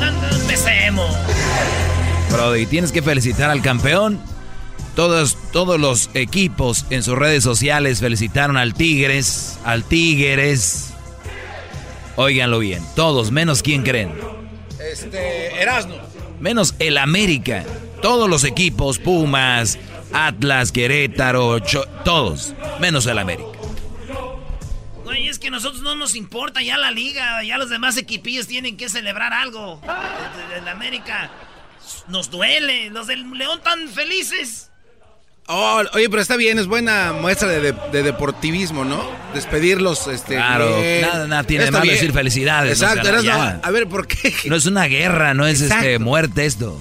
bueno, empecemos. Brody, tienes que felicitar al campeón. Todos, todos los equipos en sus redes sociales felicitaron al Tigres, al Tigres. Óiganlo bien, todos, menos quién creen. Este, Erasmo. Menos el América. Todos los equipos, Pumas, Atlas, Querétaro, Cho- todos, menos el América. Güey, es que a nosotros no nos importa ya la liga, ya los demás equipillos tienen que celebrar algo. En América nos duele, los del León tan felices. Oh, oye, pero está bien, es buena muestra de, de- de deportivismo, ¿no? Despedirlos, este. Claro, bien. nada, nada tiene Está malo bien. decir felicidades. Exacto, a ver, ¿por qué? No es una guerra, no es este muerte esto.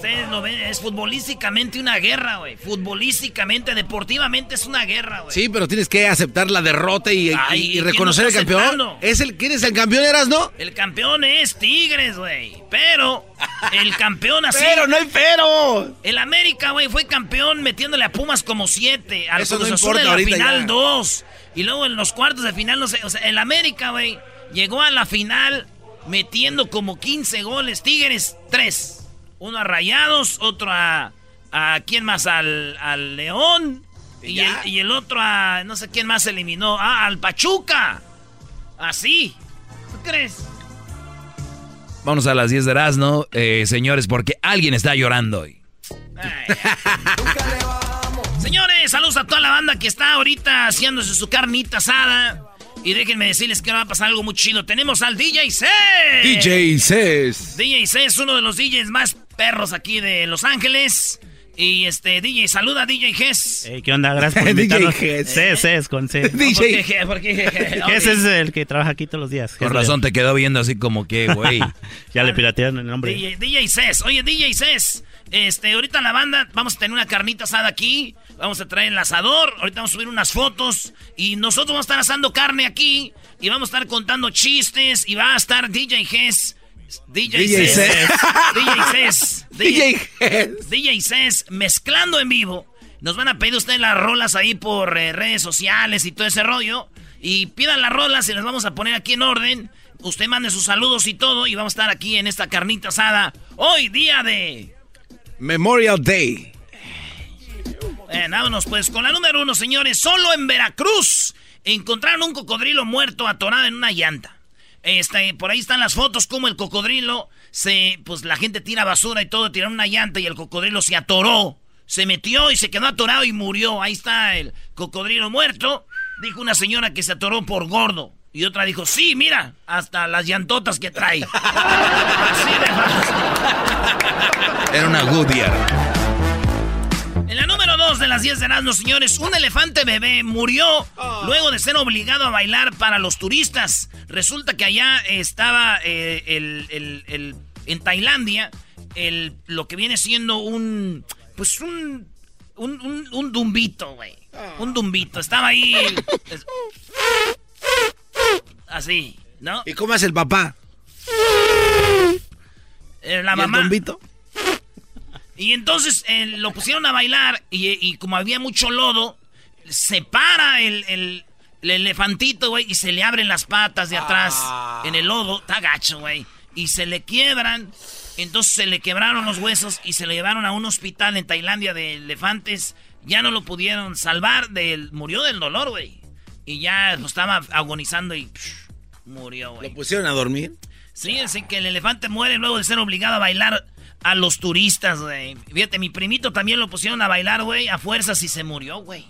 Ustedes lo ven, es futbolísticamente una guerra, güey. Futbolísticamente, deportivamente es una guerra, güey. Sí, pero tienes que aceptar la derrota y, Ay, y- y ¿y quién reconocer el campeón. aceptando? ¿Es el, ¿Quién es el campeón, Erasmo? El campeón es Tigres, güey. Pero el campeón así. Pero, no hay pero. El América, güey, fue campeón metiéndole a Pumas como siete. Al Eso no Azul importa en la final ya. dos. Y luego en los cuartos de final, no sé. O sea, el América, güey, llegó a la final metiendo como 15 goles. Tigres, tres. Uno a Rayados, otro a. ¿A quién más? Al, al León. Y el, y el otro a. No sé quién más eliminó. Ah, al Pachuca. Así. ¿Tú crees? Vamos a las 10 de Erasmo, eh, señores, porque alguien está llorando hoy. Señores, saludos a toda la banda que está ahorita haciéndose su carnita asada. Y déjenme decirles que va a pasar algo muy chido. Tenemos al DJ C. DJ Cés. DJ C es uno de los DJs más perros aquí de Los Ángeles. Y este, DJ, saluda a DJ Gess. Hey, ¿Qué onda? Gracias por DJ invitarnos. Gess. C, C es con C. ¿Por DJ. Por Gess Ok. es el que trabaja aquí todos los días. Con Gess razón te quedó viendo así como que, güey. Ya le piratearon el nombre. DJ, DJ Cés. Oye, DJ Cés. Este, ahorita la banda, vamos a tener una carnita asada aquí. Vamos a traer el asador. Ahorita vamos a subir unas fotos. Y nosotros vamos a estar asando carne aquí. Y vamos a estar contando chistes. Y va a estar DJ Gess. DJ. Cés. DJ Cés. DJ Cés. DJ Cés mezclando en vivo. Nos van a pedir ustedes las rolas ahí por eh, redes sociales y todo ese rollo. Y pidan las rolas y las vamos a poner aquí en orden. Usted mande sus saludos y todo. Y vamos a estar aquí en esta carnita asada. Hoy, día de. Memorial Day. Eh, vámonos pues con la número uno, señores. Solo en Veracruz encontraron un cocodrilo muerto atorado en una llanta. Este, por ahí están las fotos como el cocodrilo se, pues la gente tira basura y todo, tiraron una llanta y el cocodrilo se atoró, se metió y se quedó atorado y murió. Ahí está el cocodrilo muerto. Dijo una señora que se atoró por gordo. Y otra dijo, sí, mira, hasta las llantotas que trae. Así de fácil. Era una Goodyear. En la número 2 de las 10 de Erasmus, señores, un elefante bebé murió luego de ser obligado a bailar para los turistas. Resulta que allá estaba eh, el, el- el- en Tailandia el, lo que viene siendo un, pues un, un, un, un dumbito, güey. Un dumbito. Estaba ahí. es- así, ¿no? ¿Y cómo es el papá? Eh, la ¿Y el mamá. Y entonces eh, lo pusieron a bailar y, y como había mucho lodo, se para el, el- el elefantito, güey, y se le abren las patas de atrás Ah. en el lodo. Está gacho, güey. Y se le quiebran. Entonces se le quebraron los huesos y se le llevaron a un hospital en Tailandia de elefantes. Ya no lo pudieron salvar. Del, murió del dolor, güey. Y ya pues, estaba agonizando y psh, murió, güey. ¿Lo pusieron a dormir? Sí, así que el elefante muere luego de ser obligado a bailar a los turistas, güey. Fíjate, mi primito también lo pusieron a bailar, güey, a fuerzas y se murió, güey.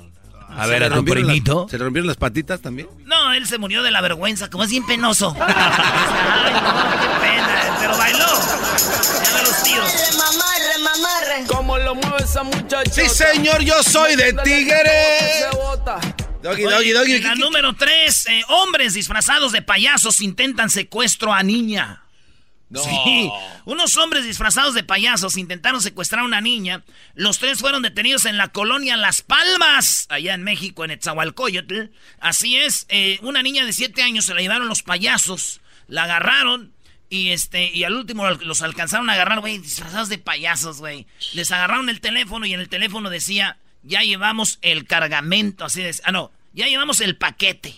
A ¿Se ver, a tu rompieron primito. las- ¿Se le rompieron las patitas también? No, él se murió de la vergüenza, como es bien penoso. Ay, no, qué pena, pero bailó. Ya ve los tíos. ¿Cómo lo mueve esa muchacha? Sí, señor, yo soy de Tigres. Doggy, Oye, doggy, doggy. la número 3, hombres disfrazados de payasos intentan secuestro a niña. Sí. Unos hombres disfrazados de payasos intentaron secuestrar a una niña. Los tres fueron detenidos en la colonia Las Palmas, allá en México, en Etzahualcoyotl. Así es, eh, una niña de siete años se la llevaron los payasos, la agarraron y este y al último los alcanzaron a agarrar, güey, disfrazados de payasos, güey. Les agarraron el teléfono y en el teléfono decía, ya llevamos el cargamento, así de... Ah, no, ya llevamos el paquete.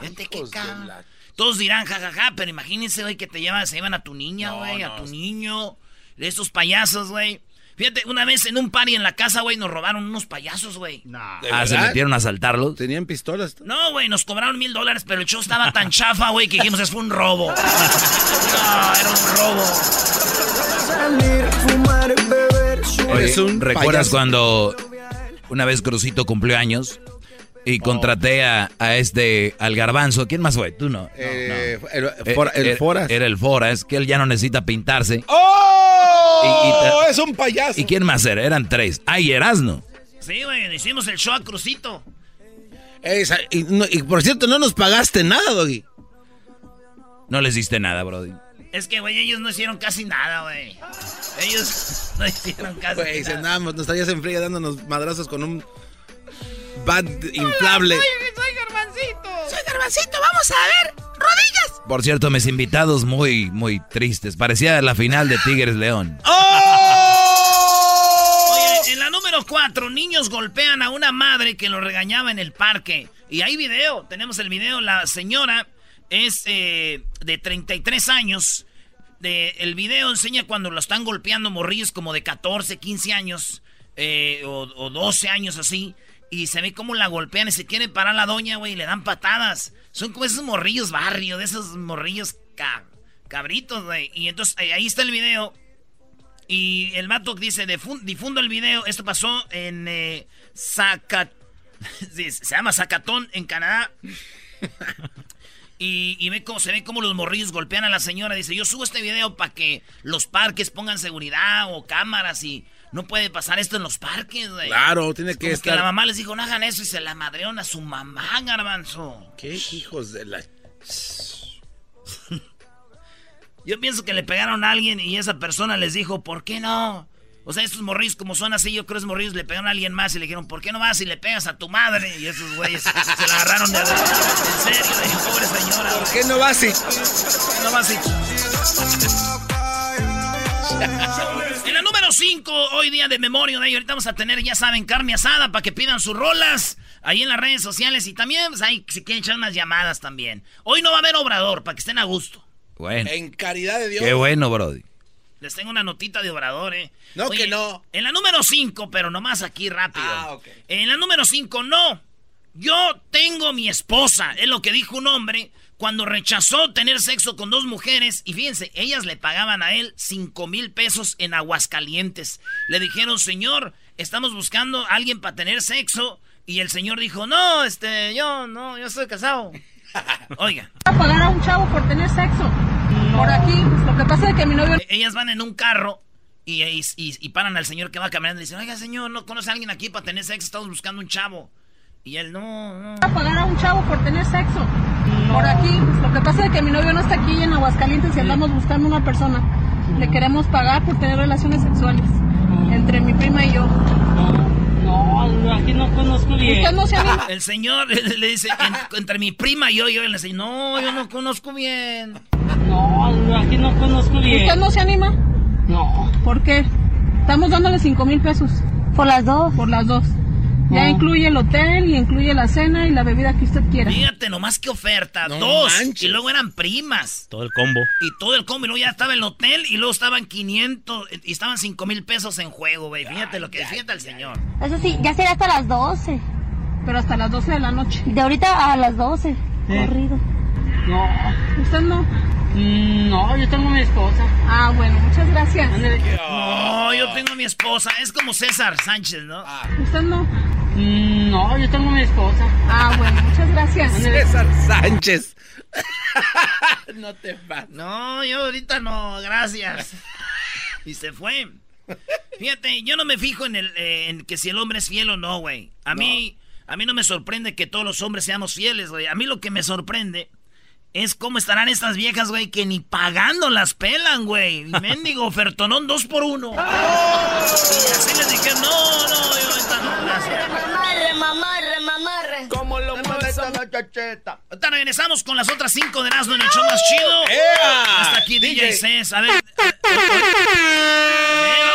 Fíjate qué ca- Todos dirán, jajaja, pero imagínense, güey, que te llevan, se llevan a tu niña, güey, a tu niño. De esos payasos, güey. Fíjate, una vez en un party en la casa, güey, nos robaron unos payasos, güey. ¿De Ah, se metieron a asaltarlos. Tenían pistolas. No, güey, nos cobraron mil dólares, pero el show estaba tan chafa, güey, que dijimos, es fue un robo. No, era un robo. Oye, Eres un ¿recuerdas payaso. cuando una vez Crucito cumplió años y contraté a, a este, al garbanzo? ¿Quién más fue? Tú no. Eh, El, Eh, Fora- el era- Foras. Era el Foras, que él ya no necesita pintarse. ¡Oh! Y- es un payaso. ¿Y quién más era? Eran tres. ¡Ay, Erasno! Sí, güey, hicimos el show a Crucito. Esa- y, no- y por cierto, no nos pagaste nada, Doggy. No les diste nada, Brody. Es que, güey, ellos no hicieron casi nada, güey. Ellos no hicieron casi Güey, si nada. andábamos, nos estarías en fría dándonos madrazos con un bat inflable. Por cierto, mis invitados muy, muy tristes. Parecía la final de Tigres León. Oye, en la número 4, niños golpean a una madre que lo regañaba en el parque. Y hay video, tenemos el video. La señora es eh, de 33 años. De, el video enseña cuando lo están golpeando morrillos como de 14, 15 años eh, o, o 12 años así. Y se ve cómo la golpean y se quiere parar la doña, güey, y le dan patadas. Son como esos morrillos barrio, de esos morrillos ca- cabritos, güey. Y entonces eh, ahí está el video. Y el vato dice, "Difun- difundo el video. Esto pasó en eh, se llama Zacatón, en Canadá. y, y ve cómo, se ve cómo los morrillos golpean a la señora. Dice, yo subo este video para que los parques pongan seguridad o cámaras y no puede pasar esto en los parques, güey. Claro, tiene Es que como estar. que la mamá les dijo, no hagan eso y se la madrearon a su mamá, garbanzo. ¿Qué hijos de la.? Yo pienso que le pegaron a alguien y esa persona les dijo, ¿por qué no? O sea, estos morrillos como son así, yo creo que esos morrillos le pegaron a alguien más y le dijeron, ¿por qué no vas y le pegas a tu madre? Y esos güeyes se la agarraron de... En serio, le dije, pobre señora. ¿Por qué no vas así? No En la número 5, hoy día de memoria de ellos, ahorita vamos a tener, ya saben, carne asada para que pidan sus rolas ahí en las redes sociales y también, pues, ahí, si quieren echar unas llamadas también. Hoy no va a haber obrador, para que estén a gusto. Bueno, En caridad de Dios. qué bueno, Brody. Les tengo una notita de obrador, ¿eh? No, que no. En la número 5, pero nomás aquí rápido. Ah, ok. En la número 5, no. Yo tengo mi esposa, es lo que dijo un hombre cuando rechazó tener sexo con dos mujeres. Y fíjense, ellas le pagaban a él 5 mil pesos en Aguascalientes. Le dijeron, señor, estamos buscando a alguien para tener sexo. Y el señor dijo, no, este, yo no, yo estoy casado. Oiga. a pagar a un chavo por tener sexo. Por aquí, lo que pasa es que mi novio E- Ellas van en un carro y, y- y paran al señor que va caminando y dicen, oiga señor, ¿no conoce a alguien aquí para tener sexo? Estamos buscando un chavo. Y él, no, no. a pagar a un chavo por tener sexo. Por aquí, lo que pasa es que mi novio no está aquí en Aguascalientes y andamos buscando una persona. Le queremos pagar por tener relaciones sexuales entre mi prima y yo. No, aquí no conozco bien. Usted no se anima. El señor le dice, "En- entre mi prima y yo, yo le dice, no, yo no conozco bien. No, aquí no conozco bien. ¿Usted no se anima? No. ¿Por qué? Estamos dándole cinco mil pesos. Por las dos. Por las dos. Ya No. incluye el hotel y incluye la cena y la bebida que usted quiera. Fíjate nomás qué oferta, No dos. manches. Y luego eran primas. Todo el combo. Y todo el combo, y luego ya estaba el hotel y luego estaban 500 y estaban 5 mil pesos en juego, güey. Fíjate lo que, fíjate al señor. Eso sí, ya será hasta las 12. Pero hasta las 12 de la noche. De ahorita a las 12. Corrido. No. ¿Usted no? Mm, No, yo tengo mi esposa. Ah, bueno, muchas gracias. No, yo tengo a mi esposa. Es como César Sánchez, ¿no? ¿Usted no? Mm, No, yo tengo mi esposa. Ah, bueno, muchas gracias. César Sánchez. no te vas. No, yo ahorita no, gracias. Y se fue. Fíjate, yo no me fijo en el eh, en que si el hombre es fiel o no, güey. A mí a mí no me sorprende que todos los hombres seamos fieles, güey. A mí lo que me sorprende es cómo estarán estas viejas, güey, que ni pagando las pelan, güey. Mendigo Fertonón dos por uno. Y así les dije, no, no, yo esta no, gracias. Mamarre, mamarre, mamarre. ¿Cómo lo mueves a la chacheta? Ahorita regresamos con las otras cinco de Erasmo en el show más chido. ¡Ea! Hasta aquí DJ, DJ. Cés. A ver. Eh,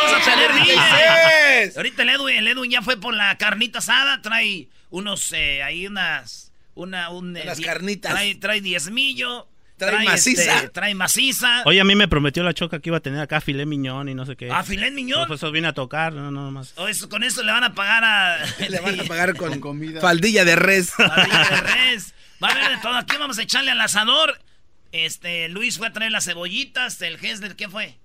vamos a tener DJ. Ahorita el Edwin, el Edwin ya fue por la carnita asada. Trae unos, eh, ahí unas, una, un... eh, Unas die- carnitas. Trae, trae diezmillo. Trae maciza. este, trae maciza. Oye, a mí me prometió la choca que iba a tener acá filé miñón y no sé qué. ¿A filé miñón? No, pues eso vine a tocar, no, no más. O eso- con eso le van a pagar a... Le van a pagar con, faldilla de res. Barriga de res. Va a haber de todo. Aquí vamos a echarle al asador. Este, Luis fue a traer las cebollitas. El Hesler, ¿qué fue?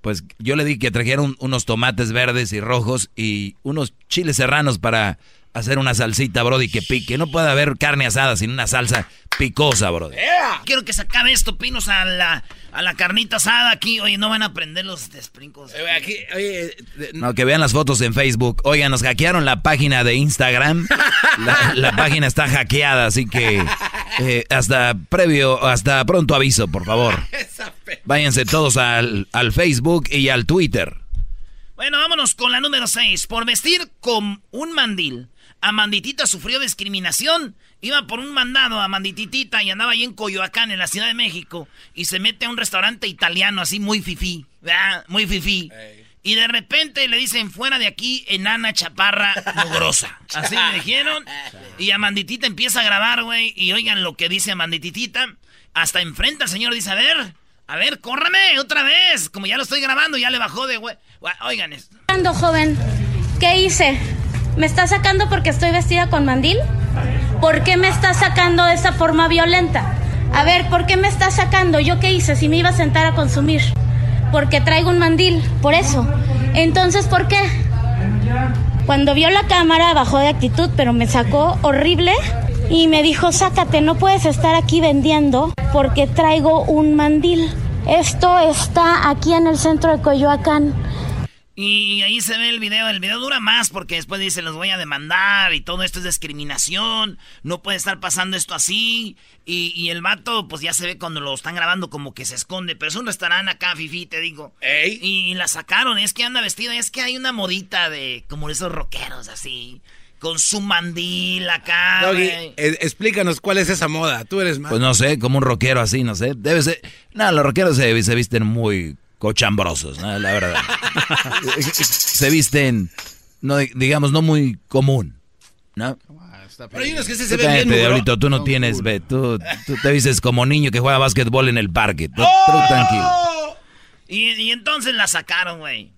Pues yo le di que trajera un- unos tomates verdes y rojos y unos chiles serranos para hacer una salsita, Brody, que pique. No puede haber carne asada sin una salsa picosa, Brody. Quiero que se acabe esto, pinos, a la, a la carnita asada aquí. Oye, no van a prender los desprincos. Eh, Aquí, oye, de- No, que vean las fotos en Facebook. Oigan, nos hackearon la página de Instagram. La, la página está hackeada, así que eh, hasta previo, hasta pronto aviso, por favor. Váyanse todos al, al Facebook y al Twitter. Bueno, vámonos con la número 6. Por vestir con un mandil, Amanditita sufrió discriminación. Iba por un mandado a Amandititita y andaba ahí en Coyoacán, en la Ciudad de México. Y se mete a un restaurante italiano, así muy fifí. ¿verdad? Muy fifí. Y de repente le dicen, fuera de aquí, enana chaparra mugrosa. Así le dijeron. Y Amanditita empieza a grabar, güey. Y oigan lo que dice Amandititita. Hasta enfrente al señor dice, a ver, a ver, córrame otra vez. Como ya lo estoy grabando, ya le bajó de, güey. Oigan esto. Joven. ¿Qué hice? ¿Me está sacando porque estoy vestida con mandil? ¿Por qué me está sacando de esa forma violenta? A ver, ¿por qué me está sacando? ¿Yo qué hice si me iba a sentar a consumir? Porque traigo un mandil, por eso. Entonces, ¿por qué? Cuando vio la cámara bajó de actitud, pero me sacó horrible y me dijo, sácate, no puedes estar aquí vendiendo porque traigo un mandil. Esto está aquí en el centro de Coyoacán. Y ahí se ve el video. El video dura más porque después dice, los voy a demandar y todo esto es discriminación. No puede estar pasando esto así. Y, y el vato, pues ya se ve cuando lo están grabando como que se esconde. Pero es un restaurante acá, Fifi, te digo. Ey. Y, la sacaron. Es que anda vestida. Es que hay una modita de como esos rockeros así. Con su mandil acá. Doggy, eh, explícanos cuál es esa moda. Tú eres más. Pues no sé, como un rockero así, no sé. Debe ser. No, los rockeros se, se visten muy cochambrosos, ¿no? La verdad. se visten, no, digamos, no muy común, ¿no? Pero hay unos que Tú se ven bien Diablito, tú no tienes, ve, tú, tú te vistes como niño que juega básquetbol en el parque. Tú, tú ¡Oh! tranquilo. Y, y entonces la sacaron, güey.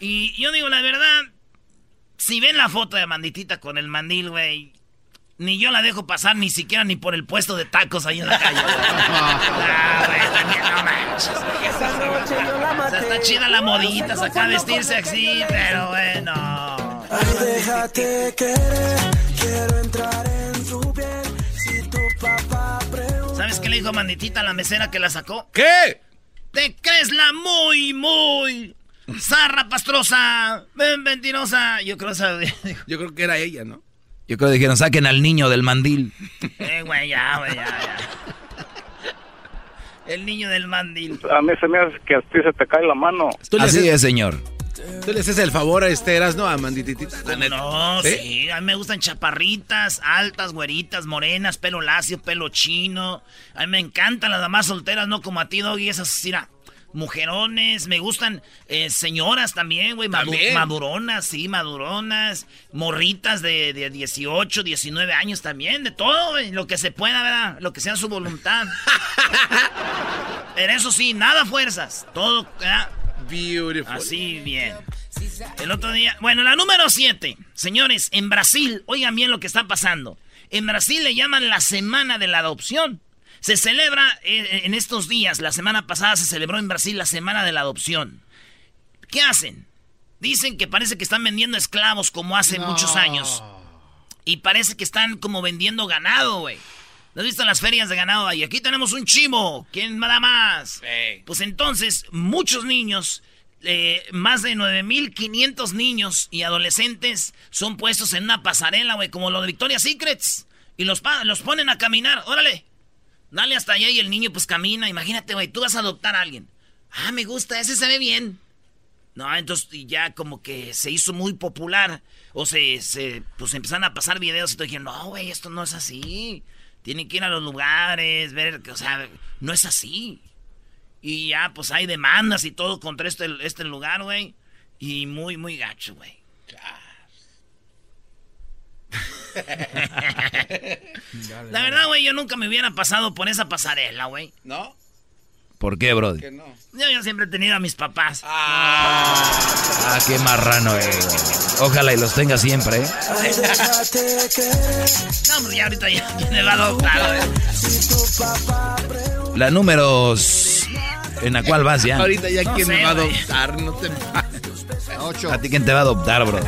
Y yo digo, la verdad, si ven la foto de Amanditita con el mandil, güey, ni yo la dejo pasar ni siquiera ni por el puesto de tacos ahí en la calle. Ah, güey, también, no manches. O sea, está chida la modita, saca vestirse así, pero bueno. déjate querer, quiero entrar en tu piel. Si tu papá pregunta. ¿Sabes qué le dijo Amanditita a la mesera que la sacó? ¿Qué? ¿Te crees la muy, muy zarra pastrosa? Ven, mentirosa. Yo creo que Yo creo que era ella, ¿no? Yo creo que dijeron, saquen al niño del mandil. Eh, güey, ya, güey, ya, ya. El niño del mandil. A mí se me hace que a ti se te cae la mano. Tú le Así haces- es, señor. Tú le haces el favor a este Erasmo, a Mandititita. No, ¿Sí? sí, a mí me gustan chaparritas, altas, güeritas, morenas, pelo lacio, pelo chino. A mí me encantan las damas solteras, no como a ti, Doggy, esas, mira, mujerones. Me gustan eh, señoras también, güey, madu- maduronas, sí, maduronas. Morritas de, de 18, 19 años también, de todo, güey, lo que se pueda, ¿verdad? Lo que sea su voluntad. Pero eso sí, nada fuerzas, todo, ¿verdad? Beautiful. Así bien. El otro día, bueno, la número 7. Señores, en Brasil, oigan bien lo que está pasando. En Brasil le llaman la Semana de la Adopción. Se celebra eh, en estos días, la semana pasada se celebró en Brasil la Semana de la Adopción. ¿Qué hacen? Dicen que parece que están vendiendo esclavos como hace muchos años. Y parece que están como vendiendo ganado, güey. ¿No has visto las ferias de ganado ahí? Aquí tenemos un chivo. ¿Quién da más? Pues entonces, muchos niños, eh, más de 9.500 niños y adolescentes son puestos en una pasarela, güey, como lo de Victoria's Secrets. Y los, los ponen a caminar. Órale. Dale hasta allá y el niño pues camina. Imagínate, güey, tú vas a adoptar a alguien. Ah, me gusta, ese se ve bien. No, entonces ya como que se hizo muy popular. O se, se pues empezaron a pasar videos y todo dijeron, no, güey, esto no es así. Tienen que ir a los lugares, ver, o sea, no es así. Y ya, pues hay demandas y todo contra este, este lugar, güey. Y muy, muy gacho, güey. La verdad, güey, yo nunca me hubiera pasado por esa pasarela, güey. ¿No? ¿Por qué, Brody? no? Yo, yo siempre he tenido a mis papás. Ah, qué marrano, eh. Ojalá y los tenga siempre, ¿eh? No, hombre, ya ahorita ya me va a adoptar, güey. La números... ¿En la cual vas ya? Ahorita ya No quién sé, me va a adoptar, no te Ocho. ¿A ti quién te va a adoptar, bro?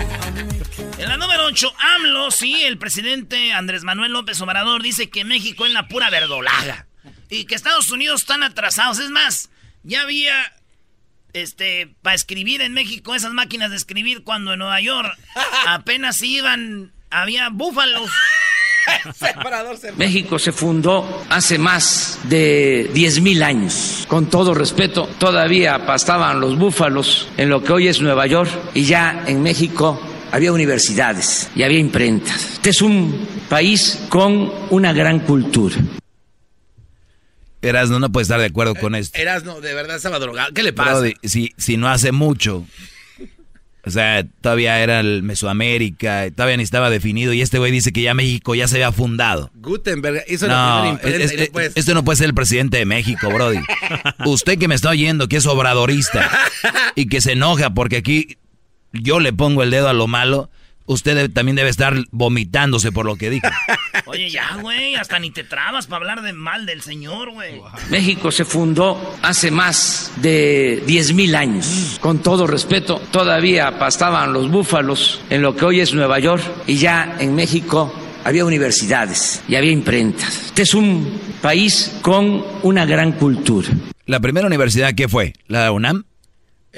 En la número 8, AMLO, sí, el presidente Andrés Manuel López Obrador dice que México es la pura verdolaga. Y que Estados Unidos están atrasados. Es más, ya había, este, para escribir en México esas máquinas de escribir cuando en Nueva York apenas iban, había búfalos. México se fundó hace más de 10.000 años. Con todo respeto, todavía pastaban los búfalos en lo que hoy es Nueva York y ya en México había universidades y había imprentas. Este es un país con una gran cultura. Erasno no puede estar de acuerdo con esto. Erasno, de verdad estaba drogado. ¿Qué le pasa? Brody, si, si no hace mucho, o sea, todavía era el Mesoamérica, todavía ni estaba definido y este güey dice que ya México ya se había fundado. Gutenberg hizo la primera No, es- no es- esto no puede ser el presidente de México, Brody. Usted que me está oyendo, que es obradorista y que se enoja porque aquí yo le pongo el dedo a lo malo, usted debe- también debe estar vomitándose por lo que dijo. Oye, ya, güey, hasta ni te trabas para hablar de mal del señor, güey. México se fundó hace más de 10.000 años. Con todo respeto, todavía pastaban los búfalos en lo que hoy es Nueva York y ya en México había universidades y había imprentas. Este es un país con una gran cultura. La primera universidad, ¿qué fue? ¿La UNAM?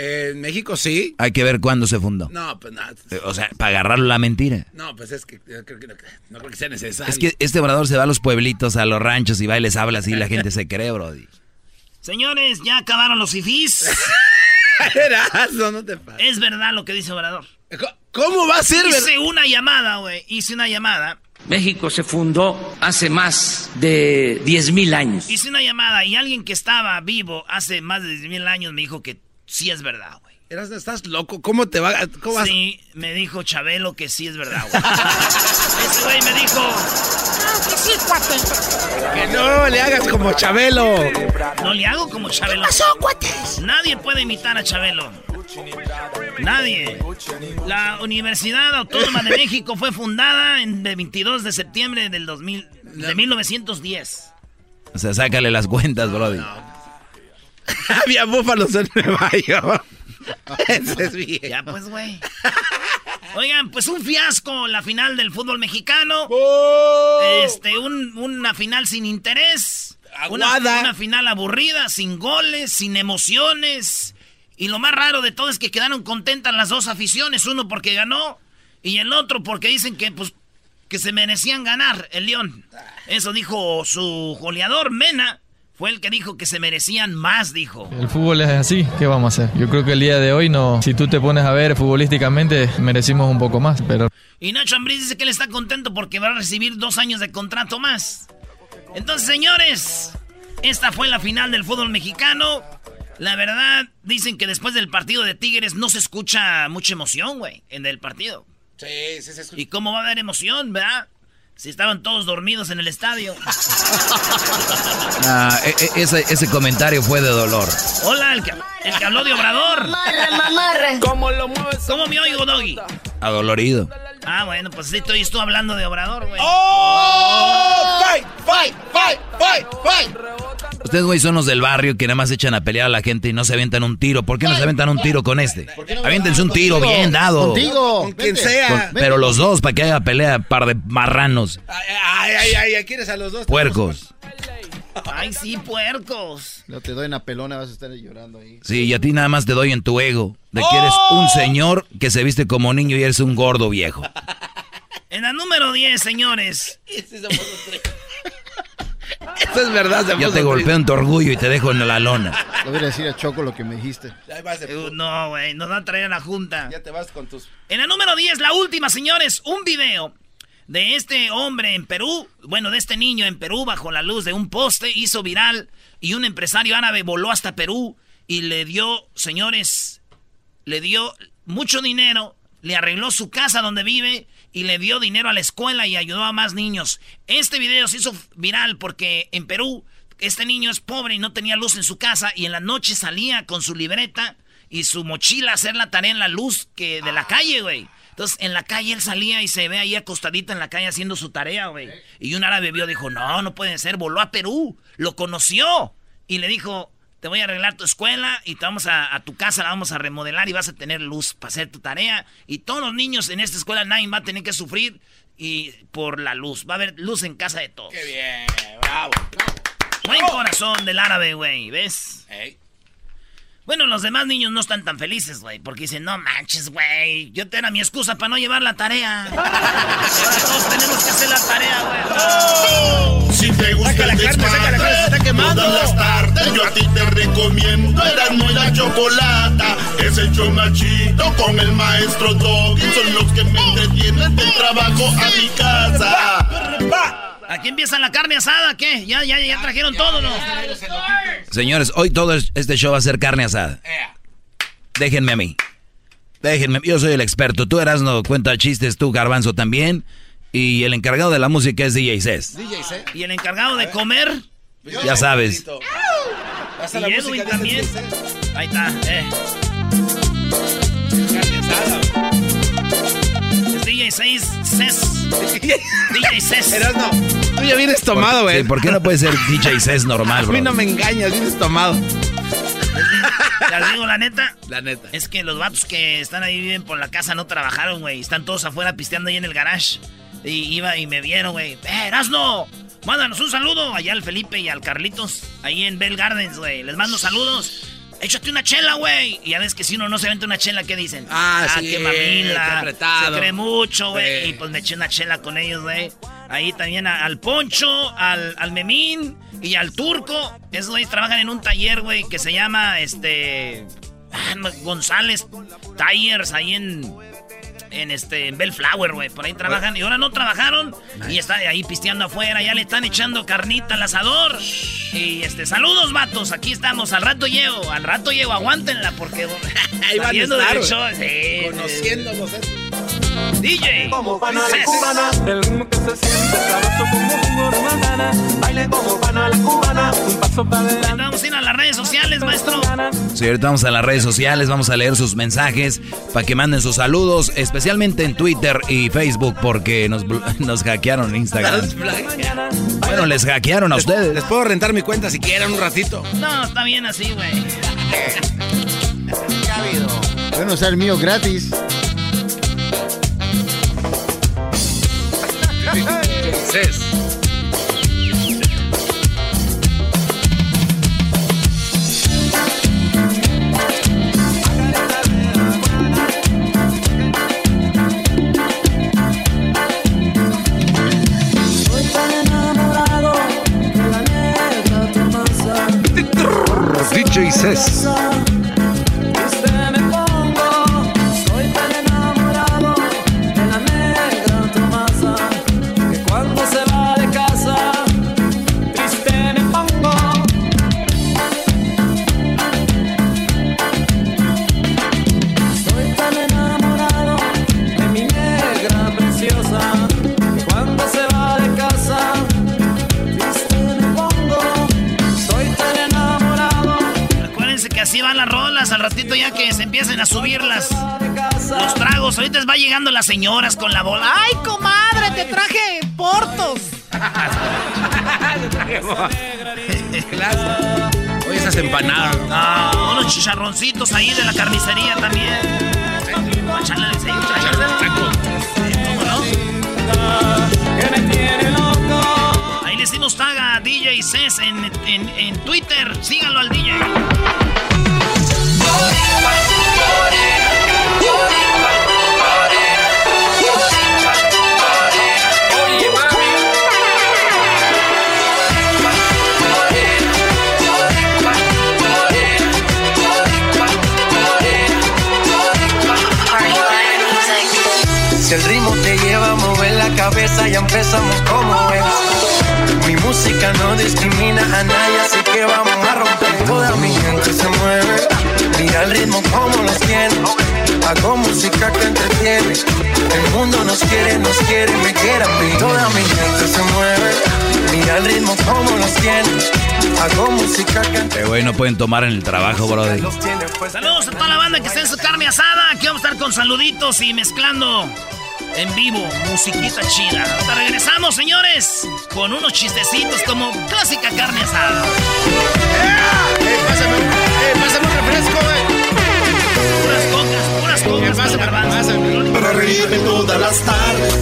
Eh, en México sí. Hay que ver cuándo se fundó. No, pues nada. Eh, O sea, para agarrarlo la mentira. No, pues es que yo creo que no, no creo que sea necesario. Es que este obrador se va a los pueblitos, a los ranchos y va y les habla así y la gente se cree, Brody. Señores, ya acabaron los fifís. Erasno, no te pases. Es verdad lo que dice Obrador. ¿Cómo va a ser verdad? Hice una llamada, güey. Hice una llamada. México se fundó hace más de 10.000 años. Hice una llamada y alguien que estaba vivo hace más de 10 mil años me dijo que sí es verdad, güey. Estás loco. ¿Cómo te va? ¿Cómo vas? Sí, me dijo Chabelo que sí es verdad, güey. Ese güey me dijo. que sí, cuate. Que no le hagas como Chabelo. No le hago como Chabelo. pasó, cuates? Nadie puede imitar a Chabelo. Nadie. La Universidad Autónoma de México fue fundada en el 22 de septiembre del 2000, de 1910. O sea, sácale las cuentas, Brody. Había búfalos en Nueva York. Ese es bien. Ya pues, güey. Oigan, pues un fiasco la final del fútbol mexicano. Este, un- una final sin interés. Una, Aguada. una final aburrida, sin goles, sin emociones. Y lo más raro de todo es que quedaron contentas las dos aficiones. Uno porque ganó y el otro porque dicen que, pues, que se merecían ganar el León. Eso dijo su goleador, Mena. Fue el que dijo que se merecían más, dijo. El fútbol es así, ¿qué vamos a hacer? Yo creo que el día de hoy no, si tú te pones a ver futbolísticamente, merecimos un poco más, pero Y Nacho Ambriz dice que él está contento porque va a recibir dos años de contrato más. Entonces, señores, esta fue la final del fútbol mexicano. La verdad, dicen que después del partido de Tigres no se escucha mucha emoción, güey, en el partido. Sí, sí, sí. ¿Y cómo va a haber emoción, verdad? Si estaban todos dormidos en el estadio. Ah, e- e- ese, ese comentario fue de dolor. Hola, el que, el que habló de Obrador. Mamarre, mamarre. ¿Cómo lo mueves? ¿Cómo me oigo, Doggy? Adolorido. Ah, bueno, pues sí, estoy, estoy hablando de Obrador, güey. ¡Oh! ¡Fight, fight, fight, fight, fight! Ustedes, güey, son los del barrio que nada más echan a pelear a la gente y no se aventan un tiro. ¿Por qué no se aventan un tiro con este? Aviéntense un tiro bien dado. Contigo. Con quien sea. Con- pero los dos, para que haya pelea, par de marranos, Ay, ay, ay, ay, ¿quieres a los dos? puercos. Ay, sí, puercos. No te doy una pelona, vas a estar llorando ahí. Sí, y a ti nada más te doy en tu ego. De que eres un señor que se viste como niño y eres un gordo viejo. En la número 10, señores. Eso es verdad. se Yo te golpeo triste. en tu orgullo y te dejo en la lona. Le voy a decir a Choco lo que me dijiste. Uh, no, güey, nos van a traer a la junta. Ya te vas con tus... En la número 10, la última, señores, un video de este hombre en Perú, bueno, de este niño en Perú bajo la luz de un poste, hizo viral y un empresario árabe voló hasta Perú y le dio, señores, le dio mucho dinero, le arregló su casa donde vive y le dio dinero a la escuela y ayudó a más niños. Este video se hizo viral porque en Perú este niño es pobre y no tenía luz en su casa y en la noche salía con su libreta y su mochila a hacer la tarea en la luz que de la calle, güey. Entonces, en la calle él salía y se ve ahí acostadito en la calle haciendo su tarea, güey. Y un árabe vio, dijo, no, no puede ser, voló a Perú, lo conoció. Y le dijo, te voy a arreglar tu escuela y te vamos a, a tu casa, la vamos a remodelar y vas a tener luz para hacer tu tarea. Y todos los niños en esta escuela, nadie va a tener que sufrir y por la luz. Va a haber luz en casa de todos. Qué bien, bravo. Buen corazón del árabe, güey, ¿ves? Bueno, los demás niños no están tan felices, güey, porque dicen, no manches, güey, yo te era mi excusa para no llevar la tarea. Ahora todos tenemos que hacer la tarea, güey. Si te gusta Saca la el carne, saca la carne, se está quemando. Todas las tardes yo a ti te recomiendo Erasmo y la Chocolata Es el chido con el maestro Doggy Son los que me entretienen del trabajo a mi casa Aquí empieza la carne asada, ¿qué? Ya, ya, ya trajeron todo, ¿no? Señores, hoy todo es- este show va a ser carne asada. Déjenme a mí. Déjenme, yo soy el experto. Tú eras no cuenta chistes, tú Garbanzo también. Y el encargado de la música es DJ Cés. DJ, ¿eh? Y el encargado de comer, Ya sabes. Y la Edwin también. Ahí está, eh. Carne asada. DJ 6 Cés. DJ Cés. Erasno, tú ya vienes tomado, güey. Sí, ¿Por qué no puede ser DJ Cés normal, A bro? mí no me engañas, vienes tomado. Les digo la neta. La neta. Es que los vatos que están ahí viven por la casa no trabajaron, güey. Están todos afuera pisteando ahí en el garage. Y iba y me vieron, güey. ¡Eh, Erasno! Mándanos un saludo allá al Felipe y al Carlitos. Ahí en Bell Gardens, güey. Les mando saludos. Échate una chela, güey. Y ya ves que si uno no se vende una chela, ¿qué dicen? Ah, sí, qué qué mamila. Se cree mucho, güey. Sí. Y pues me eché una chela con ellos, güey. Ahí también a- al Poncho, al, al Memín y al Turco. Esos güeyes trabajan en un taller, güey, que se llama, este... ah, González Tires, ahí en... En este, en Bellflower, güey. Por ahí trabajan. Y ahora no trabajaron. Y están ahí pisteando afuera. Ya le están echando carnita al asador. Y este, saludos, vatos. Aquí estamos. Al rato llego. Al rato llego. Aguántenla porque. Ahí van a estar, güey. show, sí, Conociéndonos. eh. DJ. Como pana la cubana, el ritmo que se siente sabroso como jugo de banana. Baile como pana la cubana, un paso para adelante. Vamos a ir a las redes sociales, maestro. Sí, ahorita vamos a las redes sociales, vamos a leer sus mensajes para que manden sus saludos, especialmente en Twitter y Facebook, porque nos, nos hackearon en Instagram. Bueno, les hackearon a Les ustedes. puedo rentar mi cuenta si quieren un ratito. No, está bien así, güey. Bueno, usar el mío gratis. Cés. Estoy tan enamorado de la negra Tomasa. DJ Cés. Llegando las señoras con la bola. ¡Ay, comadre! Te traje portos. Oye, esas empanadas. Ah, unos chicharroncitos ahí de la carnicería también. Ahí le hicimos tag a DJ Cés en, en, en Twitter. Síganlo al DJ. Si el ritmo te lleva a mover la cabeza, ya empezamos como es. Mi música no discrimina a nadie, así que vamos a romper. Toda mi gente se mueve. Mira el ritmo como los tiene. Hago música que entretiene. El mundo nos quiere, nos quiere, me quiere a mí. Toda mi gente se mueve. Mira el ritmo como los tiene. Hago música que Eh, güey, no pueden tomar en el trabajo, brody. Saludos a toda la banda que está en su carne asada. Aquí vamos a estar con saluditos y mezclando en vivo musiquita chida. Hasta regresamos, señores, con unos chistecitos como clásica carne asada. ¡Eh, pásame, un- eh, pásame un refresco, güey! Puras cocas, puras cocas. Pásame, pásame. Para reírme todas las tardes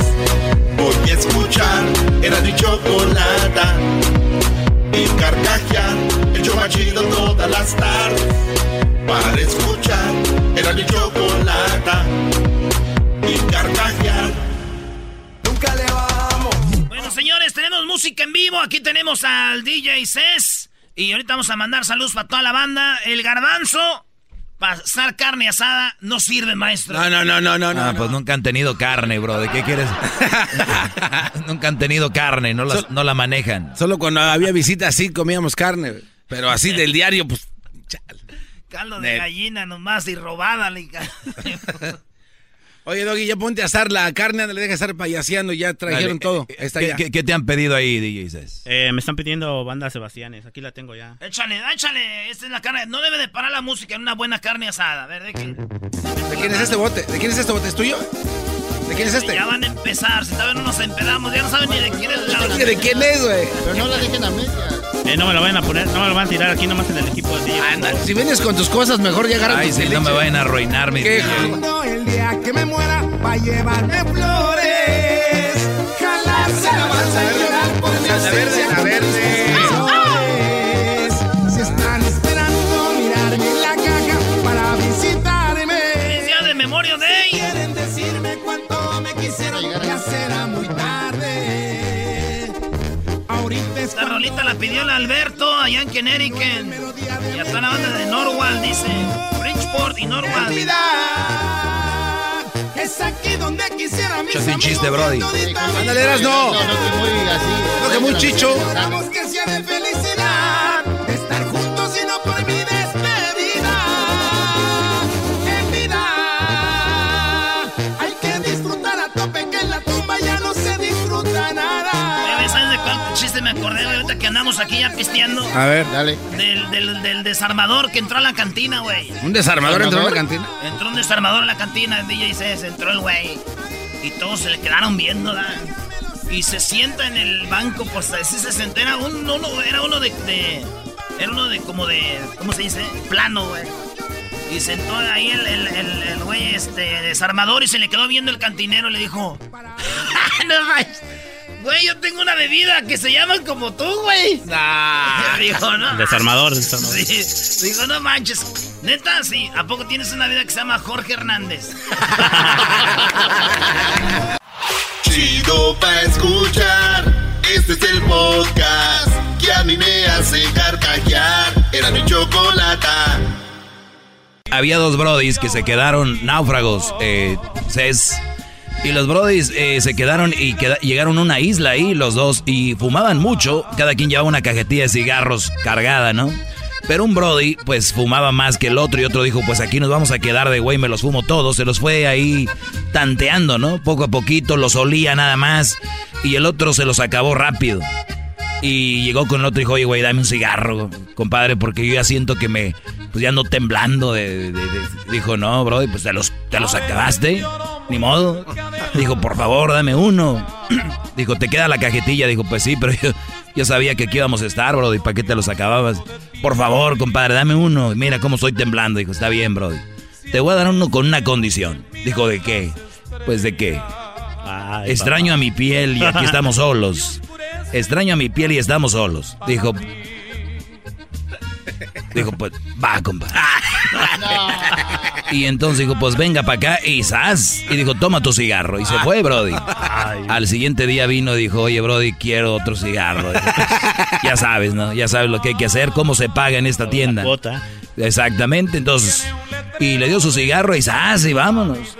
Voy a escuchar Era mi chocolata Y carcajear El show más chido todas las tardes Para escuchar Era mi chocolata música en vivo. Aquí tenemos al DJ Cés. Y ahorita vamos a mandar saludos para toda la banda. El garbanzo, pasar carne asada, no sirve, maestro. No, no, no, no, no. Ah, no. pues nunca han tenido carne, bro. ¿De qué quieres? nunca han tenido carne, no, las- no la manejan. Solo cuando había visita así comíamos carne. Pero así del diario, pues. Caldo de gallina nomás y robada. Oye, Doggy, ya ponte a asar la carne, le deja estar payaseando, ya trajeron Dale, todo. eh, está ¿Qué, ya. qué- qué te han pedido ahí, DJ Cés? Eh, me están pidiendo banda Sebastianes. Aquí la tengo ya. échale, échale. Esta es la carne. No debe de parar la música en una buena carne asada. A ver, ¿de qué? ¿De quién es este bote? ¿De quién es este bote? ¿Es tuyo? ¿De quién es este? Ya van a empezar. Si todavía no nos empedamos, ya no saben ni de quién es la ¿De quién es, güey? Pero no la dejen a media. Eh, no me lo vayan a poner, no me lo van a tirar aquí nomás en el equipo de DJ. Anda, si vienes con tus cosas, mejor ya agarra Ay, sí, no me vayan a arruinar mi ¿Qué? El día que me muera va a llevarme flores. Jalarse la balsa y llorar por mi ausencia. Esta la pidió el Alberto allá en Connecticut. Y hasta la banda de Norwalk, dice. Bridgeport y Norwalk. Es aquí donde quisiera mis Échate un chiste, Brody. Ándale, eras no. No, no, que muy así. No, que muy chicho. Que andamos aquí ya pisteando? A ver. Dale. Del, del, del desarmador que entró a la cantina, güey. ¿Un desarmador entró a la cantina? Entró un desarmador a la cantina, el DJ Cés, entró el güey. Y todos se le quedaron viendo. Y se sienta en el banco, pues así se sentó. Era, un, uno, era uno de, de- Era uno de como de. ¿Cómo se dice? Plano, güey. Y sentó ahí el, el, el, el güey este, desarmador y se le quedó viendo el cantinero y le dijo. no. Güey, yo tengo una bebida que se llama como tú, güey. Dijo, no. Desarmador, desarmador. Sí, digo, no manches. Neta, sí. ¿A poco tienes una vida que se llama Jorge Hernández? Chido pa' escuchar. Este es el podcast que a mí me hace carcajear. Era mi chocolata. Había dos brodis que se quedaron náufragos, eh, Cés. Y los brodis eh, se quedaron y queda- llegaron a una isla ahí, los dos, y fumaban mucho. Cada quien llevaba una cajetilla de cigarros cargada, ¿no? Pero un brody, pues fumaba más que el otro, y otro dijo, pues aquí nos vamos a quedar de güey, me los fumo todos. Se los fue ahí tanteando, ¿no? Poco a poquito, los olía nada más, y el otro se los acabó rápido. Y llegó con el otro y dijo, oye, güey, dame un cigarro, compadre, porque yo ya siento que me, pues ya ando temblando. De, Dijo, no, bro, pues te los, te los acabaste, ni modo. Dijo, por favor, dame uno. Dijo, ¿te queda la cajetilla? Dijo, pues sí, pero yo, yo sabía que aquí íbamos a estar, bro, ¿y para qué te los acababas? Por favor, compadre, dame uno. Mira cómo estoy temblando. Dijo, está bien, bro. Te voy a dar uno con una condición. Dijo, ¿de qué? Pues de qué. Ay, Extraño a mi piel y aquí estamos solos. Extraño a mi piel y estamos solos. Dijo. Dijo, pues, va, compa. Y entonces dijo, pues venga para acá y ¡zas! Y dijo, toma tu cigarro. Y se fue, Brody. Al siguiente día vino y dijo, oye, Brody, quiero otro cigarro. Dijo, "Pues, ya sabes, ¿no? Ya sabes lo que hay que hacer, cómo se paga en esta tienda. Exactamente, entonces. Y le dio su cigarro y ¡zas! Y vámonos.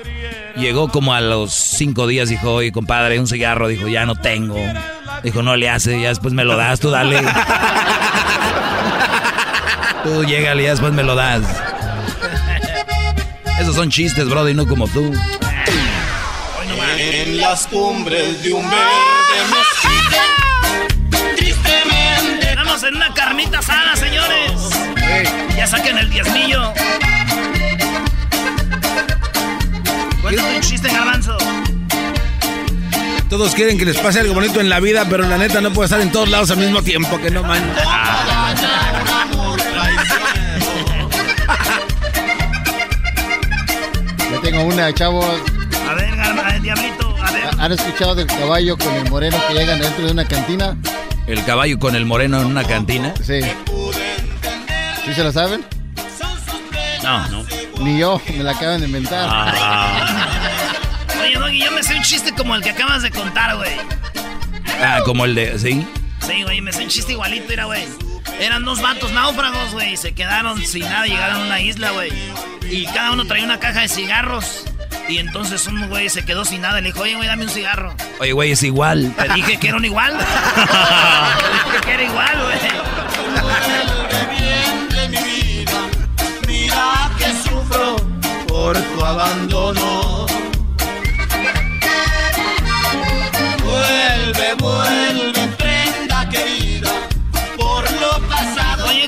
Llegó como a los cinco días, dijo, oye, compadre, un cigarro. Dijo, ya no tengo. Dijo, no le hace, ya después me lo das, tú dale. tú llégale, ya después me lo das. Esos son chistes, brody, no como tú. En las cumbres de un verde tristemente. Estamos en una carnita asada, señores. Ya saquen el diezmillo. Cuéntame un chiste, garbanzo. Todos quieren que les pase algo bonito en la vida, pero la neta no puede estar en todos lados al mismo tiempo, que no man. Tengo una, chavos. A ver, garba- eh, diablito, a ver. ¿Han escuchado del caballo con el moreno que llegan dentro de una cantina? El caballo con el moreno en una cantina. Sí. ¿Sí se lo saben? No, no. Ni yo, me la acaban de inventar. Oye, Doggy, yo me sé un chiste como el que acabas de contar, güey. Ah, como el de. ¿Sí? Sí, güey, me sé un chiste igualito, era, güey. Eran dos vatos náufragos, güey, y se quedaron sin nada, llegaron a una isla, güey. Y cada uno traía una caja de cigarros. Y entonces un güey se quedó sin nada, le dijo, oye, güey, dame un cigarro. Oye, güey, es igual. Te dije que eran igual. Te dije que era igual, güey. de mi vida. Mira que sufro por tu abandono.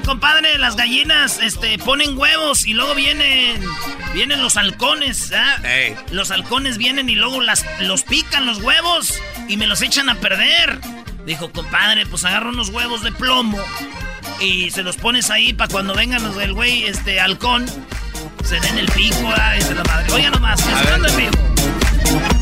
Compadre, las gallinas este, ponen huevos y luego vienen vienen los halcones, ¿ah? Los halcones vienen y luego las, los pican los huevos y me los echan a perder. Dijo, compadre, pues agarra unos huevos de plomo y se los pones ahí para cuando vengan los del güey, este, halcón, se den el pico, y se la madre. Oiga nomás, estando en vivo.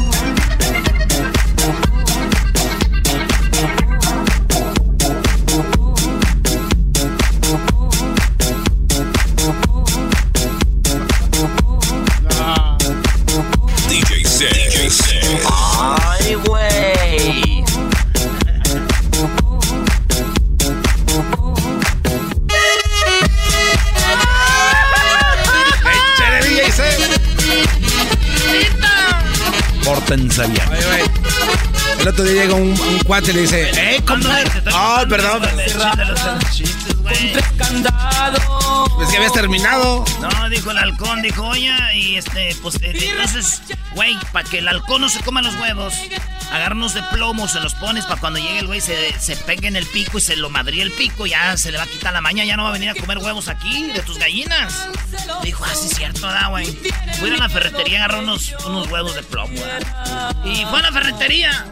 Oye. El otro día llega un, un cuate y le dice, ¡eh, compadre! ¡Ay, perdón! Pues que habías terminado. No, dijo el halcón, dijo, oye, y este, pues, eh, entonces, güey, para que el halcón no se coma los huevos, agárranos de plomo, se los pones para cuando llegue el güey se, se pegue en el pico y se lo madría el pico, ya se le va a quitar la maña, ya no va a venir a comer huevos aquí, de tus gallinas. Dijo, ah, sí, es cierto, da, güey. Fui a la ferretería, agarró unos, unos huevos de plomo, ¿verdad? Y fue a la ferretería.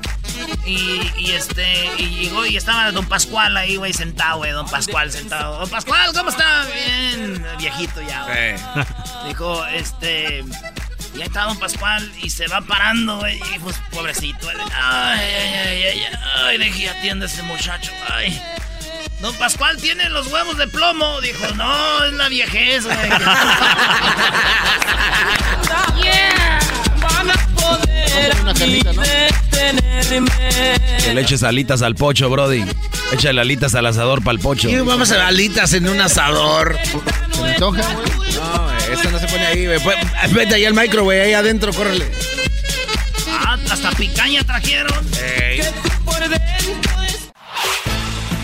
Y, y este, y llegó y estaba Don Pascual ahí, güey, sentado, güey, Don Pascual sentado. Don Pascual, ¿cómo está? Bien, viejito ya, güey. Dijo, este, ya está Don Pascual y se va parando, güey, y pues, pobrecito. güey. Ay, ay, ay, ay, ay, ay, deje atiende a ese muchacho, ay. Don Pascual tiene los huevos de plomo. Dijo, no, es la viejez, güey. Yeah. Van a poder Una ¿no? Que le eches alitas al pocho, Brody. Échale alitas al asador para el pocho. ¿Qué vamos a alitas en un asador? ¿Se me antoja, güey? No, eso no se pone ahí, güey. Pues, Vete ahí al micro, güey, ahí adentro, córrele. Ah, hasta picaña trajeron.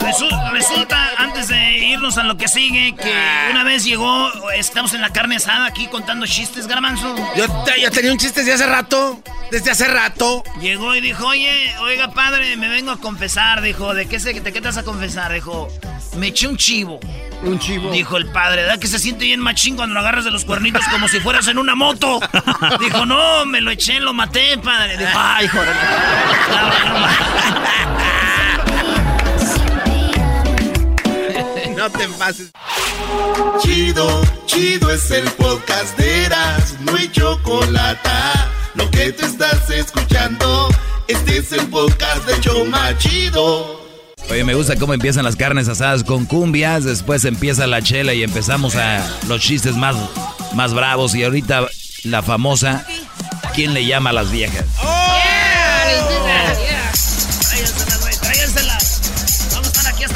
Resu- resulta, antes de irnos a lo que sigue, que una vez llegó, estamos en la carne asada aquí contando chistes, garbanzo. Yo, te- yo tenía un chiste desde hace rato. Desde hace rato. Llegó y dijo, oye, oiga padre, me vengo a confesar, dijo, ¿de qué, se, de qué te vas a confesar? Dijo, me eché un chivo. Un chivo. Dijo el padre, ¿verdad que se siente bien machín cuando lo agarras de los cuernitos como si fueras en una moto? Dijo, no, me lo eché, lo maté, padre. Dijo, ay, hijo No te pases. Chido, chido es el podcast de no y Chocolata. Lo que te estás escuchando, este es el podcast de Choma Chido. Oye, me gusta cómo empiezan las carnes asadas con cumbias, después empieza la chela y empezamos a los chistes más, más bravos y ahorita la famosa quién le llama a las viejas. Tráiganselas, güey,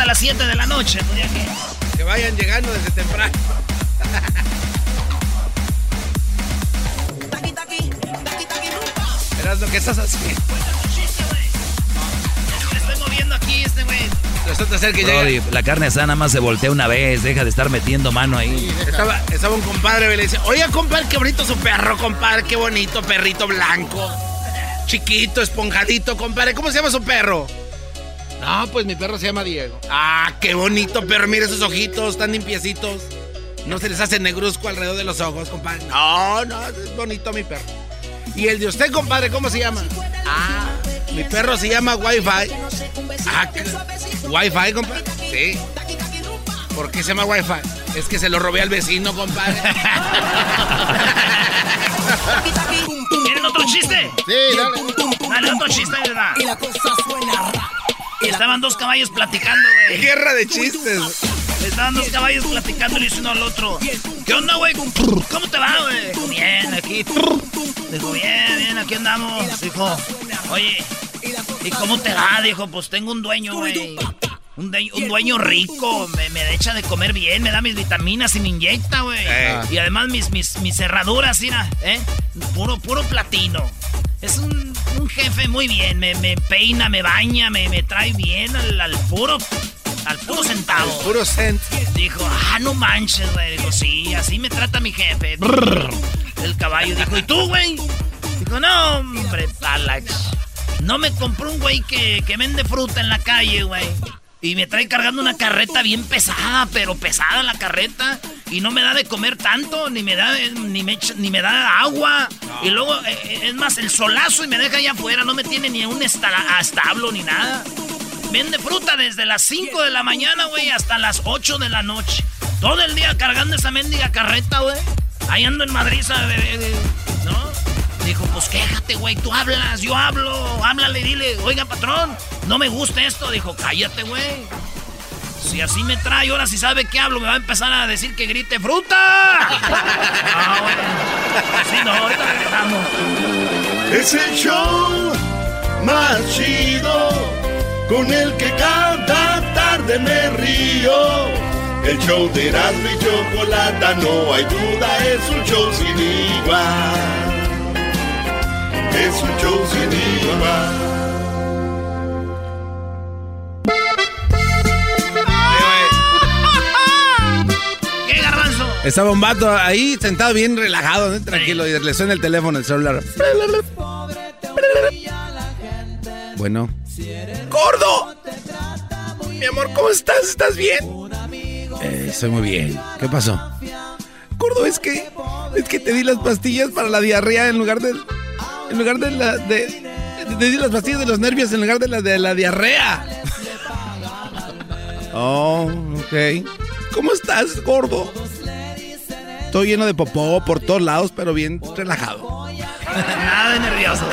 las 7 de la noche, pues ya que. Que vayan llegando desde temprano. Verás lo que estás haciendo. Le estoy moviendo aquí este güey. Brody, la carne asada nada más se voltea una vez, deja de estar metiendo mano ahí. Estaba, estaba un compadre y le dice, oye compadre, qué bonito su perro, compadre, qué bonito, perrito blanco. Chiquito, esponjadito, compadre. ¿Cómo se llama su perro? No, pues mi perro se llama Diego. Ah, qué bonito perro, mire esos ojitos tan limpiecitos. No se les hace negruzco alrededor de los ojos, compadre. No, no, es bonito mi perro. ¿Y el de usted, compadre, cómo se llama? Ah, mi perro se llama Wi-Fi. Ah, ¿qué? ¿Wi-Fi, compadre? Sí. ¿Por qué se llama Wi-Fi? Es que se lo robé al vecino, compadre. ¿Quieren otro chiste? Sí, dale. Dale, otro chiste, ¿verdad? Estaban dos caballos platicando, güey. Guerra de chistes. Estaban dos caballos platicando y le dice uno al otro. ¿Qué onda, güey? ¿Cómo te va, güey? Bien, aquí. Dijo, bien, bien, aquí andamos. Dijo, oye, ¿y cómo te va? Dijo, pues tengo un dueño, güey. Un, de- un dueño rico, me, me echa de comer bien, me da mis vitaminas y me inyecta, güey. Eh. Y además mis, mis, mis cerraduras, mira, ¿eh? Puro, puro platino. Es un, un jefe muy bien, me, me peina, me baña, me, me trae bien al, al puro, al puro centavo. Puro cent. Dijo, ah, no manches, güey. Dijo, sí, así me trata mi jefe. El caballo dijo, ¿y tú, güey? Dijo, no, hombre, Alex. No me compró un güey que, que vende fruta en la calle, güey. Y me trae cargando una carreta bien pesada, pero pesada la carreta. Y no me da de comer tanto, ni me da, ni me, ni me da agua. Y luego, eh, eh, es más, el solazo y me deja allá afuera. No me tiene ni un esta- establo ni nada. Vende fruta desde las 5 de la mañana, güey, hasta las 8 de la noche. Todo el día cargando esa mendiga carreta, güey. Ahí ando en Madrid, ¿sabe? ¿no? Dijo, pues quéjate, güey, tú hablas, yo hablo. Háblale, dile, oiga, patrón, no me gusta esto. Dijo, cállate, güey. Si así me trae, ahora si sabe que hablo, me va a empezar a decir que grite fruta. Ah, güey. Así no, ahorita regresamos. Es el show más chido con el que cada tarde me río. El show de Erasmo y Chocolata, no hay duda, es un show sin igual. Es un show sin igual. Estaba un vato ahí sentado bien relajado, ¿no? tranquilo, y le suena el teléfono, el celular. Bueno. ¡Gordo! Mi amor, ¿cómo estás? ¿Estás bien? Eh, estoy muy bien. ¿Qué pasó? Gordo, es que es que te di las pastillas para la diarrea en lugar de en lugar de la de te di las pastillas de los nervios en lugar de la de la diarrea. Oh, ok. ¿Cómo estás, gordo? Estoy lleno de popó por todos lados, pero bien relajado. Nada de nervioso.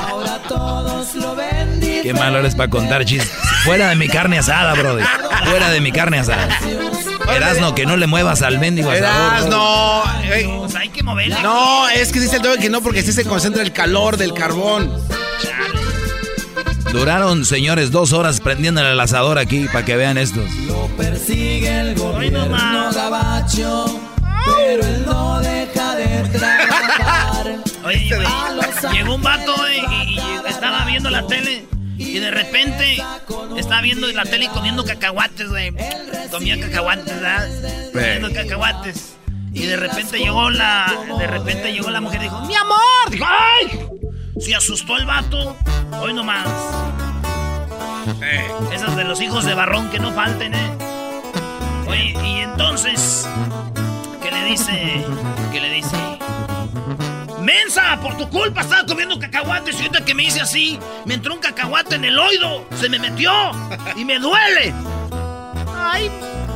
Ahora todos lo ven Qué malo eres para contar chistes. Fuera de mi carne asada, brother. Fuera de mi carne asada. Erasno, que no le muevas al mendigo asador. Verás, no. ey. Pues hay que moverle. No, es que dice el doble que no, porque así se concentra el calor del carbón. Duraron, señores, dos horas prendiéndole el asador aquí para que vean estos. Persigue el gobierno gabacho, pero él no deja de trabajar. Oye, güey, llegó un vato güey, y, y estaba viendo la tele y de repente estaba viendo la tele y comiendo cacahuates, güey. Comía cacahuates, ¿verdad? Comiendo cacahuates. Y de repente llegó la, de repente llegó la mujer y dijo, mi amor, dijo, ¡ay! Se asustó el vato. Hoy nomás. Esas de los hijos de barrón que no falten, ¿eh? Oye, y entonces, ¿qué le dice? ¿Qué le dice? ¡Mensa! Por tu culpa estaba comiendo cacahuates y ahorita que me hice así, me entró un cacahuate en el oído, se me metió y me duele. Ay,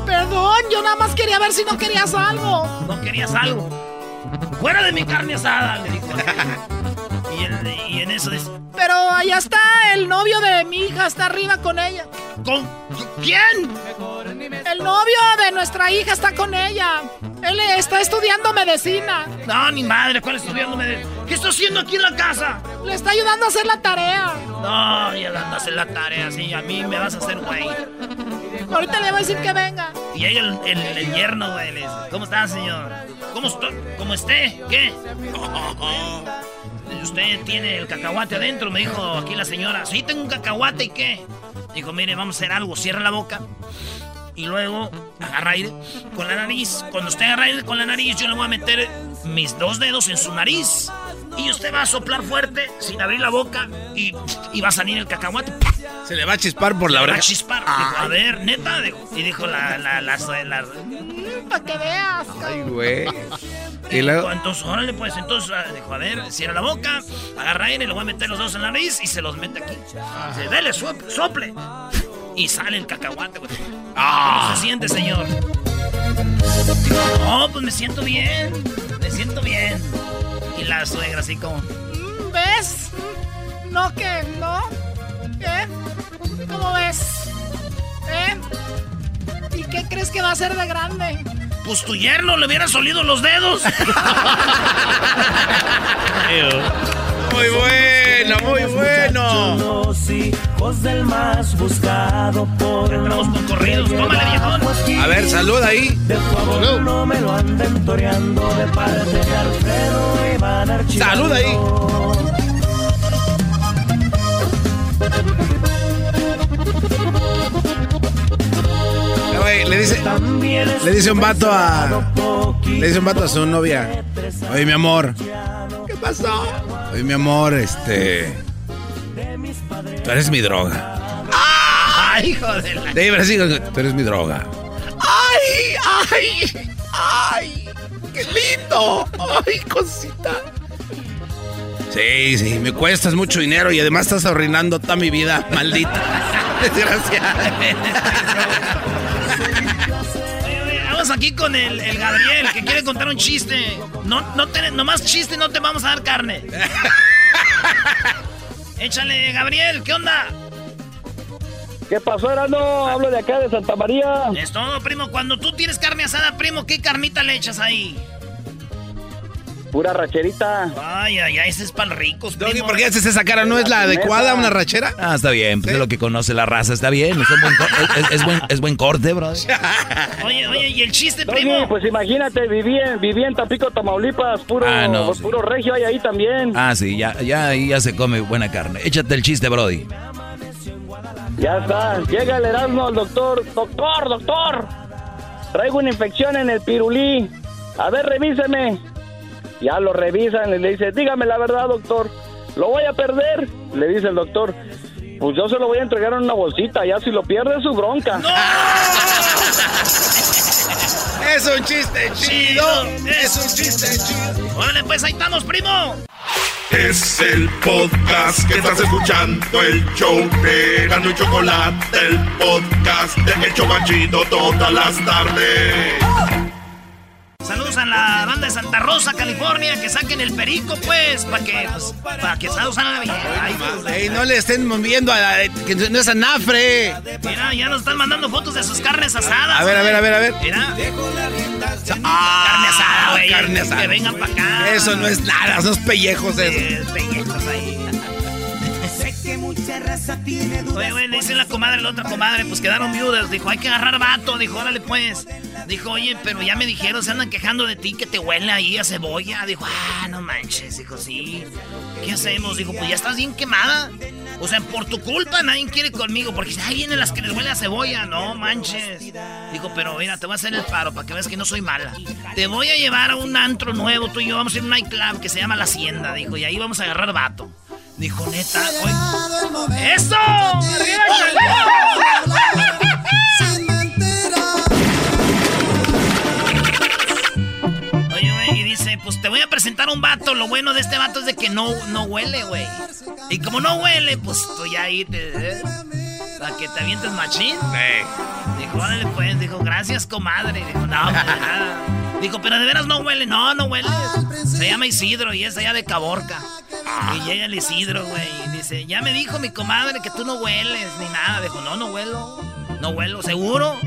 perdón, yo nada más quería ver si no querías algo. No querías algo. Fuera de mi carne asada, le dijo. Y Y, el- y en eso dice, Pero allá está el novio de mi hija, está arriba con ella. ¿con quién? El novio de nuestra hija está con ella. Él está estudiando medicina. No, ni madre, ¿cuál estudiando? ¿Qué está haciendo aquí en la casa? Le está ayudando a hacer la tarea. No, y él anda a hacer la tarea así, a mí me vas a hacer güey. Ahorita le voy a decir que venga. Y llega el, el, el yerno, güey, le dice, ¿cómo está, señor? ¿Cómo estoy? ¿Cómo esté? ¿Qué? Usted tiene el cacahuate adentro, me dijo aquí la señora. Sí, tengo un cacahuate, ¿y qué? Dijo, mire, vamos a hacer algo, cierra la boca. Y luego agarra aire con la nariz. Cuando usted agarra aire con la nariz, yo le voy a meter mis dos dedos en su nariz. Y usted va a soplar fuerte, sin abrir la boca, y, y va a salir el cacahuate. Se le va a chispar por la Le va a chispar. Dijo, a ver, neta. Dijo, y dijo la, la, la, la- Para que veas. Ay, güey. Y luego. entonces, órale, pues, entonces, ah, dijo, a ver, cierra la boca, agarra aire, le voy a meter los dos en la nariz y se los mete aquí. Dice, dele, sople, sople. Y sale el cacahuate, güey. ¿Cómo se siente, señor? No, pues me siento bien, me siento bien. Y la suegra así como, Mm, ¿Ves? No que, no. ¿Qué? ¿Cómo ves? ¿Eh? ¿Y qué crees que va a ser de grande? Pues tu yerno le hubiera solido los dedos. Muy bueno, muy bueno. Los hijos del más buscado por Entramos con corridos, tómale, viejón. A ver, salud ahí. De favor no me lo anden toreando de parte de Alfredo Iván Archibaldo. Salud ahí. Güey, le dice, le dice un vato a, le dice un vato a su novia. Oye, mi amor. ¿Qué pasó? Oye, mi amor, este, tú eres mi droga. Ay, hijo de la... De Brasil, tú eres mi droga. ¡Ay! ¡Ay! ¡Ay! ¡Qué lindo! ¡Ay, cosita! Sí, sí, me cuestas mucho dinero y además estás arruinando toda mi vida, maldita. Vamos aquí con el, el Gabriel que quiere contar un chiste. No, no te, nomás chiste, no te vamos a dar carne. Échale, Gabriel, ¿qué onda? ¿Qué pasó, Erano? Hablo de acá de Santa María. Es todo, primo. Cuando tú tienes carne asada, primo, ¿qué carnita le echas ahí? Pura racherita. Ay, ay, ay, ese es para ricos. Doggy, ¿por qué haces esa cara? ¿No es la adecuada, una rachera? Ah, está bien, pues es lo que conoce la raza, está bien. Es, un buen, es- es buen, es buen corte, bro. Oye, oye, ¿y el chiste, Doggy, primo? pues imagínate, viví en, viví en Tampico, Tamaulipas, puro, Ah, no, sí. puro regio hay ahí también. Ah, sí, ya, ya, ahí ya se come buena carne. Échate el chiste, Brody. Ya está. Llega el Erasmo al doctor. Doctor, doctor. Traigo una infección en el pirulí. A ver, revíseme. Ya lo revisan y le dice, dígame la verdad, doctor. ¿Lo voy a perder? Le dice el doctor. Pues yo se lo voy a entregar en una bolsita. Ya si lo pierde es su bronca. Es un chiste chido. Es un chiste chido. Órale, pues ahí estamos, primo. Es el podcast que estás escuchando, el show de Gano y Chocolate, el podcast de El Chobachito todas las tardes. Saludos a la banda de Santa Rosa, California, que saquen el perico, pues, para que, pues, para que salga la Ey, no le estén moviendo a la, que no es anafre. Mira, ya nos están mandando fotos de sus carnes asadas. A ver, a ver, a ver, a ver. Mira. carne asada, güey. carne asada. Que vengan para acá. Eso no es nada, esos pellejos esos. Eh, pellejos ahí. Oye, güey, le dice la comadre la otra comadre, pues quedaron viudas. Dijo, hay que agarrar vato. Dijo, órale, pues. Dijo, oye, pero ya me dijeron, se andan quejando de ti que te huele ahí a cebolla. Dijo, ah, no manches. Dijo, sí. ¿Qué hacemos? Dijo, pues ya estás bien quemada. O sea, por tu culpa nadie quiere conmigo, porque ahí vienen las que les huele a cebolla. No manches. Dijo, pero mira, te voy a hacer el paro para que veas que no soy mala. Te voy a llevar a un antro nuevo, tú y yo vamos a ir a un nightclub que se llama La Hacienda. Dijo, y ahí vamos a agarrar vato. Dijo, neta, oye. ¡Eso! ¡Arriba, Oye, güey, y dice, pues te voy a presentar un vato. Lo bueno de este vato es de que no, no huele, güey. Y como no huele, pues tú ya ahí te... Para que te avientes machín. Dijo, órale, pues. Dijo, gracias, comadre. Dijo, no, pues, nada. Dijo, pero de veras no huele. No, no huele. Se llama Isidro y es allá de Caborca. Y llega el Isidro, güey, y dice, ya me dijo mi comadre que tú no hueles ni nada. Dijo, no, no huelo. No huelo, ¿seguro?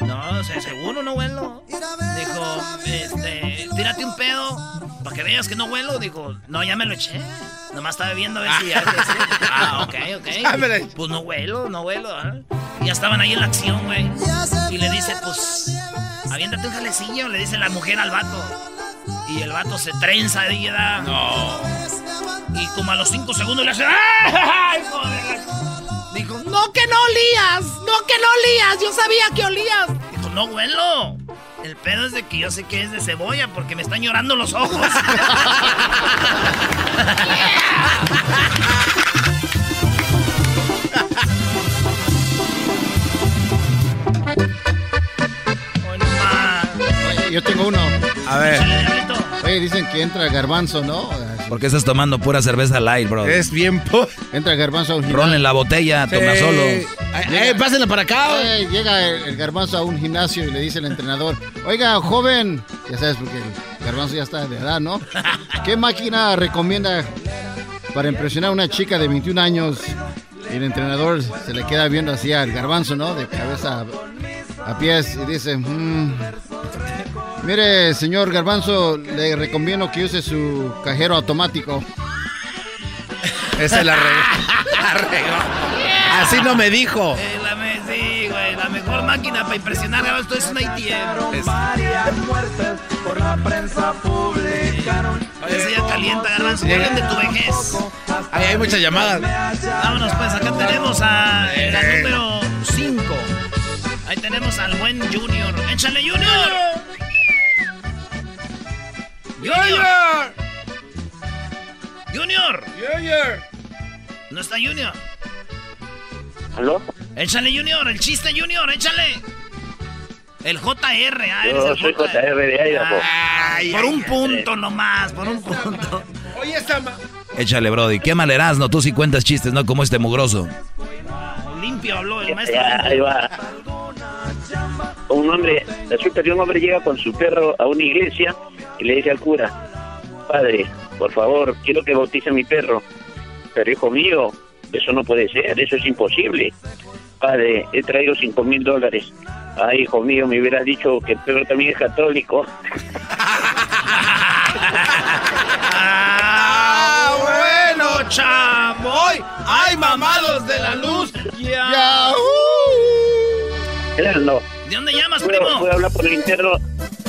No, o sea, seguro no huelo. Dijo, este, tírate un pedo para que veas que no huelo. Dijo, no, ya me lo eché. Nomás estaba viendo a ver si ya. Ah, ok, ok. Pues no huelo, no huelo. ¿ah? Y ya estaban ahí en la acción, güey. Y le dice, pues, aviéntate un jalecillo, le dice la mujer al vato. Y el vato se trenza de ida. No. Y como a los cinco segundos le hace. ¡Ay, joder! No que no olías, no que no olías, yo sabía que olías. Dijo, no huelo. El pedo es de que yo sé que es de cebolla porque me están llorando los ojos. Oye, yo tengo uno. A ver. Oye, dicen que entra garbanzo, ¿no? ¿Por qué estás tomando pura cerveza light, bro? Es bien po... Entra garbanzo a un Ron gimnasio. en la botella, toma Sí. solo. Eh, eh, pásenla para acá. Eh, llega el, el garbanzo a un gimnasio y le dice el entrenador, oiga, joven, ya sabes, porque el garbanzo ya está de edad, ¿no? ¿Qué máquina recomienda para impresionar a una chica de 21 años? Y el entrenador se le queda viendo así al garbanzo, ¿no? De cabeza a, a pies y dice, "Mm, mire, señor garbanzo, le recomiendo que use su cajero automático. Esa es la regla. Así no me dijo. Eh, la me- sí, güey, la mejor máquina para impresionar a esto es un ATM. por la prensa publicaron. Eso ya calienta, garbanzo. Hablen de tu vejez. Ahí hay muchas llamadas. Vámonos, pues acá tenemos a Eh. la número 5. Ahí tenemos al buen Junior. ¡Échale, Junior! ¡Junior! ¡Junior! ¿No está Junior? ¿Aló? Échale, Junior, el chiste, Junior, échale. El JR, ah, eres Yo el soy JR de Idaho. Ay, por un punto nomás, por un punto. Oye, esta ma- Échale, Brody. Qué mal no Tú sí cuentas chistes, no como este mugroso. Limpio habló el maestro. Ya, ahí va. Un hombre, resulta que un hombre llega con su perro a una iglesia y le dice al cura, padre, por favor, quiero que bautice a mi perro. Pero hijo mío, eso no puede ser, eso es imposible. Padre, he traído cinco mil dólares. Ay, hijo mío, me hubiera dicho que el perro también es católico. Ah, bueno, chamoy. Ay, mamados de la luz. Ya. Erasno, ¿De dónde llamas, ¿puedo, primo? puedo hablar por el interno?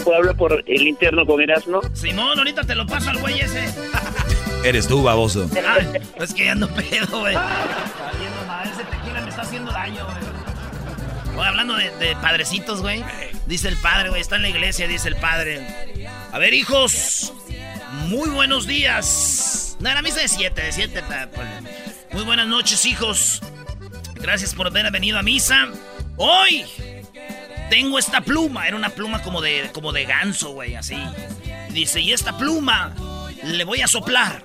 ¿Puedo hablar por el interno con Erasno? Simón, ahorita te lo paso al güey ese. Eres tú, baboso. Ay, es que ya ando pedo, güey. Ese tequila me está haciendo daño, güey. Oye, hablando de, de padrecitos, güey. Dice el padre, güey, está en la iglesia, dice el padre. A ver, hijos, muy buenos días. No, era misa de siete, de siete. pa- pa- Muy buenas noches, hijos. Gracias por haber venido a misa. Hoy tengo esta pluma. Era una pluma como de, como de ganso, güey, así. Dice, y esta pluma le voy a soplar.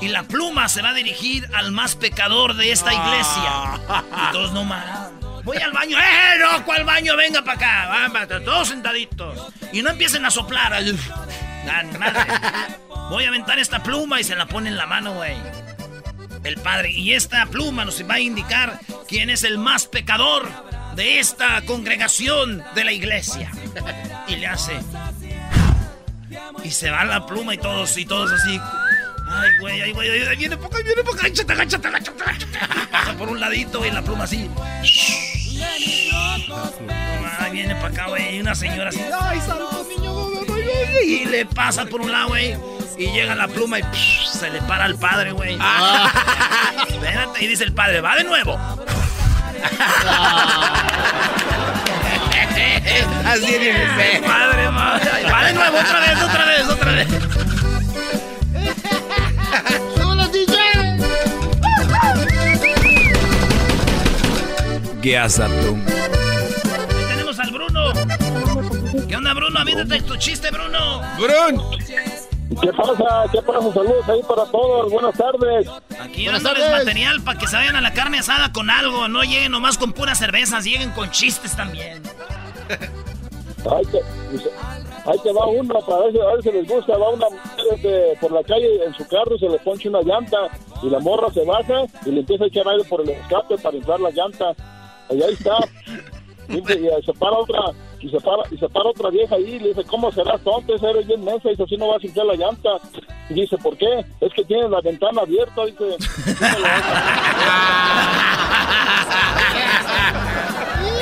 Y la pluma se va a dirigir al más pecador de esta iglesia. Y todos no más. Voy al baño. ¡Eh, no! ¿Cuál baño? Venga para acá. Vamos, todos sentaditos. Y no empiecen a soplar. Madre. Voy a aventar esta pluma y se la pone en la mano, güey. El padre. Y esta pluma nos va a indicar quién es el más pecador de esta congregación de la iglesia. Y le hace. Y se va la pluma y todos, y todos así. Ay, güey, ay, güey, ay, viene acá, viene acá, échate, agáchate, agáchate. Pasa por un ladito y la pluma así. Ay, viene para acá, güey, y una señora así. Ay, santo niño, y le pasa por un lado, güey. Y llega la pluma y psh, se le para al padre, güey. Espérate, y dice el padre, va de nuevo. Así debe ser. Madre, madre. Va de nuevo, otra vez, otra vez, otra vez. ¡Solo DJ! ¿Qué haces tú? ¿Qué onda, Bruno? Aviéntate tu chiste, Bruno. Bruno. ¿Qué pasa? ¿Qué pasa? Saludos ahí para todos. Buenas tardes. Aquí Buenas tardes. material para que se vayan a la carne asada con algo. No lleguen nomás con puras cervezas, lleguen con chistes también. Ay, que- Ahí te va uno, para ver, si- a ver si les gusta, va una mujer este, por la calle en su carro y se le ponche una llanta y la morra se baja y le empieza a echar aire por el escape para inflar la llanta. Y ahí está. Dice, y se para otra y se para y se para otra vieja ahí y le dice cómo serás tonto ese eres bien mensa dice así no vas a inflar la llanta y dice ¿por qué? es que tienes la ventana abierta dice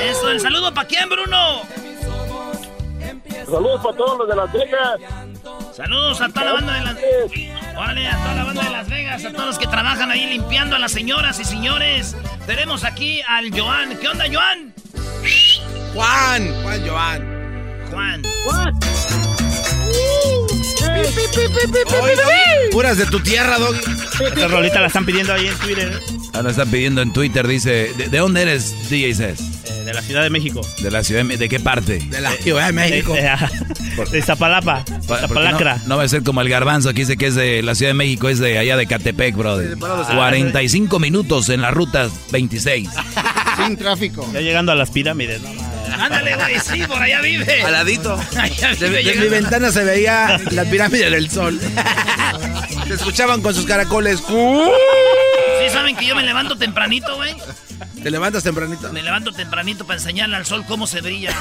Eso, el saludo para quién, Bruno. saludos para todos los de Las Vegas Saludos a toda la banda de Las Órale, a toda la banda de Las Vegas, a todos los que trabajan ahí limpiando a las señoras y señores. Tenemos aquí al Joan. ¿Qué onda, Joan? Juan, Juan Joan. Juan. Oye, puras de tu tierra, Doggy. Esta rolita la están pidiendo ahí en Twitter. ¿eh? Ah, lo están pidiendo en Twitter, dice, ¿de, de dónde eres, DJ Cés? Eh, de la Ciudad de México. De la ciudad de, ¿de qué parte? De la Ciudad de México. De, de- de Zapalapa. Zapalacra. No, no va a ser como el garbanzo que dice que es de la Ciudad de México, es de allá de Catepec, brother. 45 minutos en la ruta 26. Sin tráfico. Ya llegando a las pirámides. ¿no? Ándale, güey, sí, por allá vive. Al ladito. Allá De, vive de mi ventana se veía la pirámide del sol. Se escuchaban con sus caracoles. Sí, saben que yo me levanto tempranito, güey. ¿Te levantas tempranito? Me levanto tempranito para enseñarle al sol cómo se brilla.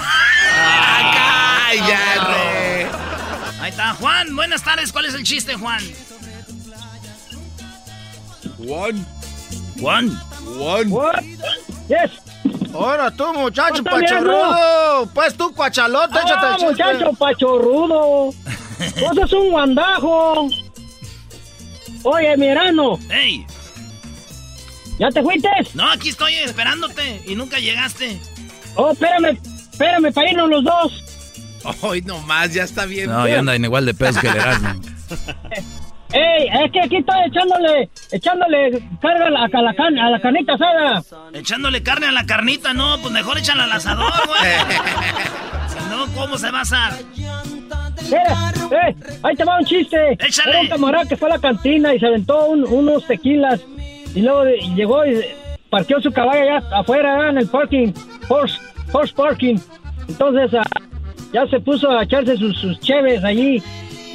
¡Cállate! Ahí está, Juan. Buenas tardes. ¿Cuál es el chiste, Juan? Juan. Juan. Juan. Yes. Ahora tú, muchacho ¿Cómo está, pachorrudo. Pues tú, cuachalote, échate Ah, el chiste. muchacho pachorrudo. Vos sos un guandajo. Oye, Mirano, ¡Ey! ¿ya te fuiste? No, aquí estoy esperándote y nunca llegaste. Oh, espérame, espérame para irnos los dos. Hoy nomás, ya está bien. No, ya andan igual de pedos que el Erasmo. Ey, es que aquí estoy echándole, echándole carga a la, a la, can- a la canita asada. Echándole carne a la carnita, no, pues mejor échala al asador, güey. si no, ¿cómo se va a asar? Mira, eh, ahí te va un chiste. Échale. Era un camarada que fue a la cantina y se aventó un- unos tequilas. Y luego de- y llegó y parqueó su caballo allá afuera, allá en el parking, horse, horse parking. Entonces ah, ya se puso a echarse sus, sus cheves allí.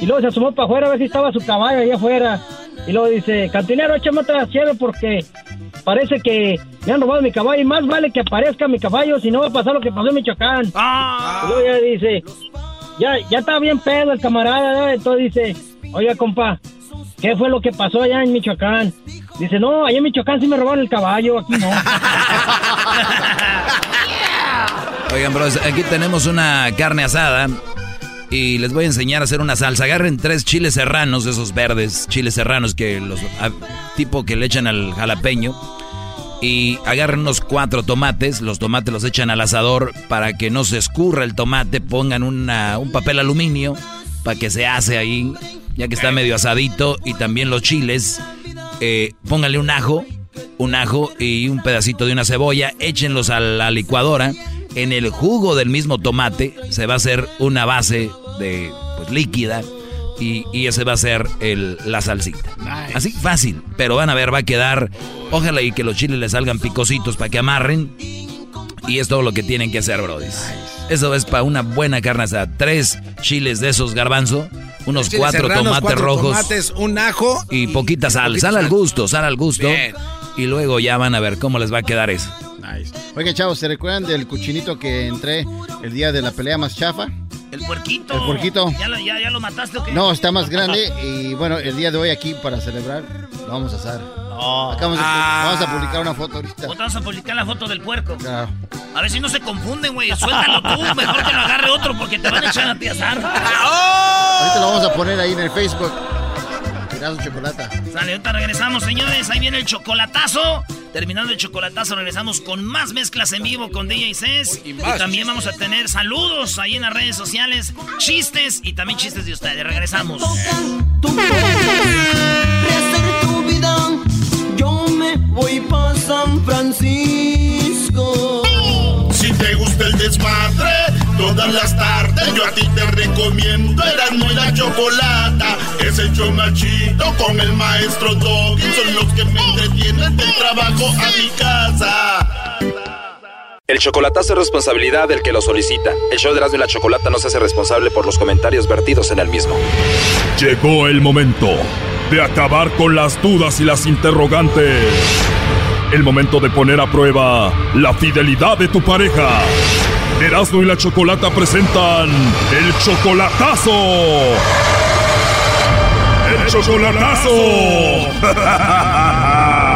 Y luego se asomó para afuera a ver si estaba su caballo allá afuera. Y luego dice, cantinero, échame otra cheve porque parece que me han robado mi caballo. Y más vale que aparezca mi caballo, si no va a pasar lo que pasó en Michoacán. Ah. Y luego ya dice, ya, ya está bien pedo el camarada, ¿no? entonces dice, oiga compa, ¿qué fue lo que pasó allá en Michoacán? Dice, no, allá en Michoacán sí me robaron el caballo, aquí no. Oigan, bros, aquí tenemos una carne asada y les voy a enseñar a hacer una salsa. Agarren tres chiles serranos, esos verdes, chiles serranos que los tipo que le echan al jalapeño. Y agarren unos cuatro tomates, los tomates los echan al asador para que no se escurra el tomate, pongan un papel aluminio para que se hace ahí, ya que está medio asadito, y también los chiles, eh, pónganle un ajo, un ajo y un pedacito de una cebolla, échenlos a la licuadora, en el jugo del mismo tomate se va a hacer una base de pues, líquida y, y ese va a ser el, la salsita. Así fácil, pero van a ver, va a quedar, ojalá y que los chiles les salgan picositos para que amarren y es todo lo que tienen que hacer, brodis. Eso es para una buena carne asada. Tres chiles de esos garbanzo, unos cuatro serranos, tomates cuatro rojos tomates, un ajo y, poquita sal. poquita Sal al gusto, sal al gusto. Bien. Y luego ya van a ver cómo les va a quedar eso. Oigan, chavos, ¿se recuerdan del cuchinito que entré el día de la pelea más chafa? El puerquito. El puerquito. ¿Ya lo, ya, ya lo mataste o qué? No, está más grande y bueno, el día de hoy aquí para celebrar lo vamos a asar. Acabamos de- Ah. vamos a publicar una foto ahorita. ¿O te vas a publicar la foto del puerco? Claro. A ver si no se confunden, güey. Suéltalo tú, mejor que lo agarre otro porque te van a echar a ti asar. Ahorita lo vamos a poner ahí en el Facebook. Sale, ahorita regresamos, señores. Ahí viene el chocolatazo. Terminando el chocolatazo, regresamos con más mezclas en vivo con DJ Cés. Y, también vamos a tener saludos ahí en las redes sociales, chistes y también chistes de ustedes. Regresamos. rehacer tu vida. Yo me voy pa' San Francisco. Si te gusta el desmadre, todas las tardes yo a ti te recomiendo Eran muy la chocolata. Es más chido con el maestro Doggy. Son los que me entretienen del trabajo a mi casa. El chocolatazo es responsabilidad del que lo solicita. El show de Erasmo y la Chocolata no se hace responsable por los comentarios vertidos en el mismo. Llegó el momento de acabar con las dudas y las interrogantes. El momento de poner a prueba la fidelidad de tu pareja. Erasmo y la Chocolata presentan el chocolatazo. ¡El chocolatazo!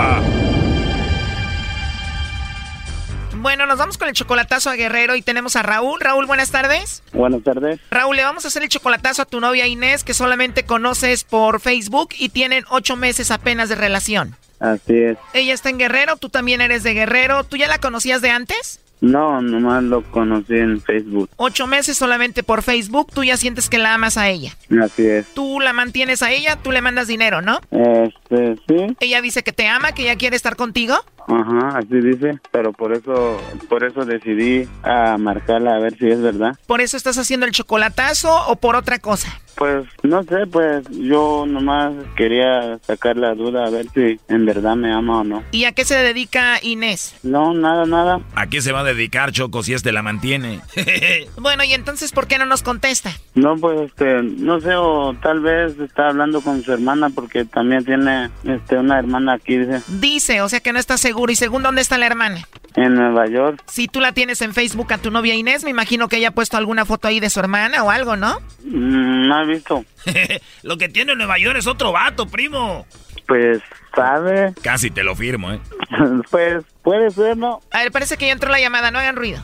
Bueno, nos vamos con el chocolatazo a Guerrero y tenemos a Raúl. Raúl, buenas tardes. Buenas tardes. Raúl, le vamos a hacer el chocolatazo a tu novia Inés, que solamente conoces por Facebook y tienen ocho meses apenas de relación. Así es. Ella está en Guerrero, tú también eres de Guerrero. ¿Tú ya la conocías de antes? No, nomás lo conocí en Facebook. Ocho meses solamente por Facebook, tú ya sientes que la amas a ella. Así es. Tú la mantienes a ella, tú le mandas dinero, ¿no? Este, sí. Ella dice que te ama, que ella quiere estar contigo. Ajá, así dice, pero por eso, por eso decidí a marcarla a ver si es verdad. ¿Por eso estás haciendo el chocolatazo o por otra cosa? Pues no sé, pues yo nomás quería sacar la duda a ver si en verdad me ama o no. ¿Y a qué se dedica Inés? No, nada, nada. ¿A qué se va a dedicar Choco si este la mantiene? bueno, y entonces ¿por qué no nos contesta? No, pues este, no sé, o tal vez está hablando con su hermana porque también tiene este una hermana aquí, dice. Dice, o sea que no está seguro. Y según, ¿dónde está la hermana? En Nueva York. Si tú la tienes en Facebook a tu novia Inés, me imagino que ella ha puesto alguna foto ahí de su hermana o algo, ¿no? Mm, no he visto. Lo que tiene en Nueva York es otro vato, primo. Pues, ¿sabe? Casi te lo firmo, ¿eh? pues, puede ser, ¿no? A ver, parece que ya entró la llamada, no hagan ruido.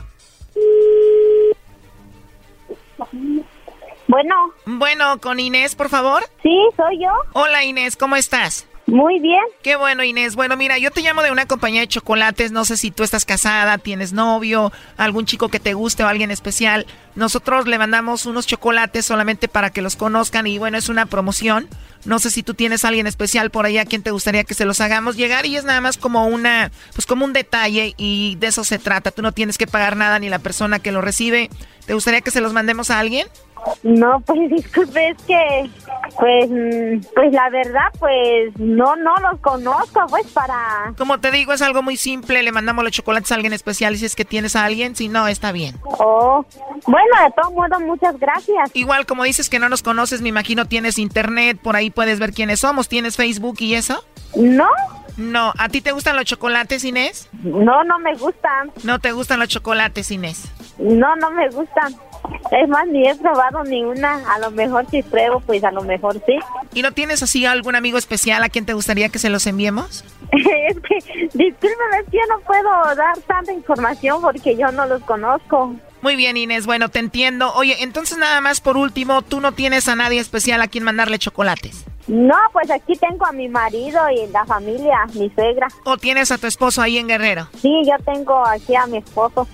Bueno. Bueno, con Inés, por favor. Sí, soy yo. Hola Inés, ¿cómo estás? Muy bien. Qué bueno, Inés. Bueno, mira, yo te llamo de una compañía de chocolates. No sé si tú estás casada, tienes novio, algún chico que te guste o alguien especial. Nosotros le mandamos unos chocolates solamente para que los conozcan y bueno, es una promoción. No sé si tú tienes a alguien especial por allá a quien te gustaría que se los hagamos llegar y es nada más como una, pues como un detalle y de eso se trata. Tú no tienes que pagar nada ni la persona que lo recibe. ¿Te gustaría que se los mandemos a alguien? No, pues disculpe, es que, pues, mm, pues la verdad, pues no, no los conozco, pues para... Como te digo, es algo muy simple, le mandamos los chocolates a alguien especial y si es que tienes a alguien, si no, está bien. Oh, bueno, de todo modo, muchas gracias. Igual, como dices que no nos conoces, me imagino tienes internet, por ahí puedes ver quiénes somos, ¿tienes Facebook y eso? No. No, ¿a ti te gustan los chocolates, Inés? No, no me gustan. No te gustan los chocolates, Inés. No, no me gustan. Es más, ni he probado ni una. A lo mejor si pruebo, pues a lo mejor sí. ¿Y no tienes así algún amigo especial a quien te gustaría que se los enviemos? es que, discúlpeme, es que yo no puedo dar tanta información porque yo no los conozco. Muy bien, Inés. Bueno, te entiendo. Oye, entonces nada más por último, ¿tú no tienes a nadie especial a quien mandarle chocolates? No, pues aquí tengo a mi marido y la familia, mi suegra. ¿O tienes a tu esposo ahí en Guerrero? Sí, yo tengo aquí a mi esposo.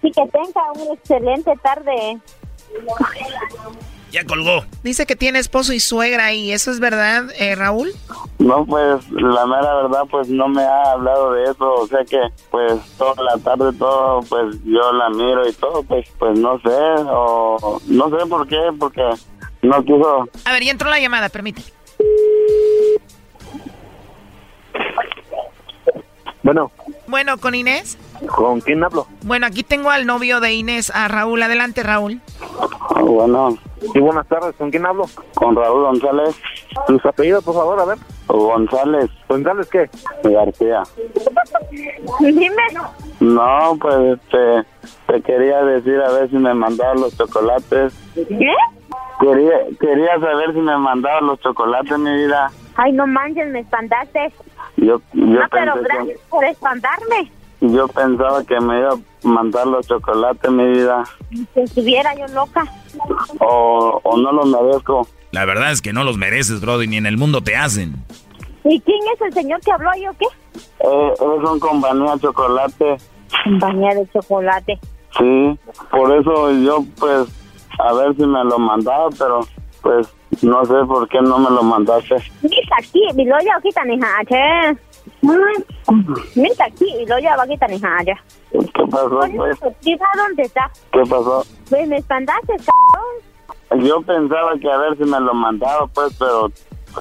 Sí, que tenga una excelente tarde. Ya colgó. Dice que tiene esposo y suegra y eso es verdad, eh, Raúl. No, pues la mera verdad, pues no me ha hablado de eso, o sea que pues toda la tarde todo, pues yo la miro y todo, pues pues no sé, o no sé por qué, porque no quiso. A ver, ya entró la llamada, permíteme. Bueno. Bueno, ¿con Inés? ¿Con quién hablo? Bueno, aquí tengo al novio de Inés, a Raúl. Adelante, Raúl. Ah, bueno. Sí, buenas tardes. ¿Con quién hablo? Con Raúl González. ¿Sus apellidos, por favor? A ver. González. ¿González qué? García. Dime. No, pues este, te quería decir a ver si me mandaban los chocolates. ¿Qué? Quería, quería saber si me mandaban los chocolates, mi vida. Ay, no manches, me espantaste. Yo, yo no, pero pensé que- gracias por espantarme. Yo pensaba que me iba a mandar los chocolates, mi vida. Si estuviera yo loca. O, o no los merezco. La verdad es que no los mereces, Brody, ni en el mundo te hacen. ¿Y quién es el señor que habló ahí o qué? Eh, es un compañía chocolate. Compañía de chocolate. Sí, por eso yo, pues, a ver si me lo mandaba, pero, pues, no sé por qué no me lo mandaste. Mira aquí, mi loya aquí ni hacha. Mira aquí, mi loya va aquí ni hacha. ¿Qué pasó, pues? ¿Dónde está? ¿Qué pasó? Pues me espantaste, cabrón. Yo pensaba que a ver si me lo mandaba, pues, pero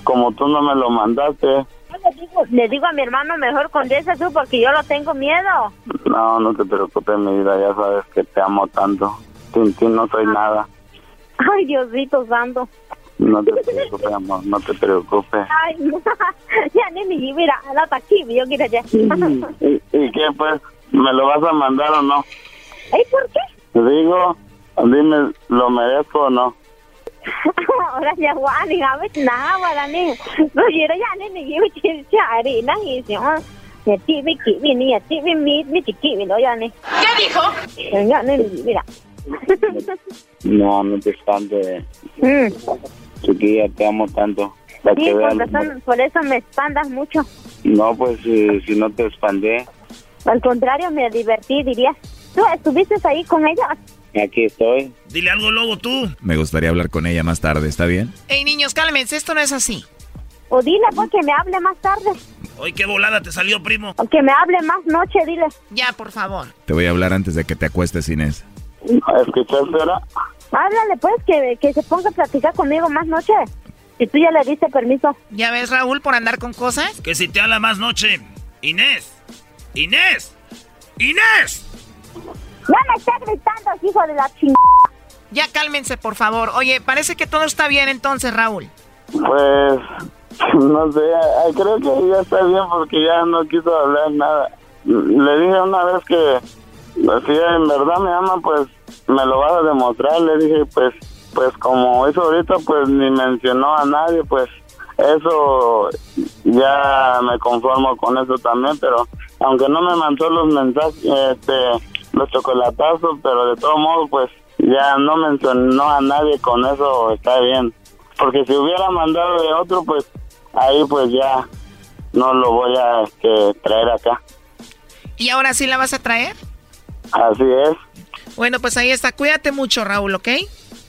como tú no me lo mandaste, le digo, le digo a mi hermano mejor con ese tú porque yo lo tengo miedo. No, no te preocupes, mi vida, ya sabes que te amo tanto. Sin ti no soy nada. Ay, Diosito santo. No te preocupes, amor, no te preocupes. Ay, ya ni ni mira, la aquí, yo quiero ya. ¿Y, y qué, pues? ¿Me lo vas a mandar o no? ¿Ay, por qué? Digo, dime, ¿lo merezco o no? Ahora ya a ver, nada, para ni. No, yo ya ni yo quiero ya, ni nada, y si no. Ni ti, mi ki, mi ni, ti, mi mi, mi chiqui, mi no, ya ni. ¿Qué dijo? Ya ni ni, mira. No, no te espantes. Mm. Chiquilla, te amo tanto. Para Sí, que por eso, por eso me espantas mucho. No, pues eh, si no te expandé, Al contrario, me divertí, dirías. ¿Tú estuviste ahí con ella? aquí estoy. Dile algo, Lobo, tú. Me gustaría hablar con ella más tarde, ¿está bien? Ey, niños, cálmense, esto no es así. O dile, pues, que me hable más tarde. Hoy qué volada te salió, primo. O que me hable más noche, dile. Ya, por favor. Te voy a hablar antes de que te acuestes, Inés. ¿Escuchaste ahora? Háblale, pues, que, que se ponga a platicar conmigo más noche. Si tú ya le diste permiso. ¿Ya ves, Raúl, por andar con cosas? Que si te habla más noche. Inés. Inés. Inés. No me estés gritando, hijo de la chingada. Ya cálmense, por favor. Oye, parece que todo está bien entonces, Raúl. Pues, no sé, creo que ya está bien porque ya no quiso hablar nada. Le dije una vez que si en verdad me ama, pues me lo vas a demostrar. Le dije, pues, pues como eso ahorita, pues ni mencionó a nadie, pues eso ya me conformo con eso también, pero aunque no me mandó los mensajes, este, los chocolatazos, pero de todo modo, pues ya no mencionó a nadie con eso, está bien. Porque si hubiera mandado de otro, pues ahí pues ya no lo voy a este, traer acá. ¿Y ahora sí la vas a traer? Así es. Bueno, pues ahí está. Cuídate mucho, Raúl, ¿ok?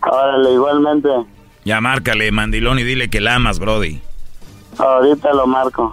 Órale, igualmente. Ya márcale, mandilón, y dile que la amas, Brody. Ahorita lo marco.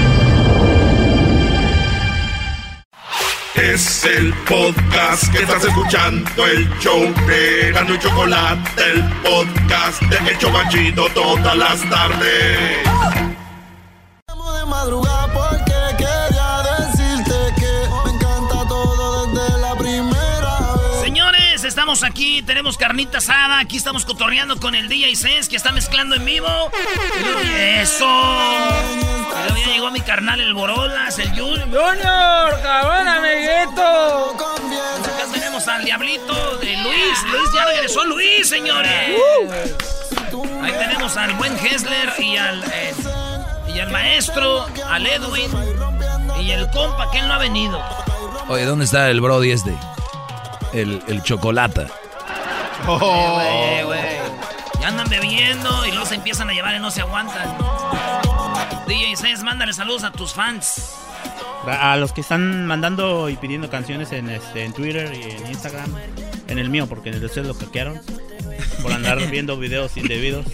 Es el podcast que estás escuchando, el show de Gano y Chocolate, el podcast de Hecho Banchito todas las tardes. de madrugada estamos aquí, tenemos carnita asada, aquí estamos cotorreando con el DJ Cés que está mezclando en vivo. ¡Eso! Y luego ya llegó mi carnal el Borolas, el Junior. ¡Junior! ¡Cabrón, amiguito! Acá tenemos al Diablito de Luis. Luis ya regresó Luis, señores. Ahí tenemos al buen Hessler y al, eh, y al maestro, al Edwin y el compa que él no ha venido. Oye, ¿dónde está el Brody este? El, el chocolata. Eh, güey, güey. Ya andan bebiendo y luego se empiezan a llevar y no se aguantan. DJ Cés, mándale saludos a tus fans. A los que están mandando y pidiendo canciones en, este, en Twitter y en Instagram. En el mío, porque en el de ustedes lo hackearon. Por andar viendo videos indebidos.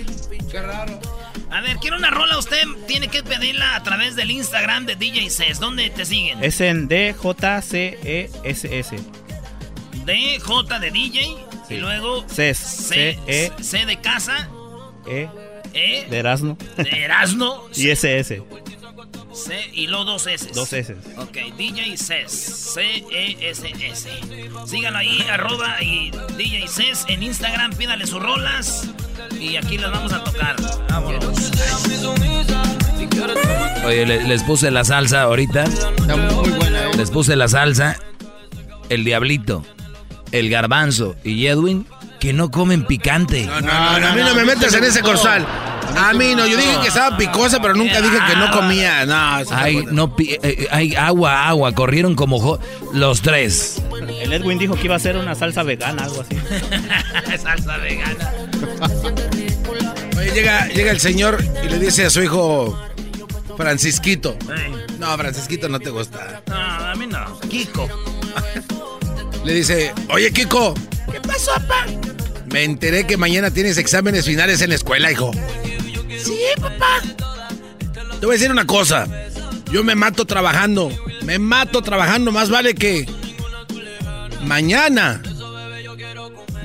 Qué raro. A ver, quiero una rola. Usted tiene que pedirla a través del Instagram de DJ Cés. ¿Dónde te siguen? Es en DJCESS. DJ de DJ. Y luego Cés, C, C-E. C de casa. E. E. De Erasmo. De Erasmo. Y SS. C y luego dos S. Dos S. Ok, DJ Cés. C-E-S-S. Síganlo ahí, arroba y DJ Cés en Instagram. Pídale sus rolas. Y aquí las vamos a tocar. Vámonos. Oye, le- les puse la salsa ahorita. muy buena, Les puse la salsa. El diablito, el garbanzo y Edwin que no comen picante. No, no, a mí no me metas en ese corsal. A mí no, yo dije que estaba picosa, pero nunca dije que no comía. No, Hay, no, pi- eh, eh, hay agua, agua. Corrieron como los tres. El Edwin dijo que iba a ser una salsa vegana, algo así. Salsa vegana. Oye, llega, llega el señor y le dice a su hijo Francisquito. No, Francisquito no te gusta. No, a mí no. Kiko. Le dice, oye, Kiko, ¿Qué pasó, papá? Me enteré que mañana tienes exámenes finales en la escuela, hijo. Sí, papá. Te voy a decir una cosa. Yo me mato trabajando. Me mato trabajando. Más vale que mañana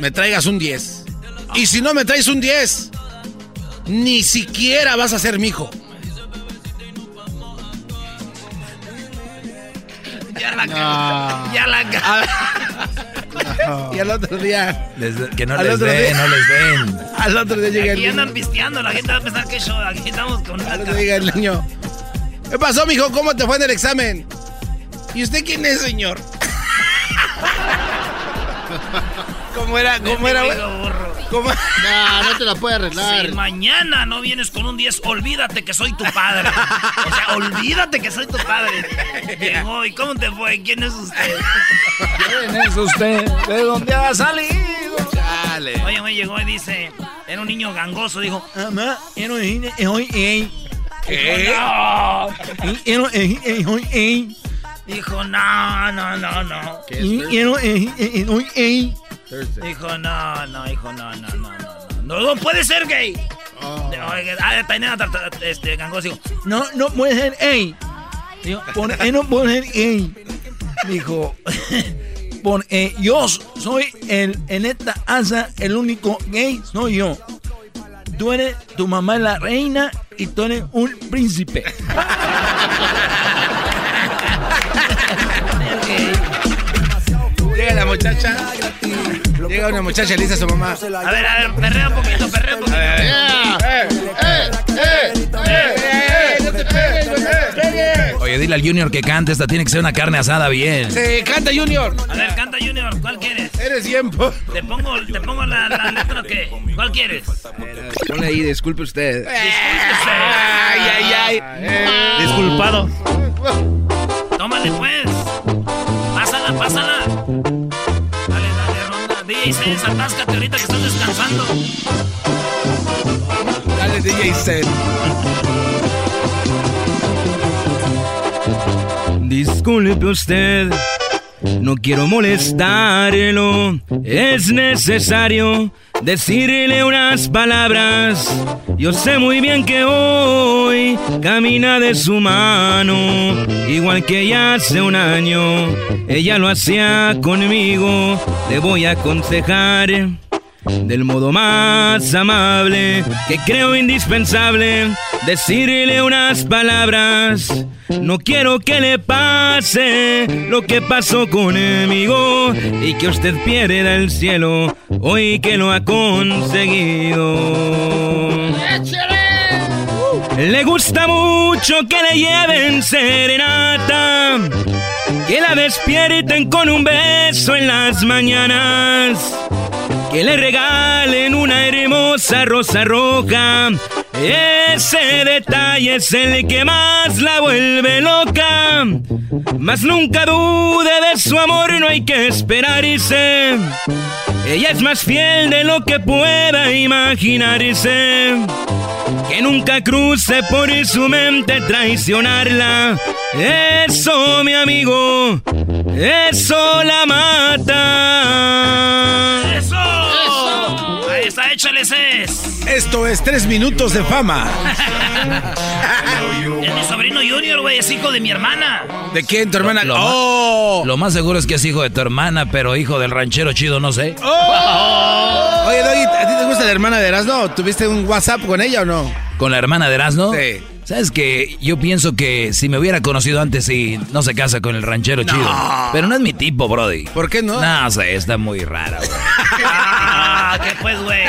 me traigas un 10. Y si no me traes un 10, ni siquiera vas a ser mi hijo. Ya la No. Ya la ca- Y al otro día. Les- que no Al les otro den, día- no les den. Al otro día llega el Aquí andan niño. pisteando, la gente va a pensar que show. Aquí estamos con una Al otro día llega el niño. ¿Qué pasó, mijo? ¿Cómo te fue en el examen? ¿Y usted quién es, señor? ¿Cómo era? ¿Cómo era, güey? ¿Cómo? No, no te la puedes arreglar. Si mañana no vienes con un 10, olvídate que soy tu padre. O sea, olvídate que soy tu padre. Llegó, ¿y cómo te fue? ¿Quién es usted? ¿Quién es usted? ¿De dónde ha salido? Chale. Oye, güey, llegó y dice, era un niño gangoso, dijo, Mamá, era un hoy, ¿Qué? Dijo, Dijo, no, no, no, no. Dijo, no, no, hijo, no, no, no, no, no. No, puede ser gay. Ah, otra- este gangoso dijo, No, no puede ser gay. Dijo, por, eh, no puede ser gay. Dijo, por, eh, yo soy el, en esta asa, el único gay soy yo. Tú eres, tu mamá es la reina y tú eres un príncipe. Llega la muchacha. Llega una muchacha y le dice a su mamá. a ver, a ver, perrea un poquito, perrea un poquito. Oye, dile al Junior que cante, esta tiene que ser una carne asada bien. Sí, canta Junior. A ver, canta Junior, ¿cuál quieres? Eres tiempo. ¿Te pongo, te pongo la, la letra o qué? ¿Cuál quieres? Ponle ahí, disculpe usted. Ay, ay, ay. Disculpado. Tómale pues. Pásala, pásala. Dale, dale, ronda. DJ Cés, atáscate ahorita que estás descansando. Dale, DJ Set. Disculpe usted, no quiero molestarlo. Es necesario decirle unas palabras. Yo sé muy bien que hoy camina de su mano, igual que ya hace un año. Ella lo hacía conmigo. Le voy a aconsejar del modo más amable que creo indispensable decirle unas palabras. No quiero que le pase lo que pasó conmigo y que usted pierda el cielo hoy que lo ha conseguido. Le gusta mucho que le lleven serenata, que la despierten con un beso en las mañanas que le regalen una hermosa rosa roja. Ese detalle es el que más la vuelve loca. Mas nunca dude de su amor, no hay que esperarse. Ella es más fiel de lo que pueda imaginarse. Que nunca cruce por su mente traicionarla. Eso, mi amigo, eso la mata. ¡Eso! Ahí está, échale Cés. Esto es tres minutos de fama. Es mi sobrino Junior, güey, es hijo de mi hermana. ¿De quién, tu hermana? Lo, ¡Oh! lo más seguro es que es hijo de tu hermana, pero hijo del ranchero chido, no sé. ¡Oh! Oye, Doggy, ¿a ti te gusta la hermana de Erasmo? ¿Tuviste un WhatsApp con ella o no? ¿Con la hermana de Erasmo? Sí. ¿Sabes que Yo pienso que si me hubiera conocido antes, sí, no se casa con el ranchero chido. Pero no es mi tipo, Brody. ¿Por qué no? No, sé, está muy rara, ¿qué pues, güey?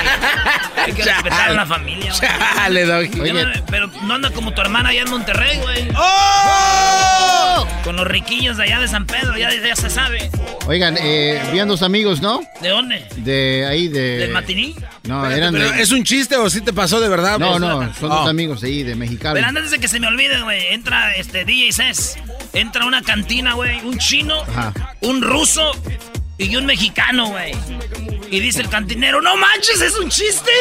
Hay que respetar a la familia, güey. Dale, Doggy. Pero no anda como tu hermana allá en Monterrey, güey. ¡Oh! Con los riquillos de allá de San Pedro, ya, ya se sabe. Oigan, eh, vi a dos amigos, ¿no? ¿De dónde? De ahí, de... ¿Del matiní? No, Espérate, eran ¿pero de... ¿Es un chiste o sí te pasó de verdad? No, Pues, no, son Oh. dos amigos ahí de Mexicali. Pero antes de que se me olvide, güey, entra este DJ Cés. Entra a una cantina, güey, un chino, Ajá. un ruso y un mexicano, güey. Y dice el cantinero, no manches, es un chiste.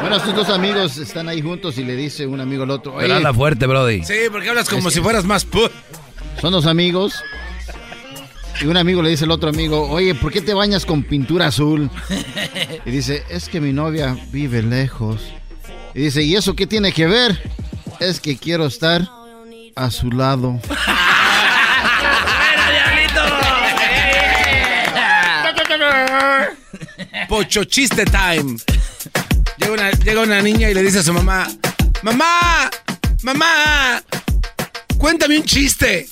Bueno, estos dos amigos están ahí juntos y le dice un amigo al otro, Pero anda fuerte, Brody. Sí, porque hablas como Es si fueras más put. son dos amigos Y un amigo le dice al otro amigo, oye, ¿por qué te bañas con pintura azul? Y dice, es que mi novia vive lejos. Y dice, ¿y eso qué tiene que ver? Es que quiero estar a su lado. Pocho chiste time. Llega una, llega una niña y le dice a su mamá, mamá, mamá, cuéntame un chiste.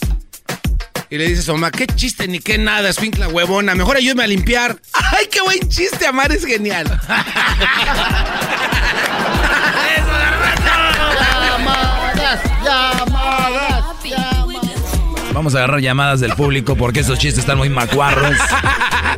Y le dice a su mamá, ¿qué chiste ni qué nada, escuincla huevona? Mejor ayúdame a limpiar. ¡Ay, qué buen chiste! Amar es genial. Llamadas, llamadas, Vamos a agarrar llamadas del público porque esos chistes están muy macuarros.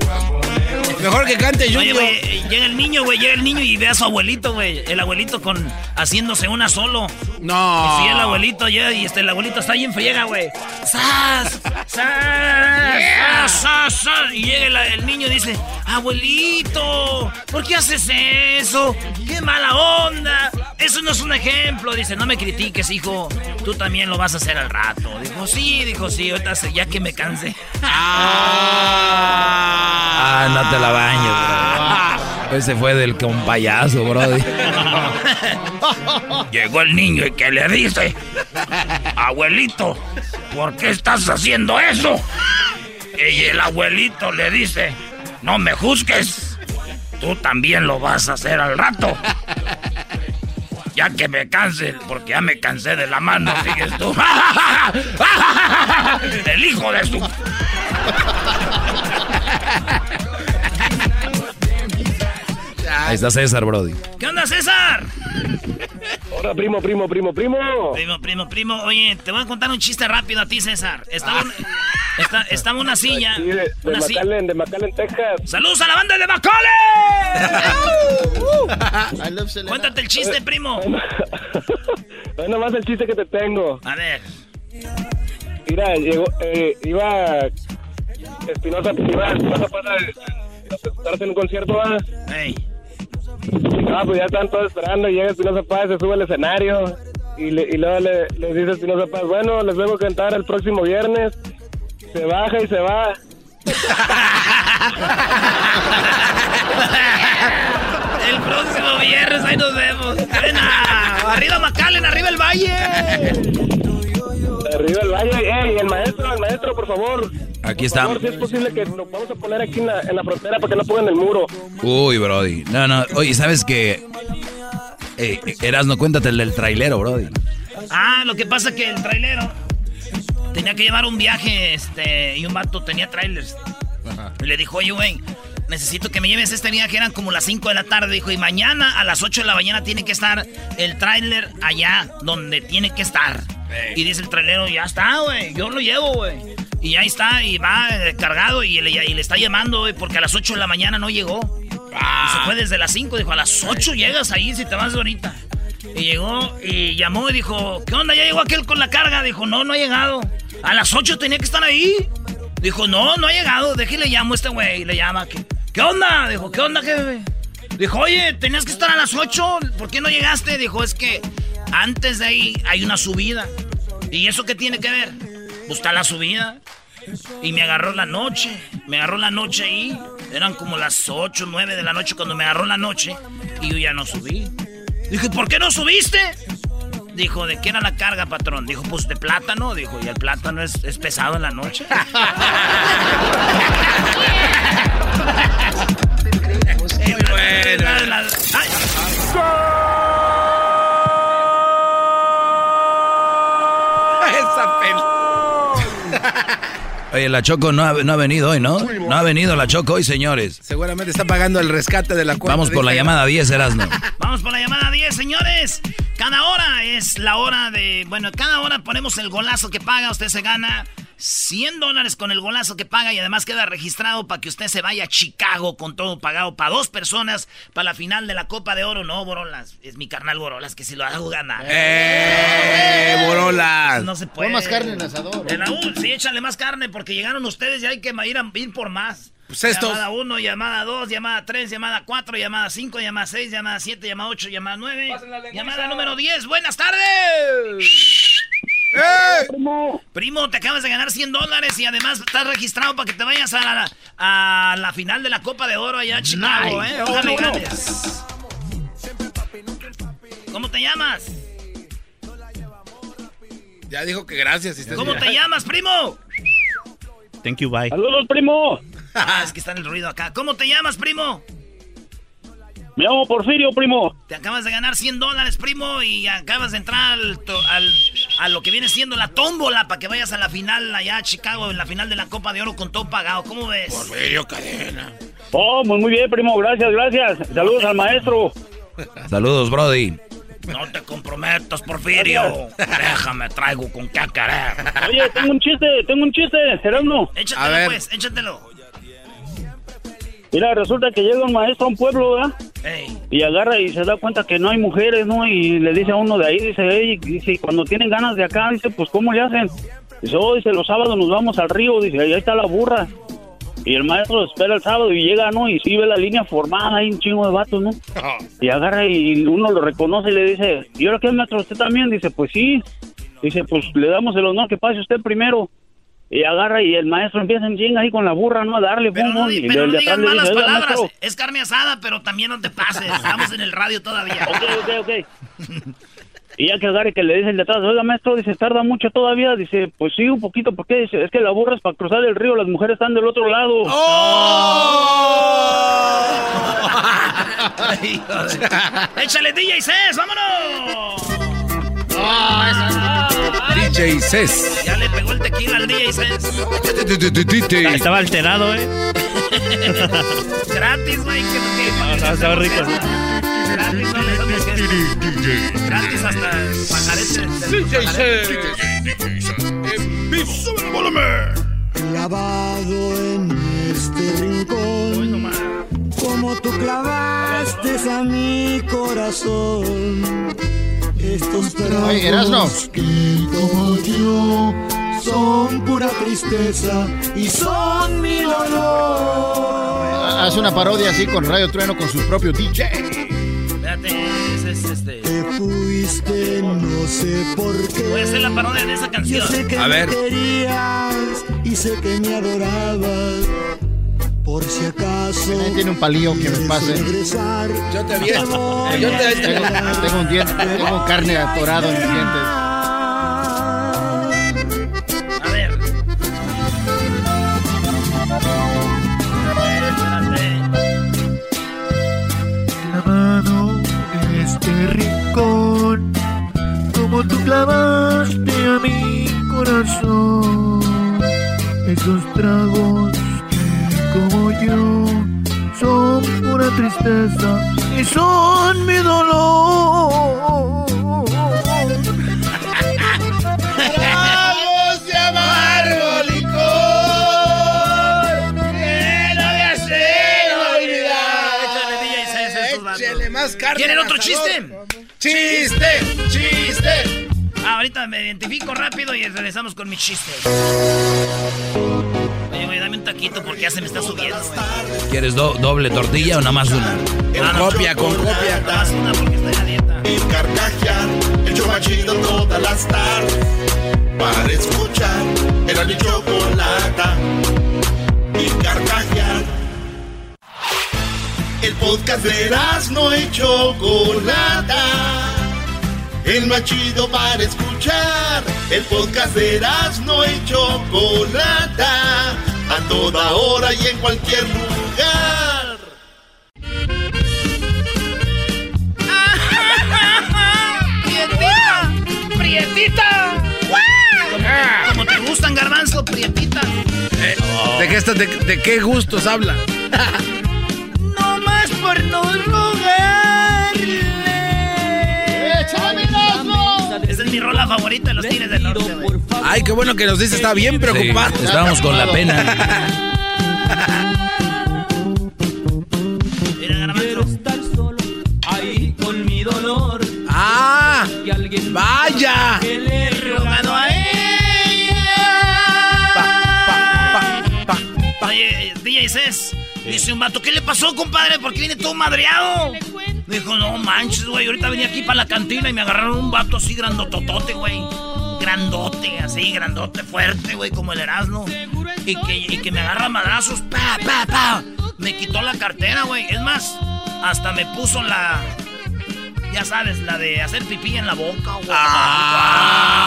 Mejor que cante Oye, Junior. güey, llega el niño, güey, llega el niño y ve a su abuelito, güey. El abuelito con haciéndose una solo. No. Y si el abuelito llega y este, el abuelito está ahí en friega, güey. ¡Sas! ¡Sas! ¡Sas! ¡Sas! Y llega el, el niño y dice, abuelito, ¿por qué haces eso? ¡Qué mala onda! Eso no es un ejemplo. Dice, no me critiques, hijo. Tú también lo vas a hacer al rato. Dijo, sí, dijo, sí, ahorita se- ya que me cansé. Ah, no te la bañes, bro. Ese fue del con payaso, brody. Llegó el niño y que le dice, abuelito, ¿por qué estás haciendo eso? Y el abuelito le dice, no me juzgues, tú también lo vas a hacer al rato. Ya que me canse, porque ya me cansé de la mano, sigues tú. El hijo de su... Ahí está César, brody. ¿Qué onda, César? Hola, primo, primo, primo, primo. Primo, primo, primo. Oye, te voy a contar un chiste rápido a ti, César. Estaba, un- está- estaba una silla. Sí, de, de una si- McAllen, de McAllen, Texas. ¡Saludos a la banda de McCollum! Cuéntate el chiste, primo. Es nomás el chiste que te tengo. A ver. Mira, llegó, eh, iba Espinosa, iba Espinosa para estar en un concierto. Ey. Ah, pues ya están todos esperando llega Espinosa Paz, se sube al escenario y, le- y luego le, le dice Espinosa Paz, bueno, les vengo a cantar el próximo viernes. Se baja y se va. El próximo viernes, ahí nos vemos. Buena. Arriba McAllen, arriba el valle. Arriba el valle, ey, el maestro, el maestro, por favor. Aquí Por favor, está. si es posible que lo vamos a poner aquí en la, en la frontera para que no pongan el muro. Uy, brody. No, no. Oye, ¿sabes qué? Eh, Erasno, cuéntate el del trailero, brody. Ah, lo que pasa que el trailero tenía que llevar un viaje, este, y un vato tenía trailers. Y le dijo, oye, güey, necesito que me lleves este viaje. Eran como las 5 de la tarde. Dijo, y mañana a las 8 de la mañana tiene que estar el trailer allá donde tiene que estar. Y dice el trailero, ya está, güey, yo lo llevo, güey. Y ahí está, y va eh, cargado y le, y le está llamando, güey, porque a las 8 de la mañana no llegó. Y se fue desde las 5, dijo, a las 8 llegas ahí si te vas ahorita. Y llegó y llamó y dijo, ¿qué onda? ¿Ya llegó aquel con la carga? Dijo, no, no ha llegado. A las 8 tenía que estar ahí. Dijo, no, no ha llegado. Déjale llamo a este güey. Le llama. ¿qué, ¿Qué onda? Dijo, ¿qué onda, jefe? Dijo, oye, tenías que estar a las 8. ¿Por qué no llegaste? Dijo, es que antes de ahí hay una subida. ¿Y eso qué tiene que ver? Pues está la subida. Y me agarró la noche. Me agarró la noche ahí. Eran como las 8, 9 de la noche cuando me agarró la noche. Y yo ya no subí. Dije, ¿por qué no subiste? Dijo, ¿de qué era la carga, patrón? Dijo, pues de plátano. Dijo, ¿y el plátano es, es pesado en la noche? Muy bueno. Oye, la Choco no ha, no ha venido hoy, ¿no? No ha venido la Choco hoy, señores. Seguramente está pagando el rescate de la cuenta. Vamos por la llamada 10, Erasno. Vamos por la llamada 10, señores. Cada hora es la hora de... Bueno, cada hora ponemos el golazo que paga. Usted se gana 100 dólares con el golazo que paga y además queda registrado para que usted se vaya a Chicago con todo pagado para dos personas para la final de la Copa de Oro. No, Borolas. Es mi carnal Borolas que si lo hago ganar. ¡Eh, Borolas! No se puede. Pon más carne en el asador. En la U, sí, échale más carne porque llegaron ustedes y hay que ir, a, ir por más. Pues estos. Llamada 1, llamada 2, llamada 3, llamada 4, llamada 5, llamada 6, llamada 7, llamada 8, llamada 9, llamada número 10. Buenas tardes. Primo. Primo, te acabas de ganar 100 dólares y además estás registrado para que te vayas a la, a la final de la Copa de Oro allá en Chicago, Nice. ¿eh? Ojalá ganes. ¿Cómo te llamas? Ya dijo que gracias. si estás ¿Cómo bien. te llamas, primo? Thank you, bye. Saludos, primo. Ah, es que está en el ruido acá. ¿Cómo te llamas, primo? Me llamo Porfirio, primo. Te acabas de ganar 100 dólares, primo, y acabas de entrar al, to- al- a lo que viene siendo la tómbola para que vayas a la final allá a Chicago, en la final de la Copa de Oro con todo pagado. ¿Cómo ves? Porfirio Cadena. Oh, muy, muy bien, primo. Gracias, gracias. Saludos al maestro. Saludos, Brody. No te comprometas, Porfirio. Déjame, traigo con qué querer. Oye, tengo un chiste, tengo un chiste, Gerardo. Échatelo, pues, échatelo. Mira, resulta que llega un maestro a un pueblo, ¿verdad? Ey. Y agarra y se da cuenta que no hay mujeres, ¿no? Y le dice a uno de ahí, dice, "Ey", dice, "y cuando tienen ganas de acá, dice, pues, ¿cómo le hacen? Dice, oh, dice, los sábados nos vamos al río, dice, ahí está la burra. Y el maestro espera el sábado y llega, ¿no? Y sí ve la línea formada, hay un chingo de vatos, ¿no? Y agarra y uno lo reconoce y le dice, ¿y ahora qué, maestro? ¿Usted también? Dice, pues sí. Dice, pues le damos el honor que pase usted primero. Y agarra y el maestro empieza en chinga ahí con la burra, ¿no? A darle, Pero pum, no, y pero el no digas malas dice, "Oiga, palabras. maestro". Es carne asada, pero también no te pases. Estamos en el radio todavía. Ok, ok, ok. Y ya que agarre que le dicen de atrás, oiga maestro, dice, tarda mucho todavía, dice, pues sí, un poquito, porque dice, es que la burra es para cruzar el río, las mujeres están del otro lado. ¡Échale, DJ Cés! ¡Vámonos! DJ Cés. Ya le pegó el tequila al DJ Cés. Estaba alterado, ¿eh? Gratis, güey. No, estaba- estaba rico. Gratis, no le damos que- Gratis hasta pajarete. Clavado en este rincón, como tú clavaste a mi corazón. Estos tragos que como yo son pura tristeza y son mi dolor. Haz una parodia así con Radio Trueno con su propio DJ. Espérate, ese es este. Te fuiste, no sé por qué. Voy a hacer la parodia de esa canción. Yo sé que me querías y sé que me adorabas. Por si acaso. Ahí tiene un palillo que me pase. Yo te vi. Yo te Tengo, tengo un diente, tengo carne atorado en mis dientes. ¿Quieren otro chiste? Chiste, chiste. Ah, ahorita me identifico rápido y regresamos con mis chistes. Oye, güey, dame un taquito porque ya se me está subiendo. güey. ¿Quieres do- doble tortilla o nada más una? Ah, no, copia, con copia. Nada más una porque estoy a dieta. Y carcajear, el show más chido todas las tardes. Para escuchar, era mi chocolata. Y carcajear. El podcast de no y Chocolata. El más chido para escuchar. El podcast de no y Chocolata. A toda hora y en cualquier lugar. ¡Prietita! ¡Prietita! Como, como te gustan, garbanzo, prietita. ¿De qué, estás- de, de qué gustos habla? Por no rogarle. Esa es mi rola favorita de los Tigres del Norte, güey. Ay, qué bueno que nos dice, está bien preocupado. Sí, estábamos con la pena. Mira, garbanzo. Ahí con mi dolor. ¡Ah! Que alguien ¡Vaya! que le he Rogado a Oye, DJ Cés, dice un vato, ¿qué le pasó, compadre? ¿Por qué viene todo madreado? Me dijo, no manches, güey, ahorita venía aquí para la cantina y me agarraron un vato así grandototote, güey. grandote, así, grandote, fuerte, güey, como el Erasmo. Y que, y que me agarra madrazos, pa, pa, pa. Me quitó la cartera, güey. Es más, hasta me puso la. Ya sabes, la de hacer pipí en la boca, güey. Ah.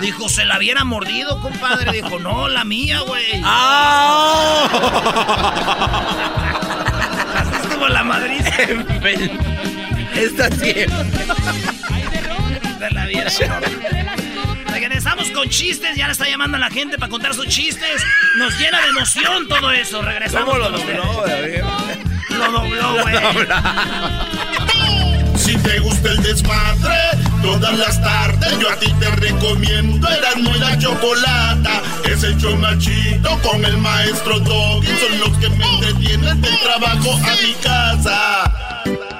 Dijo, se la hubiera mordido, compadre. Dijo, no, la mía, güey. Ah. Así estuvo la Madrid. Está bien. Se la hubiera Regresamos con chistes, ya le está llamando a la gente para contar sus chistes. Nos llena de emoción todo eso. Regresamos. ¿Cómo lo dobló, David? Lo dobló, güey. Te gusta el desmadre, todas las tardes yo a ti te recomiendo Erasmo y la Chocolata. Es el chido con el maestro Doggy. Son los que me entretienen del trabajo a mi casa.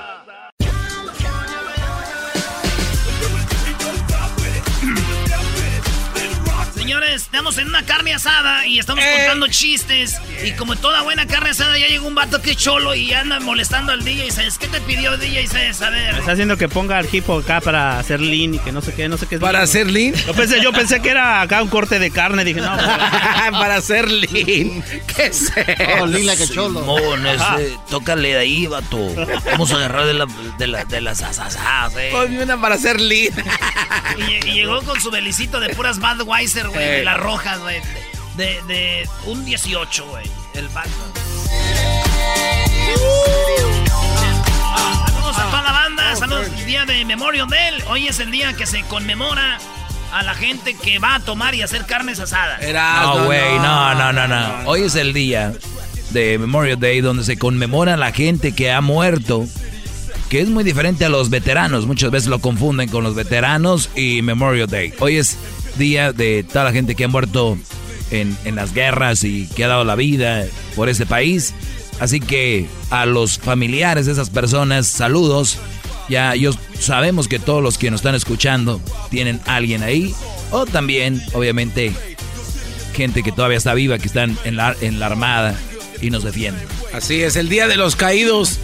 Señores, estamos en una carne asada y estamos contando chistes. Y como toda buena carne asada, ya llegó un vato que es cholo y anda molestando al DJ. ¿Sabes qué te pidió DJ? ¿Sabes? A ver. Me está haciendo que ponga el hip hop acá para hacer lean y que no sé qué, no sé qué es. ¿Para hacer lean? Yo pensé, yo pensé que era acá un corte de carne. Dije, no, para hacer lean. ¿Qué es Oh, lean like cholo. Simón, ese, tócale de ahí, vato. Vamos a agarrar de, la, de, la- de las asasadas, eh. Ponme una para hacer lean. Y llegó con su belicito de puras Budweiser, güey, de Ey. las rojas, güey. De, de un 18, güey. El vato. Saludos a toda la banda, saludos. Día de Memorial Day. Hoy es el día que se conmemora a la gente que va a tomar y hacer carnes asadas. No, güey, no, no, no, no. Hoy es el día de Memorial Day donde se conmemora a la gente que ha muerto, que es muy diferente a los veteranos. Muchas veces lo confunden con los veteranos y Memorial Day. Hoy es día de toda la gente que ha muerto en, en las guerras y que ha dado la vida por ese país. Así que a los familiares de esas personas, saludos. Ya yo sabemos que todos los que nos están escuchando tienen alguien ahí. O también, obviamente, gente que todavía está viva, que están en la, en la armada y nos defienden. Así es, el Día de los Caídos.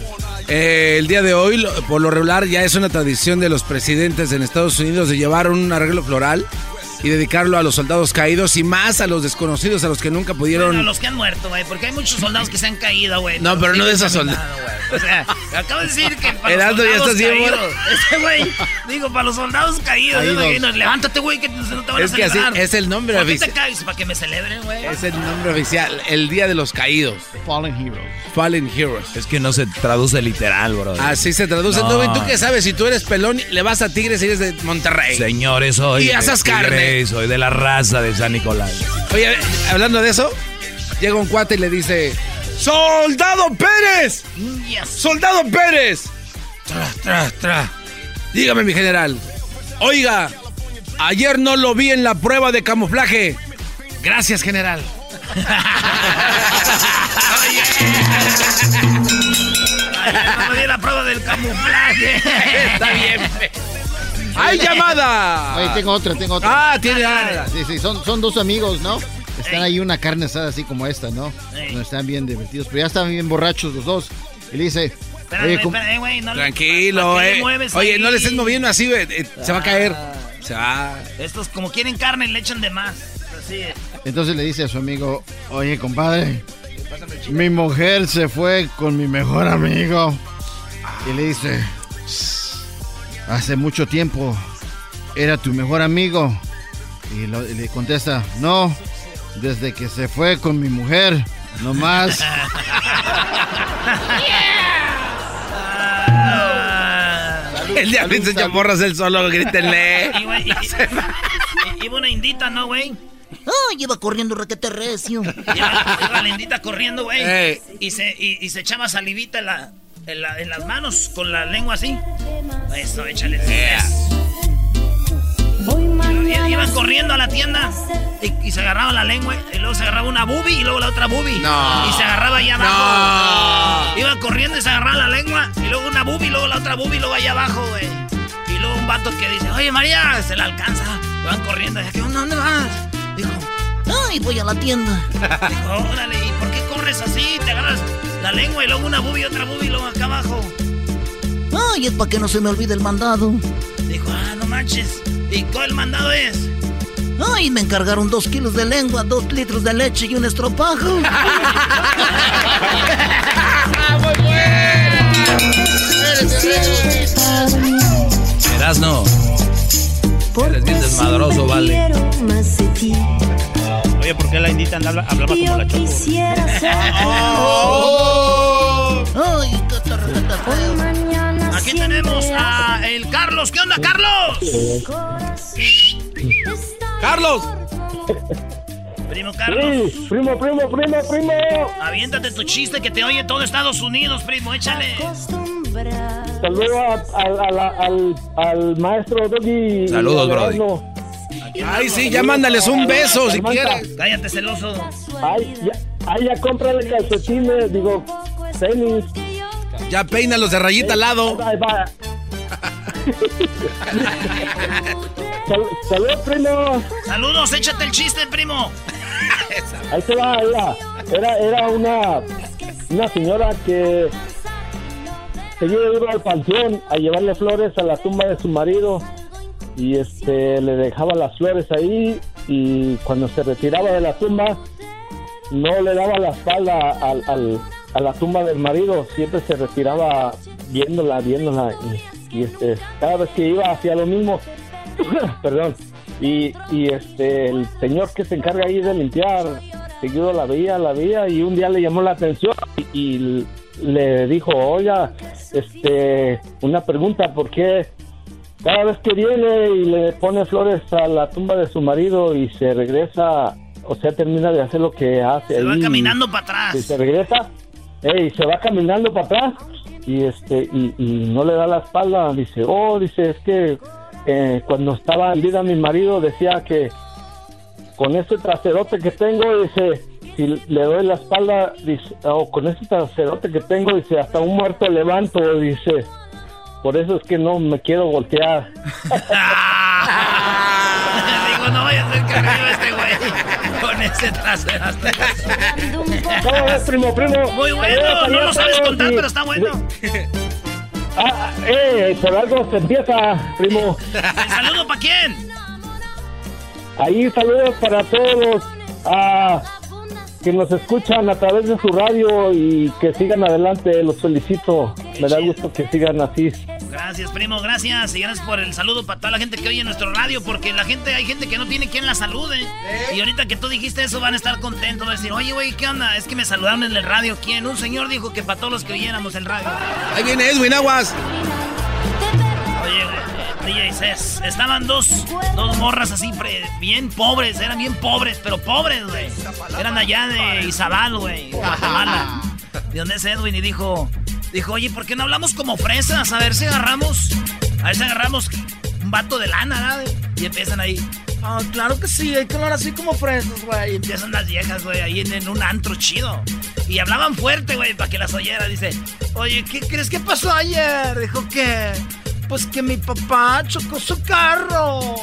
Eh, el día de hoy, por lo regular, ya es una tradición de los presidentes en Estados Unidos de llevar un arreglo floral y dedicarlo a los soldados caídos y más a los desconocidos, a los que nunca pudieron... Bueno, a los que han muerto, güey, porque hay muchos soldados que se han caído, güey. No, pero no de esos soldados. O sea, acabo de decir que para Heraldo, los ya soldados estás caídos. Ese güey, digo, para los soldados caídos. yo Caídos. imagino, levántate, güey, que no te van Es a que así celebrar. es el nombre ¿Por qué oficial. te caes? Para que me celebren, güey. Es el nombre oficial, el Día de los Caídos. Fallen Heroes. Fallen Heroes. Es que no se traduce literal, bro. Así se traduce. No. ¿Y tú qué sabes? Si tú eres pelón, le vas a Tigres y eres de Monterrey. Señores, soy Y asas carne. Tigres, Soy de la raza de San Nicolás. Oye, hablando de eso, llega un cuate y le dice: ¡Soldado Pérez! ¡Soldado Pérez! Tra, tra, tra. Dígame, mi general. Oiga, ayer no lo vi en la prueba de camuflaje. Gracias, general. No me di la prueba del camuflaje. Está bien. ¡Hay llamada! Oye, tengo otra, tengo otra. Ah, tiene. ah, Sí, sí, son, son dos amigos, ¿no? Están ahí una carne asada así como esta, ¿no? No están bien divertidos, pero ya están bien borrachos los dos. Y le dice, Espérame, oye, espérame, no Tranquilo, ¿para qué le eh. mueves Oye, ahí? no le estés moviendo así, güey. eh, Se va a caer. Se va. Estos, como quieren carne, le echan de más. Así es. entonces le dice a su amigo, oye, compadre, mi mujer se fue con mi mejor amigo. Y le dice, hace mucho tiempo era tu mejor amigo. Y, lo- y le contesta, no, desde que se fue con mi mujer, no más. El diablo se echa porras él solo, grítenle. Iba una indita, ¿no, güey? Ay, iba corriendo requete recio. Iba, iba la indita corriendo, güey. Ey. Y se, y, y se echaba salivita en, la, en, la- en las manos con la lengua así. Eso, échale. Y- Iban corriendo a la tienda y, y se agarraba la lengua y luego se agarraba una boobie y luego la otra boobie. No. Y se agarraba allá abajo. Iban corriendo y se agarraba la lengua y luego una boobie y luego la otra boobie y luego allá abajo, güey. Y luego un vato que dice, oye María, se la alcanza. Y van corriendo. ¿Qué onda? ¿Dónde vas? Dijo, ay, voy a la tienda. Dijo, órale, ¿y por qué corres así? Te agarras la lengua y luego una boobie y otra boobie y luego acá abajo. Ay, es para que no se me olvide el mandado. Dijo, ah, no manches. ¿Y cuál mandado es? Ay, me encargaron dos kilos de lengua, dos litros de leche y un estropajo. ¡Muy bueno! Erasno. Eres bien desmadroso, vale. Oye, ¿por qué la indita anda- hablaba como la choco? Oh. Ay, qué tarra, qué tarra. Aquí tenemos a el Carlos. ¿Qué onda, Carlos? ¡Carlos! Primo Carlos. Sí, primo, primo, primo, primo. Aviéntate tu chiste que te oye todo Estados Unidos, primo. Échale. Saludo a- a- a la- al, al maestro Doggy. Saludos, al Brody. Ay, sí, ya mándales un beso si quieres. Cállate, celoso. Ay, ya, ay, ya cómprale calcetines, digo, tenis. Ya peínalos de rayita al lado. Ahí va. Sal- Salud, primo. Saludos, échate el chiste, primo. Ahí te va. Era, era una, una señora que seguía iba al panteón a llevarle flores a la tumba de su marido y este le dejaba las flores ahí y cuando se retiraba de la tumba no le daba la espalda al, a la tumba del marido, siempre se retiraba viéndola, viéndola y, y, este cada vez que iba hacía lo mismo. Perdón. Y, y este el señor que se encarga ahí de limpiar seguido la veía, la veía y un día le llamó la atención y, y le dijo, oiga, este, una pregunta, ¿por qué cada vez que viene y le pone flores a la tumba de su marido y se regresa, o sea, termina de hacer lo que hace Se va caminando para atrás. y se regresa, ey, se va caminando para atrás y este y, y no le da la espalda, dice, oh, dice, es que eh, cuando estaba en vida mi marido decía que con este traserote que tengo, dice, si le doy la espalda, dice, o con este traserote que tengo, dice, hasta un muerto levanto, dice, por eso es que no me quiero voltear. Digo, no vaya a ser que este güey. Con ese trasero. ¿Cómo ves, primo, primo? Muy bueno, Saludos, no lo sabes contar, y- pero está bueno. Ah, eh, por algo se empieza, primo. ¿El saludo para quién? Ahí saludos para todos ah, que nos escuchan a través de su radio y que sigan adelante, los felicito. Me da gusto que sigan así. Gracias, primo, gracias. Y gracias por el saludo para toda la gente que oye nuestro radio, porque la gente, hay gente que no tiene quien la salude. Y ahorita que tú dijiste eso, van a estar contentos. Van a decir, oye, güey, ¿qué onda? Es que me saludaron en el radio. ¿Quién? Un señor dijo que para todos los que oyéramos el radio. Ahí viene Edwin Aguas. Oye, güey, DJ Cés, estaban dos, dos morras así, bien pobres, eran bien pobres, pero pobres, güey. Eran allá de Izabal, güey, Guatemala. De donde es Edwin y dijo, dijo, oye, ¿por qué no hablamos como fresas? A ver si agarramos, a ver si agarramos un vato de lana, ¿verdad? Y empiezan ahí. Ah, claro que sí, hay que hablar así como fresas, güey. Y empiezan las viejas, güey, ahí en, en un antro chido. Y hablaban fuerte, güey, para que las oyera. Dice, oye, ¿qué crees que pasó ayer? Dijo que, pues que mi papá chocó su carro.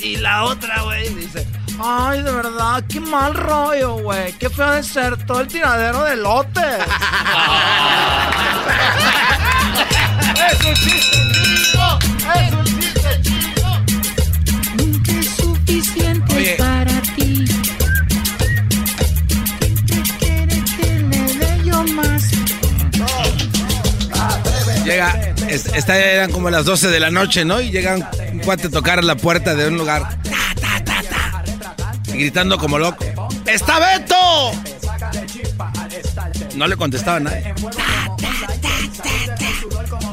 Y la otra, güey, dice, ay, de verdad, qué mal rollo, güey. Qué feo de ser todo el tiradero de lotes. ¡Es un chiste chico! ¡Es un chiste chico! Nunca es suficiente Oye. para ti. ¿Quién te quiere que le dé yo más? Llega, es- eran como las 12 de la noche, ¿no? Y llega un, cuate a tocar la puerta de un lugar. Ta, ta, ta, ta. Y gritando como loco. ¡Está Beto! No le contestaba nadie.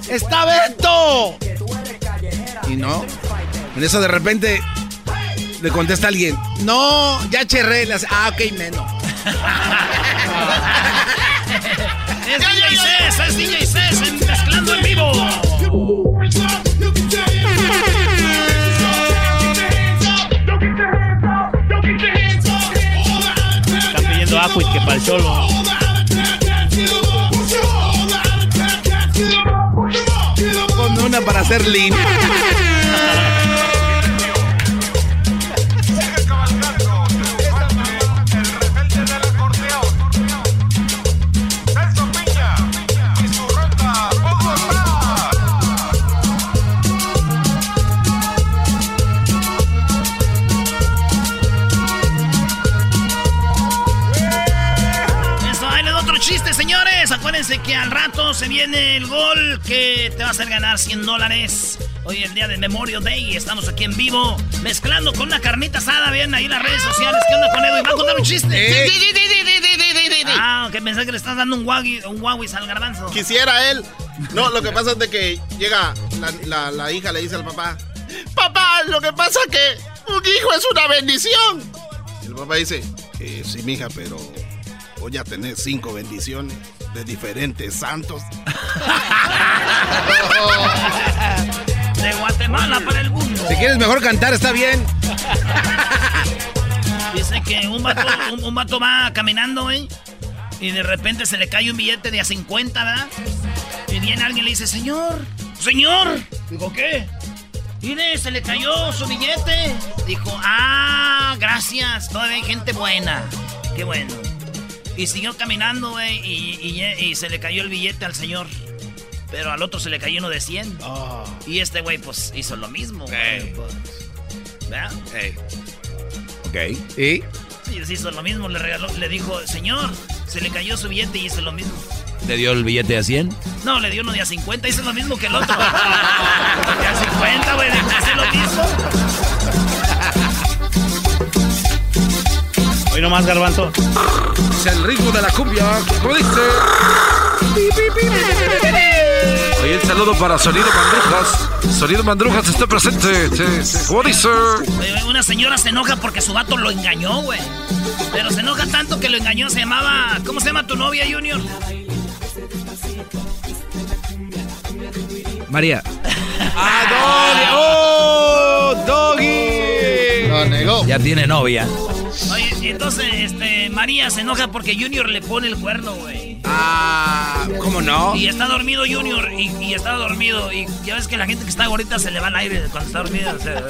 ¡Está Beto! Y no. En eso de repente le contesta alguien. No, ya cherré. Ah, ok, menos. Es DJ Cés, es DJ Cés, en- mezclando en vivo. Están pidiendo Aquit que para el cholo. Ponme una para hacer lean. Se viene el gol que te va a hacer ganar 100 dólares. Hoy es el día de Memorial Day y estamos aquí en vivo mezclando con una carnita asada. Ven ahí en las redes sociales. ¿Qué onda con? Y va a contar un chiste. Ah, que pensé que le estás dando un Huawei al garbanzo. Quisiera él. No, lo que pasa es de que llega la, la- la hija, le dice al papá, papá, lo que pasa es que un hijo es una bendición. El papá dice, "Eh, sí, mija, pero voy a tener cinco bendiciones de diferentes santos. De Guatemala para el mundo. Si quieres mejor cantar, está bien. Dice que un vato, un, un vato va caminando, güey. Y de repente se le cae un billete de a 50, ¿verdad? Y viene alguien y le dice, señor, señor. Dijo, ¿qué? Mire, se le cayó su billete. Dijo, ah, gracias, todavía hay gente buena. Qué bueno. Y siguió caminando, güey, y, y- y se le cayó el billete al señor. Pero al otro se le cayó uno de 100. Y este güey, pues, hizo lo mismo, güey. pues. ¿Verdad? Ok. ¿Y? Y hizo lo mismo, le regaló, le dijo, señor, se le cayó su billete y hizo lo mismo. ¿Le dio el billete a 100? No, le dio uno de a 50, hizo lo mismo que el otro. de a 50, güey, hace lo mismo. Hoy nomás, garbanzo. Es el ritmo de la cumbia. ¿Cómo dice? Oye, el saludo para Sonido Mandrujas. Sonido Mandrujas está presente. Sí, sí. ¿Cómo dice? Una señora se enoja porque su vato lo engañó, güey. Pero se enoja tanto que lo engañó, se llamaba... ¿Cómo se llama tu novia, Junior? María. ¡Ah, Doggy! ¡Oh, Doggy! Lo negó. Ya tiene novia. Y entonces, este, María se enoja porque Junior le pone el cuerno, güey. Ah, ¿cómo no? Y está dormido Junior, y, y está dormido. Y ya ves que la gente que está gordita se le va al aire cuando está dormida. o sea,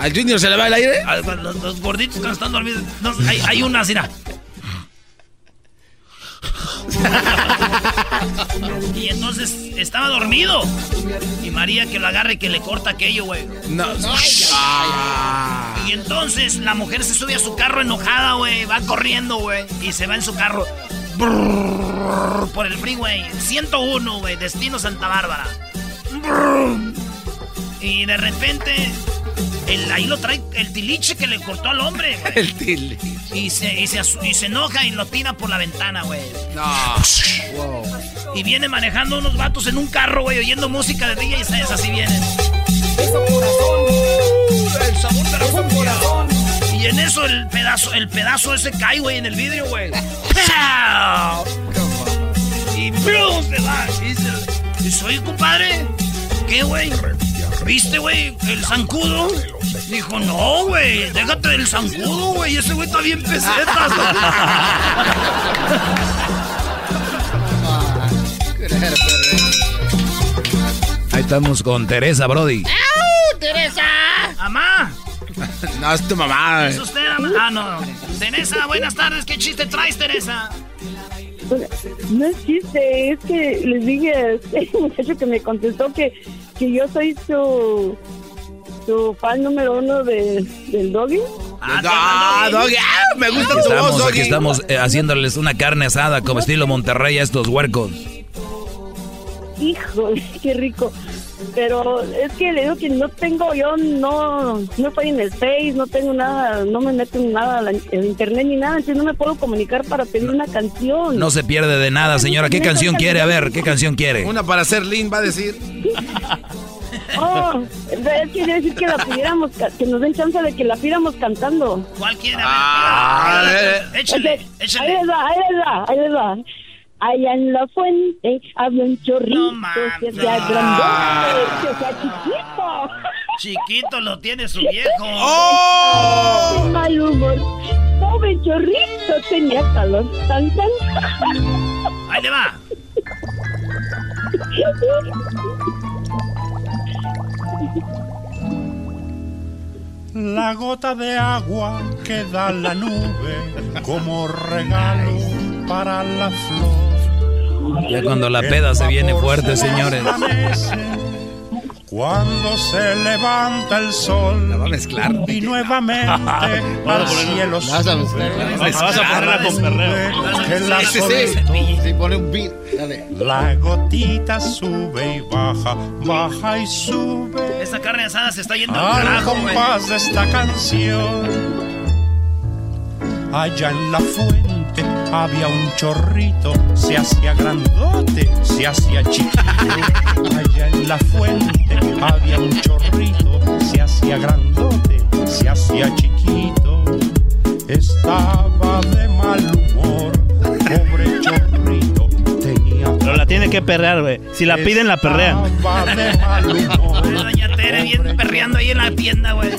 ¿Al Junior se le va el aire? a- los, los gorditos cuando están dormidos. no, hay, hay una así. Y entonces estaba dormido. Y María que lo agarra y que le corta aquello, güey. No. Ah. Y entonces la mujer se sube a su carro enojada, güey. Va corriendo, güey. Y se va en su carro. Brrr, por el freeway. 101, güey. Destino Santa Bárbara. Brrr. Y de repente. El- ahí lo trae el tiliche que le cortó al hombre, güey. El tili. Y se, y, se, asu- y se enoja y lo tira por la ventana, güey. No. Wow. Y viene manejando unos vatos en un carro, güey, oyendo música de DJ y sabes, así vienen. El sabor de la cumbia. Y en eso el pedazo, el pedazo ese cae, güey, en el vidrio, güey. y ¡plum! se va. Y dice, oye, compadre, ¿qué, güey? ¿Viste, güey, el zancudo? Dijo, no, güey, déjate del zancudo, güey. Ese güey está bien pesetas. Ahí estamos con Teresa Brody. ¡Au, Teresa! ¡Amá! No, es tu mamá. ¿Es usted, ama? Ah, no. Teresa, buenas tardes. ¿Qué chiste traes, Teresa? No es chiste, es que les dije a este muchacho que me contestó que, que yo soy su, su fan número uno de, del doggy. Ah, Doggy. Ah, me gusta Aquí tu voz, estamos, Doggy. aquí estamos eh, haciéndoles una carne asada como estilo Monterrey a estos huercos. Híjole, qué rico. Pero es que le digo que no tengo, yo no, no estoy en el Face, no tengo nada, no me meto en nada en internet ni nada, entonces no me puedo comunicar para pedir una canción. No se pierde de nada, señora. ¿Qué canción quiere? A ver, ¿qué canción quiere? Una para ser Lynn va a decir. Oh, es que decir que la pidiéramos, que nos den chance de que la pidamos cantando. ¿Cuál quiere? Ah, échale, Ok, Ahí les va, ahí les va, ahí les va. Allá en la fuente había un chorrito que sea grandote, que sea chiquito. Chiquito lo tiene su viejo. ¡Oh! De mal humor. Pobre chorrito tenía calor. Tan, tan. Ahí le va. La gota de agua que da la nube como regalo para la flor. Ya cuando la peda se viene fuerte, señores. Cuando se levanta el sol. va a mezclar. Y nuevamente al cielo Vas a mezclar. Vas a ponerla con perreo. La Sí, sí, Sí, pone un beat. Dale. La gotita sube y baja, baja y sube. Esta carne asada se está yendo al carajo, compás de esta canción. Allá en la fuente había un chorrito, se hacía grandote, se hacía chiquito. Allá en la fuente había un chorrito, se hacía grandote, se hacía chiquito. Estaba de mal humor, pobre chorrito, tenía Pero la tiene que perrear, güey. Si la piden, la perrean. Estaba de mal humor. Doña Tere bien perreando ahí en la tienda, güey.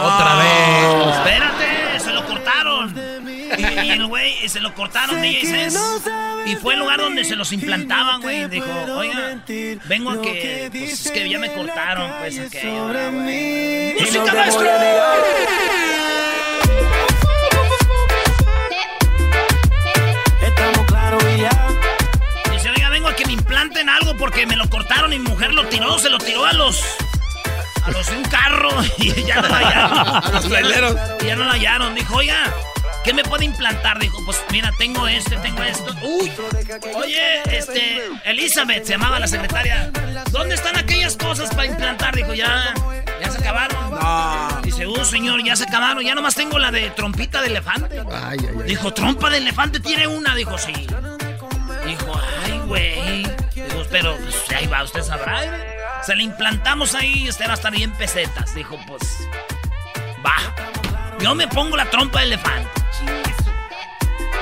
Otra vez. Espérate, se lo cortaron. Y, y el güey se lo cortaron, DJ. Y fue el lugar donde se los implantaban, güey. Dijo, oiga, vengo a que. Pues es que ya me cortaron, pues aquello. ¿verdad, güey? ¡Música, maestro! Estamos claros y ya. Dice, oiga, vengo a que me implanten algo porque me lo cortaron y mi mujer lo tiró, se lo tiró a los. A los de un carro y ya no la hallaron. A los traileros. Y ya no la hallaron. Dijo, oiga, ¿qué me puede implantar? Dijo, pues mira, tengo este, tengo esto. Uy, oye, este, Elizabeth se llamaba la secretaria. ¿Dónde están aquellas cosas para implantar? Dijo, ya, ya se acabaron. Dice, uh, señor, ya se acabaron. Ya nomás tengo la de trompita de elefante. Dijo, trompa de elefante tiene una. Dijo, sí. Dijo, ay, güey. Dijo, pero pues, ahí va, usted sabrá. Se le implantamos ahí y usted va a estar bien pesetas. Dijo, pues, va. Yo me pongo la trompa de elefante.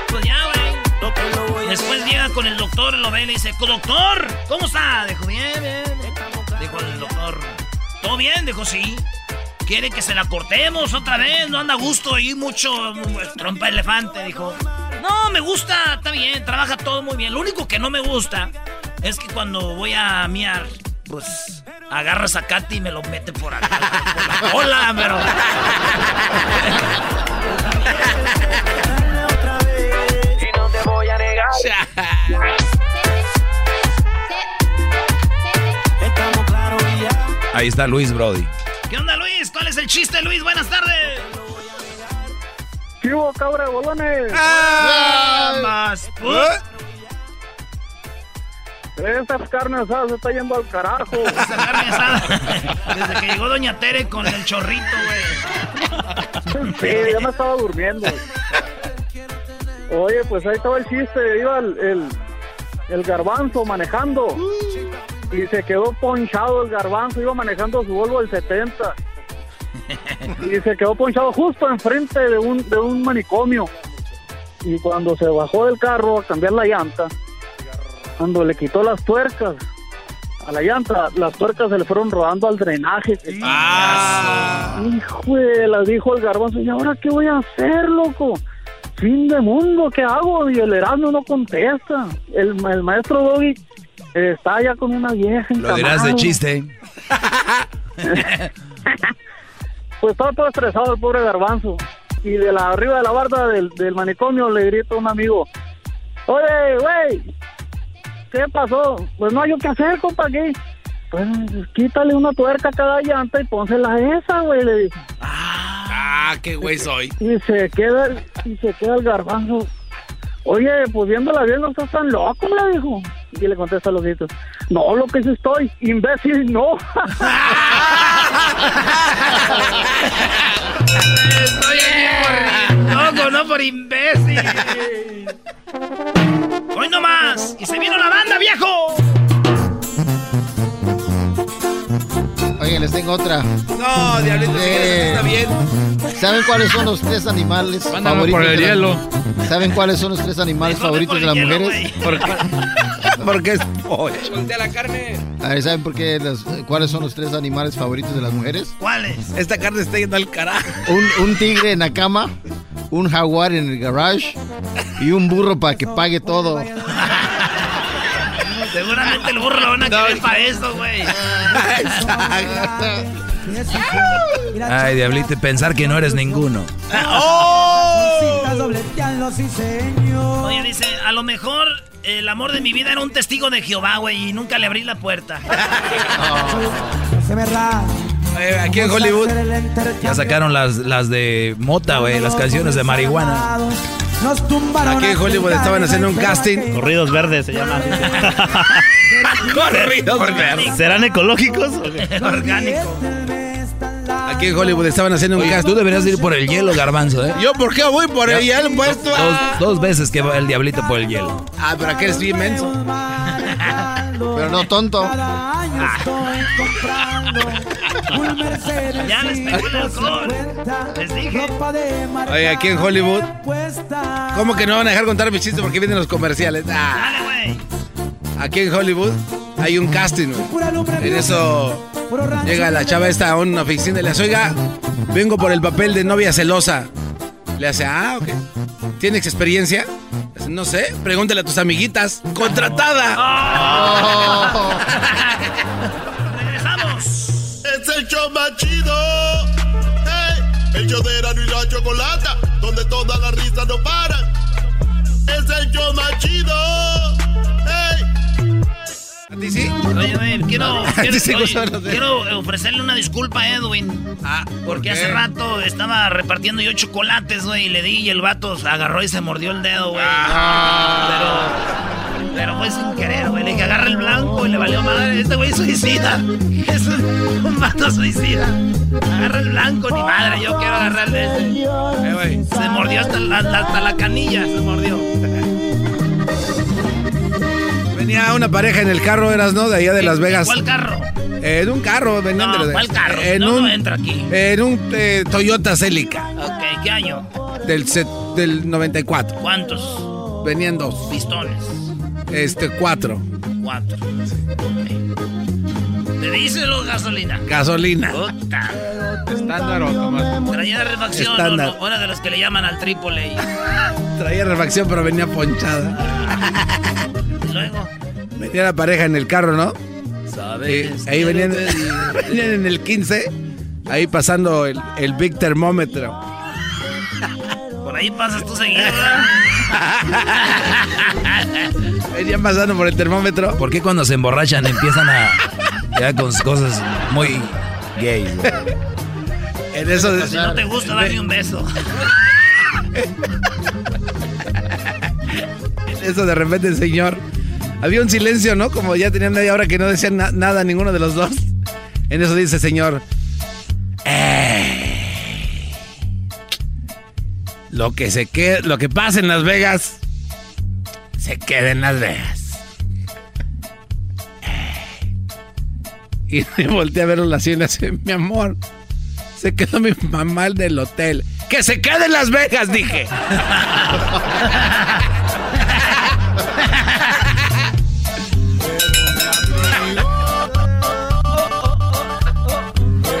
Pues ya, güey. Después llega con el doctor, lo ve y le dice, doctor, ¿cómo está? Dijo, bien, bien. Dijo el doctor, ¿todo bien? Dijo, sí. ¿Quiere que se la cortemos otra vez? No anda a gusto ahí mucho trompa de elefante, dijo. No, me gusta, está bien, trabaja todo muy bien. Lo único que no me gusta es que cuando voy a miar, pues agarra zacate y me lo mete por acá, por la cola, pero... Y no te voy a negar. Estamos claros y ya. Ahí está Luis Brody. ¿Qué onda, Luis? ¿Cuál es el chiste, Luis? Buenas tardes. ¿Qué hubo, cabra de bolones? ¡Ah! Más. Esta carne asada se está yendo al carajo. Esa carne asada. Desde que llegó Doña Tere con el chorrito, güey. Sí, ya me estaba durmiendo. Oye, pues ahí estaba el chiste. Iba el, el, el garbanzo manejando. Y se quedó ponchado el garbanzo. Iba manejando su Volvo del 70. Y se quedó ponchado justo enfrente de un, de un manicomio. Y cuando se bajó del carro a cambiar la llanta, cuando le quitó las tuercas a la llanta, las tuercas se le fueron rodando al drenaje. Hijo de las dijo el garbanzo, ¿y ahora qué voy a hacer, loco? Fin de mundo, ¿qué hago? Y el Erasmo no contesta. El, el maestro Doggy está ya con una vieja. Lo dirás de chiste. Pues estaba todo estresado el pobre garbanzo. Y de la arriba de la barda del, del manicomio le grita a un amigo, oye, güey, ¿qué pasó? Pues no hay yo qué hacer, compa, ¿qué? Pues quítale una tuerca a cada llanta y pónsela a esa, güey, le dice. Ah, qué güey soy. Y se queda, y se queda el garbanzo. Oye, pues viéndola bien, no estás tan loco, le dijo. Y le contesta a los gritos, no, lo que sí estoy, imbécil, no. Estoy aquí por loco, no por imbécil. Hoy no más. Y se vino la banda, viejo. Oye, les tengo otra. No, diablito, si Eh, está bien. ¿Saben cuáles son los tres animales Mándame favoritos por el de las- hielo. ¿Saben cuáles son los tres animales favoritos de las mujeres? Porque es pollo. Voltea la carne. A ver, ¿saben por qué los- cuáles son los tres animales favoritos de las mujeres? ¿Cuáles? Esta carne está yendo al carajo. Un, un tigre en la cama, un jaguar en el garage y un burro para que pague todo. Seguramente el burro lo van a querer para eso, güey. Ay, diablito, pensar que no eres ninguno. Oye, dice, a lo mejor el amor de mi vida era un testigo de Jehová, güey, y nunca le abrí la puerta. Eh, aquí en Hollywood. Ya sacaron las, las de mota, güey, las canciones de marihuana. Aquí en Hollywood estaban haciendo un casting. Corridos verdes se llaman. Corridos verdes. ¿Serán ecológicos? Orgánico. Aquí en Hollywood estaban haciendo un Oye, casting. tú deberías ir por el hielo, garbanzo, ¿eh? ¿Yo por qué voy por el hielo puesto? Dos, dos veces que va el diablito por el hielo. Ah, pero aquí eres bien menso. Pero no tonto. Ya les pegó el alcohol. Les dije. Oye, aquí en Hollywood. ¿Cómo que no van a dejar contar mis chistes porque vienen los comerciales? Ah, Dale, güey. Aquí en Hollywood hay un casting, güey. En eso llega la chava esta a una oficina y le dice, oiga, vengo por el papel de novia celosa. Le hace, ah, ok. ¿Tienes experiencia? Le dice, no sé, pregúntale a tus amiguitas. ¡Contratada! Regresamos. Es el show más chido. Hey, el show de Erasmo y la Chocolata, donde todas las risas no paran. Es el show más chido. ¿A ti sí? Oye, güey, quiero, quiero, Sí, oye, ofrecerle una disculpa a Edwin. Ah, Porque qué? hace rato estaba repartiendo yo chocolates, güey, y le di y el vato se agarró y se mordió el dedo, güey. Pero, pero fue sin querer, güey. Le dije, agarra el blanco y le valió madre. Este güey suicida. Es un, un vato suicida. Agarra el blanco, ni madre, yo quiero agarrarle ese. Eh. Se mordió hasta la, hasta la canilla, se mordió. Venía una pareja en el carro, eras, ¿no? De allá de Las Vegas. ¿Cuál carro? Eh, en un carro, venían No, de ¿cuál carro? En No, un, no entra aquí. En un eh, Toyota Celica Ok, ¿qué año? del, set- del 94. ¿Cuántos Venían dos. pistones? Este, cuatro. Cuatro. ¿Te diésel o gasolina? Gasolina. Puta. Estándar automático. Traía refacción. Estándar. no, una de las que le llaman al trípode. Traía refacción, pero venía ponchada. Y luego, Venía la pareja en el carro, ¿no? ¿sabes? Sí, ahí venían, venían en el 15, ahí pasando el, el Big Termómetro. Por ahí pasas tú seguido. Venían pasando por el termómetro. ¿Por qué cuando se emborrachan empiezan a... Ya con cosas muy gay, güey? En eso. Si no te gusta, dame un beso. Eso de repente el señor. Había un silencio, ¿no? Como ya tenían media hora que no decían na- nada ninguno de los dos. En eso dice el señor. "Eh, lo que se quede, lo que pasa en Las Vegas, se queda en Las Vegas. Y volteé a verlo le hace, mi amor, se quedó mi mamá del hotel. ¡Que se quede en Las Vegas! Dije.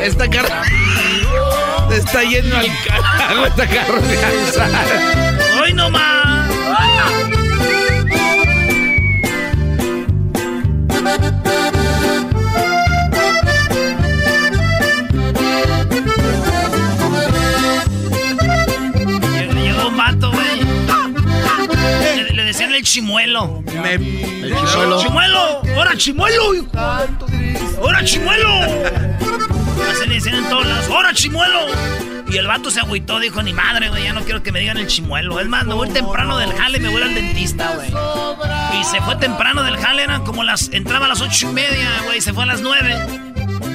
Esta carro se está yendo al carajo esta carroza. ¡Hoy no más! Decían el chimuelo. Me- chimuelo. ¡Chimuelo! ¡Ahora chimuelo! ¡Ahora chimuelo! Así le decían en todos lados. ¡Ahora chimuelo! Y el vato se agüitó, dijo, ni madre, güey, ya no quiero que me digan el chimuelo. Es más, me voy temprano del jale y me voy al dentista, güey. Y se fue temprano del jale, eran como las... Entraba a las ocho y media, güey, se fue a las nueve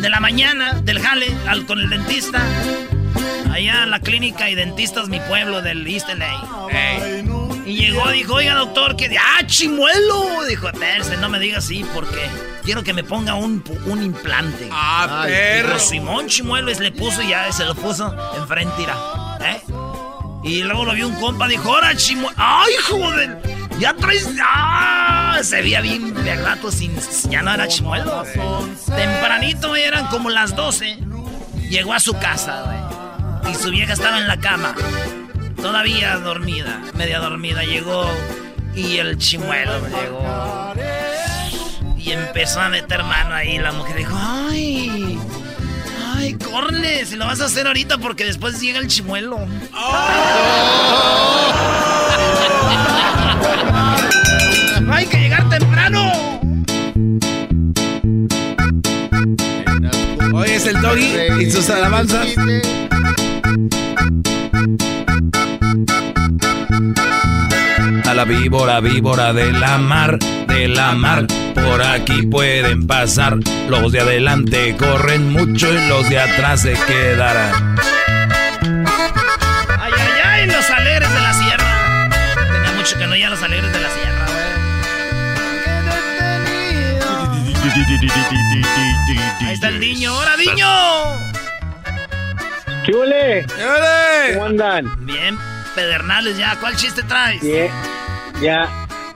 de la mañana del jale al, con el dentista. Allá en la clínica y dentistas mi pueblo del East LA. Y llegó, dijo, oiga doctor, que... ¡Ah, chimuelo! Dijo, espérese, no me diga así porque quiero que me ponga un, un implante. Ah, Dijo, perro. Simón Chimuelo le puso y ya se lo puso enfrente, mira. ¿Eh? Y luego lo vio un compa, dijo, ¡ahora Chimuelo! ¡Ay, joder! Ya traes... ¡Ah! Se veía bien de rato sin... Ya no era Chimuelo. Tempranito, eran como las 12. Llegó a su casa, güey. Y su vieja estaba en la cama. Todavía dormida, media dormida. Llegó y el chimuelo llegó. Y empezó a meter mano ahí. La mujer dijo, ay, ay, corre, si lo vas a hacer ahorita porque después llega el chimuelo. Hay que llegar temprano. Hoy es el doggy y sus alabanzas. La víbora, víbora de la mar, de la mar. Por aquí pueden pasar. Los de adelante corren mucho y los de atrás se quedarán. Ay, ay, ay, los alegres de la sierra. Tenía mucho que no ya los alegres de la sierra, güey. Ahí está el niño. ¡Hola, niño! ¿Qué huele? ¿Cómo andan? Bien, Pedernales ya. ¿Cuál chiste traes? Bien, ya.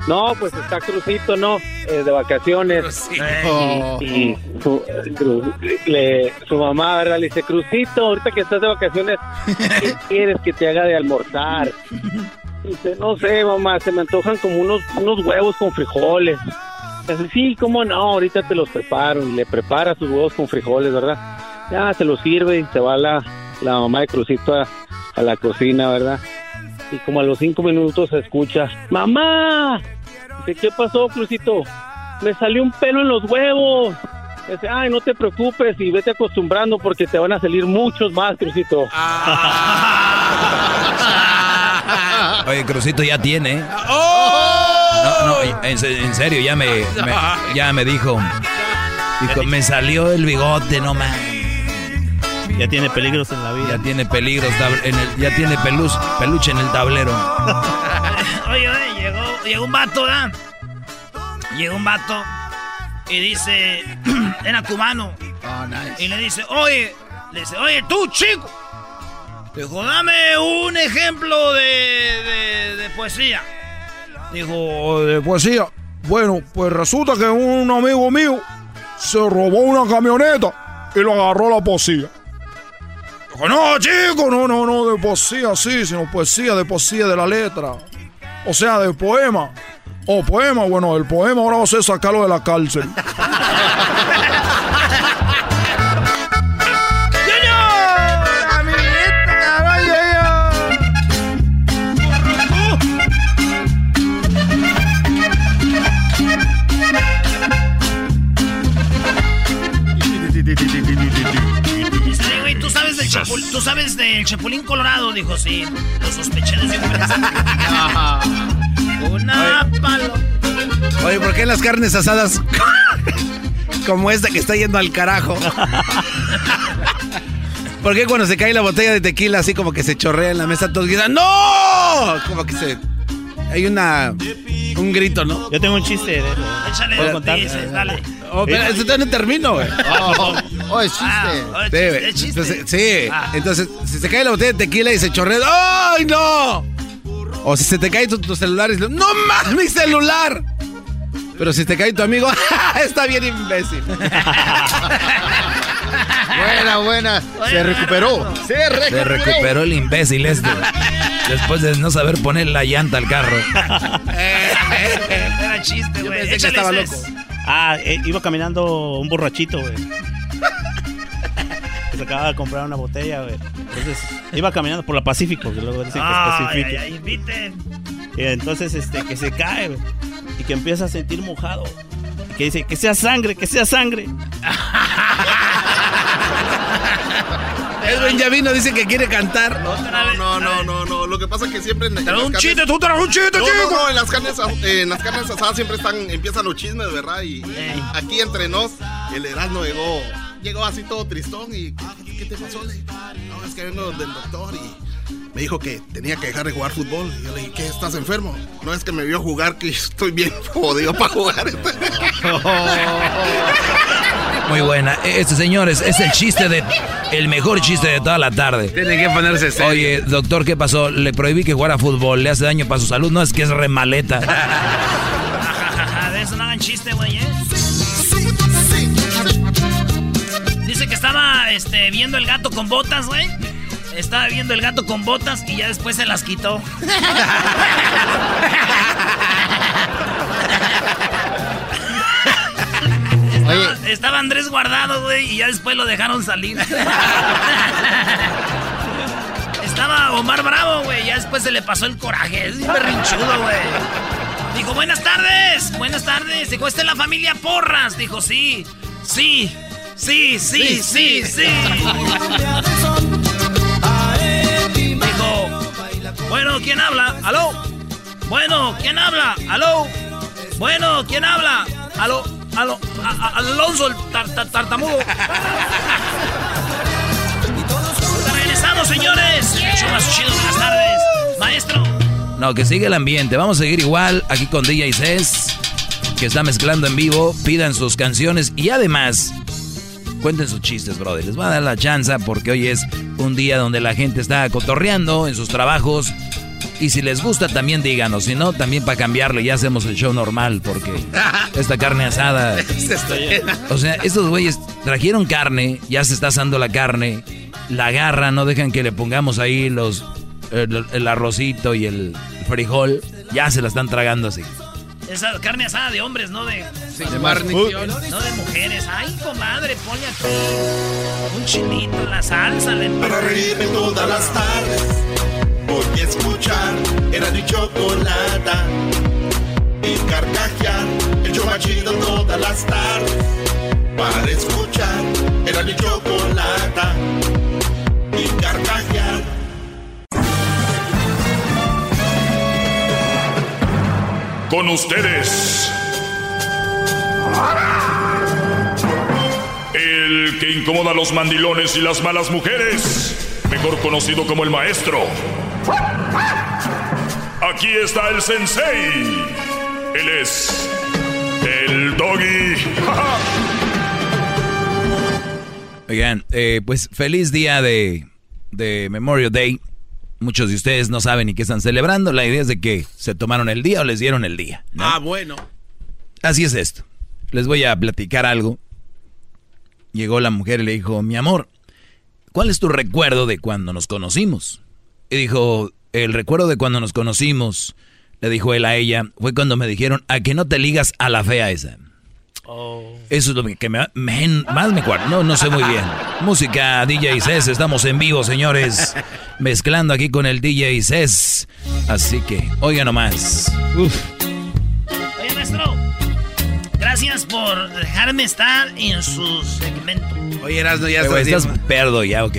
No, pues está Crucito, ¿no? Eh, de vacaciones. Oh. Y, y su, Cru- le- su mamá, ¿verdad? Le dice, Crucito, ahorita que estás de vacaciones, ¿qué quieres que te haga de almorzar? Dice, no sé, mamá, se me antojan como unos, unos huevos con frijoles. Dice, sí, cómo no, ahorita te los preparo. Y le prepara sus huevos con frijoles, ¿verdad? Ya se los sirve y se va la, la mamá de Crucito a, a la cocina, ¿verdad? Y como a los cinco minutos se escucha, ¡Mamá! Dice, ¿qué pasó, Crucito? Me salió un pelo en los huevos. Dice, ay, no te preocupes y vete acostumbrando porque te van a salir muchos más, Crucito. Oye, Crucito ya tiene. No, no, en, se- en serio, ya me, me- ya me dijo. Dijo, me salió el bigote, no más. Ya tiene peligros en la vida. Ya tiene peligros, en el, ya tiene peluz, peluche en el tablero. Oye, oye, llegó, llegó un vato, ¿verdad? Llegó un vato y dice, era cubano. Y le dice, oye, le dice, oye, tú, chico. Dijo, dame un ejemplo de, de, de poesía. Dijo, de poesía. Bueno, pues resulta que un amigo mío se robó una camioneta y lo agarró la poesía. Dijo, no, chico, no, no, no, de poesía sí, sino poesía, de poesía de la letra. O sea, de poema. O poema, bueno, el poema ahora va a ser sacarlo de la cárcel. ¿tú sabes del chapulín colorado? Dijo, sí, lo sospeché desde un principio. Una palo. Oye, ¿por qué las carnes asadas como esta que está yendo al carajo? ¿Por qué cuando se cae la botella de tequila así como que se chorrea en la mesa todos gritan ¡No! Como que se... Hay una... Un grito, ¿no? Yo tengo un chiste de eso. Échale, dale. Oh, pero ese todavía no termino, güey. Oh, es chiste. Ah, Sí, güey. es chiste. Entonces, sí. Ah. Entonces, si se cae la botella de tequila y se chorrea, ¡ay, no! O si se te cae tu, tu celular y ¡no mames, mi celular! Pero si te cae tu amigo, está bien imbécil. Buena, buena. Se recuperó. Se recuperó. Se recuperó el imbécil este. Después de no saber poner la llanta al carro. Era chiste, güey. pensé que estaba loco. Ah, eh, iba caminando un borrachito, güey. Se acaba de comprar una botella, güey. Entonces, iba caminando por la Pacífico, que luego dicen que es Ay, Pacífico. ay, ay, inviten. Y entonces, este, que se cae, güey. Y que empieza a sentir mojado. Y que dice, que sea sangre, que sea sangre. Edwin ya vino, dice que quiere cantar. No, no, no, no, no. Lo que pasa es que siempre. En, en Trae las un carnes- chiste, tú traes un chiste, chico. No, no, en las carnes, en las carnes asadas siempre están, empiezan los chismes, ¿verdad? Y aquí entre nos, el Erasmo llegó, llegó así todo tristón y ¿qué, qué te pasó? Le? No, es que vengo del doctor y me dijo que tenía que dejar de jugar fútbol. Y yo le dije, ¿qué? ¿Estás enfermo? No es que me vio jugar, que estoy bien jodido para jugar. Muy buena. Este, señores, es el chiste de. El mejor chiste de toda la tarde. Tienen que ponerse serio. Oye, doctor, ¿qué pasó? Le prohibí que jugara fútbol, le hace daño para su salud. No, es que es re maleta. De eso no hagan chiste, güey, ¿eh? Dice que estaba este, viendo el gato con botas, güey. Estaba viendo el gato con botas y ya después se las quitó. estaba Andrés guardado, güey, y ya después lo dejaron salir. estaba Omar Bravo, güey, ya después se le pasó el coraje. Es un berrinchudo, güey. Dijo, buenas tardes, buenas tardes. Dijo, ¿esta es la familia Porras? Dijo, sí, sí, sí, sí, sí, sí. Dijo, bueno, ¿quién habla? ¿Aló? Bueno, ¿quién habla? ¿Aló? Bueno, ¿quién habla? ¿Aló? Alonso, el tar- tar- tartamudo. Regresamos, señores. Maestro. No, que sigue el ambiente. Vamos a seguir igual aquí con DJ Cés, que está mezclando en vivo. Pidan sus canciones y además cuenten sus chistes, brother. Les va a dar la chance porque hoy es un día donde la gente está cotorreando en sus trabajos. Y si les gusta, también díganos. Si no, también para cambiarle, ya hacemos el show normal porque esta carne asada. O sea, estos güeyes trajeron carne, ya se está asando la carne, la agarran, no dejan que le pongamos ahí los el, el arrocito y el frijol, ya se la están tragando así. Esa carne asada de hombres, no de... de guarnición. No de mujeres. Ay, comadre, ponle aquí un chilito, la salsa. La Para reírme todas las tardes, voy a escuchar era mi chocolata y carcajear el show más chido todas las tardes. Para escuchar era mi chocolata y carcajear. Con ustedes. El que incomoda a los mandilones y las malas mujeres. Mejor conocido como el maestro. Aquí está el sensei. Él es el doggy. Oigan, eh, pues feliz día de, de Memorial Day. Muchos de ustedes no saben ni qué están celebrando. La idea es de que se tomaron el día o les dieron el día. ¿no? Ah, bueno. Así es esto. Les voy a platicar algo. Llegó la mujer y le dijo, mi amor, ¿cuál es tu recuerdo de cuando nos conocimos? Y dijo, el recuerdo de cuando nos conocimos, le dijo él a ella, fue cuando me dijeron, a que no te ligas a la fea esa. Eso es lo que me, me- más me acuerdo. No, no sé muy bien. Música, DJ Cés, estamos en vivo, señores. Mezclando aquí con el DJ Cés. Así que, oiga nomás. Uf. Oye, maestro. Gracias por dejarme estar en su segmento. Oye, Erasno, ya güey, estás, estás perdo ya, ok.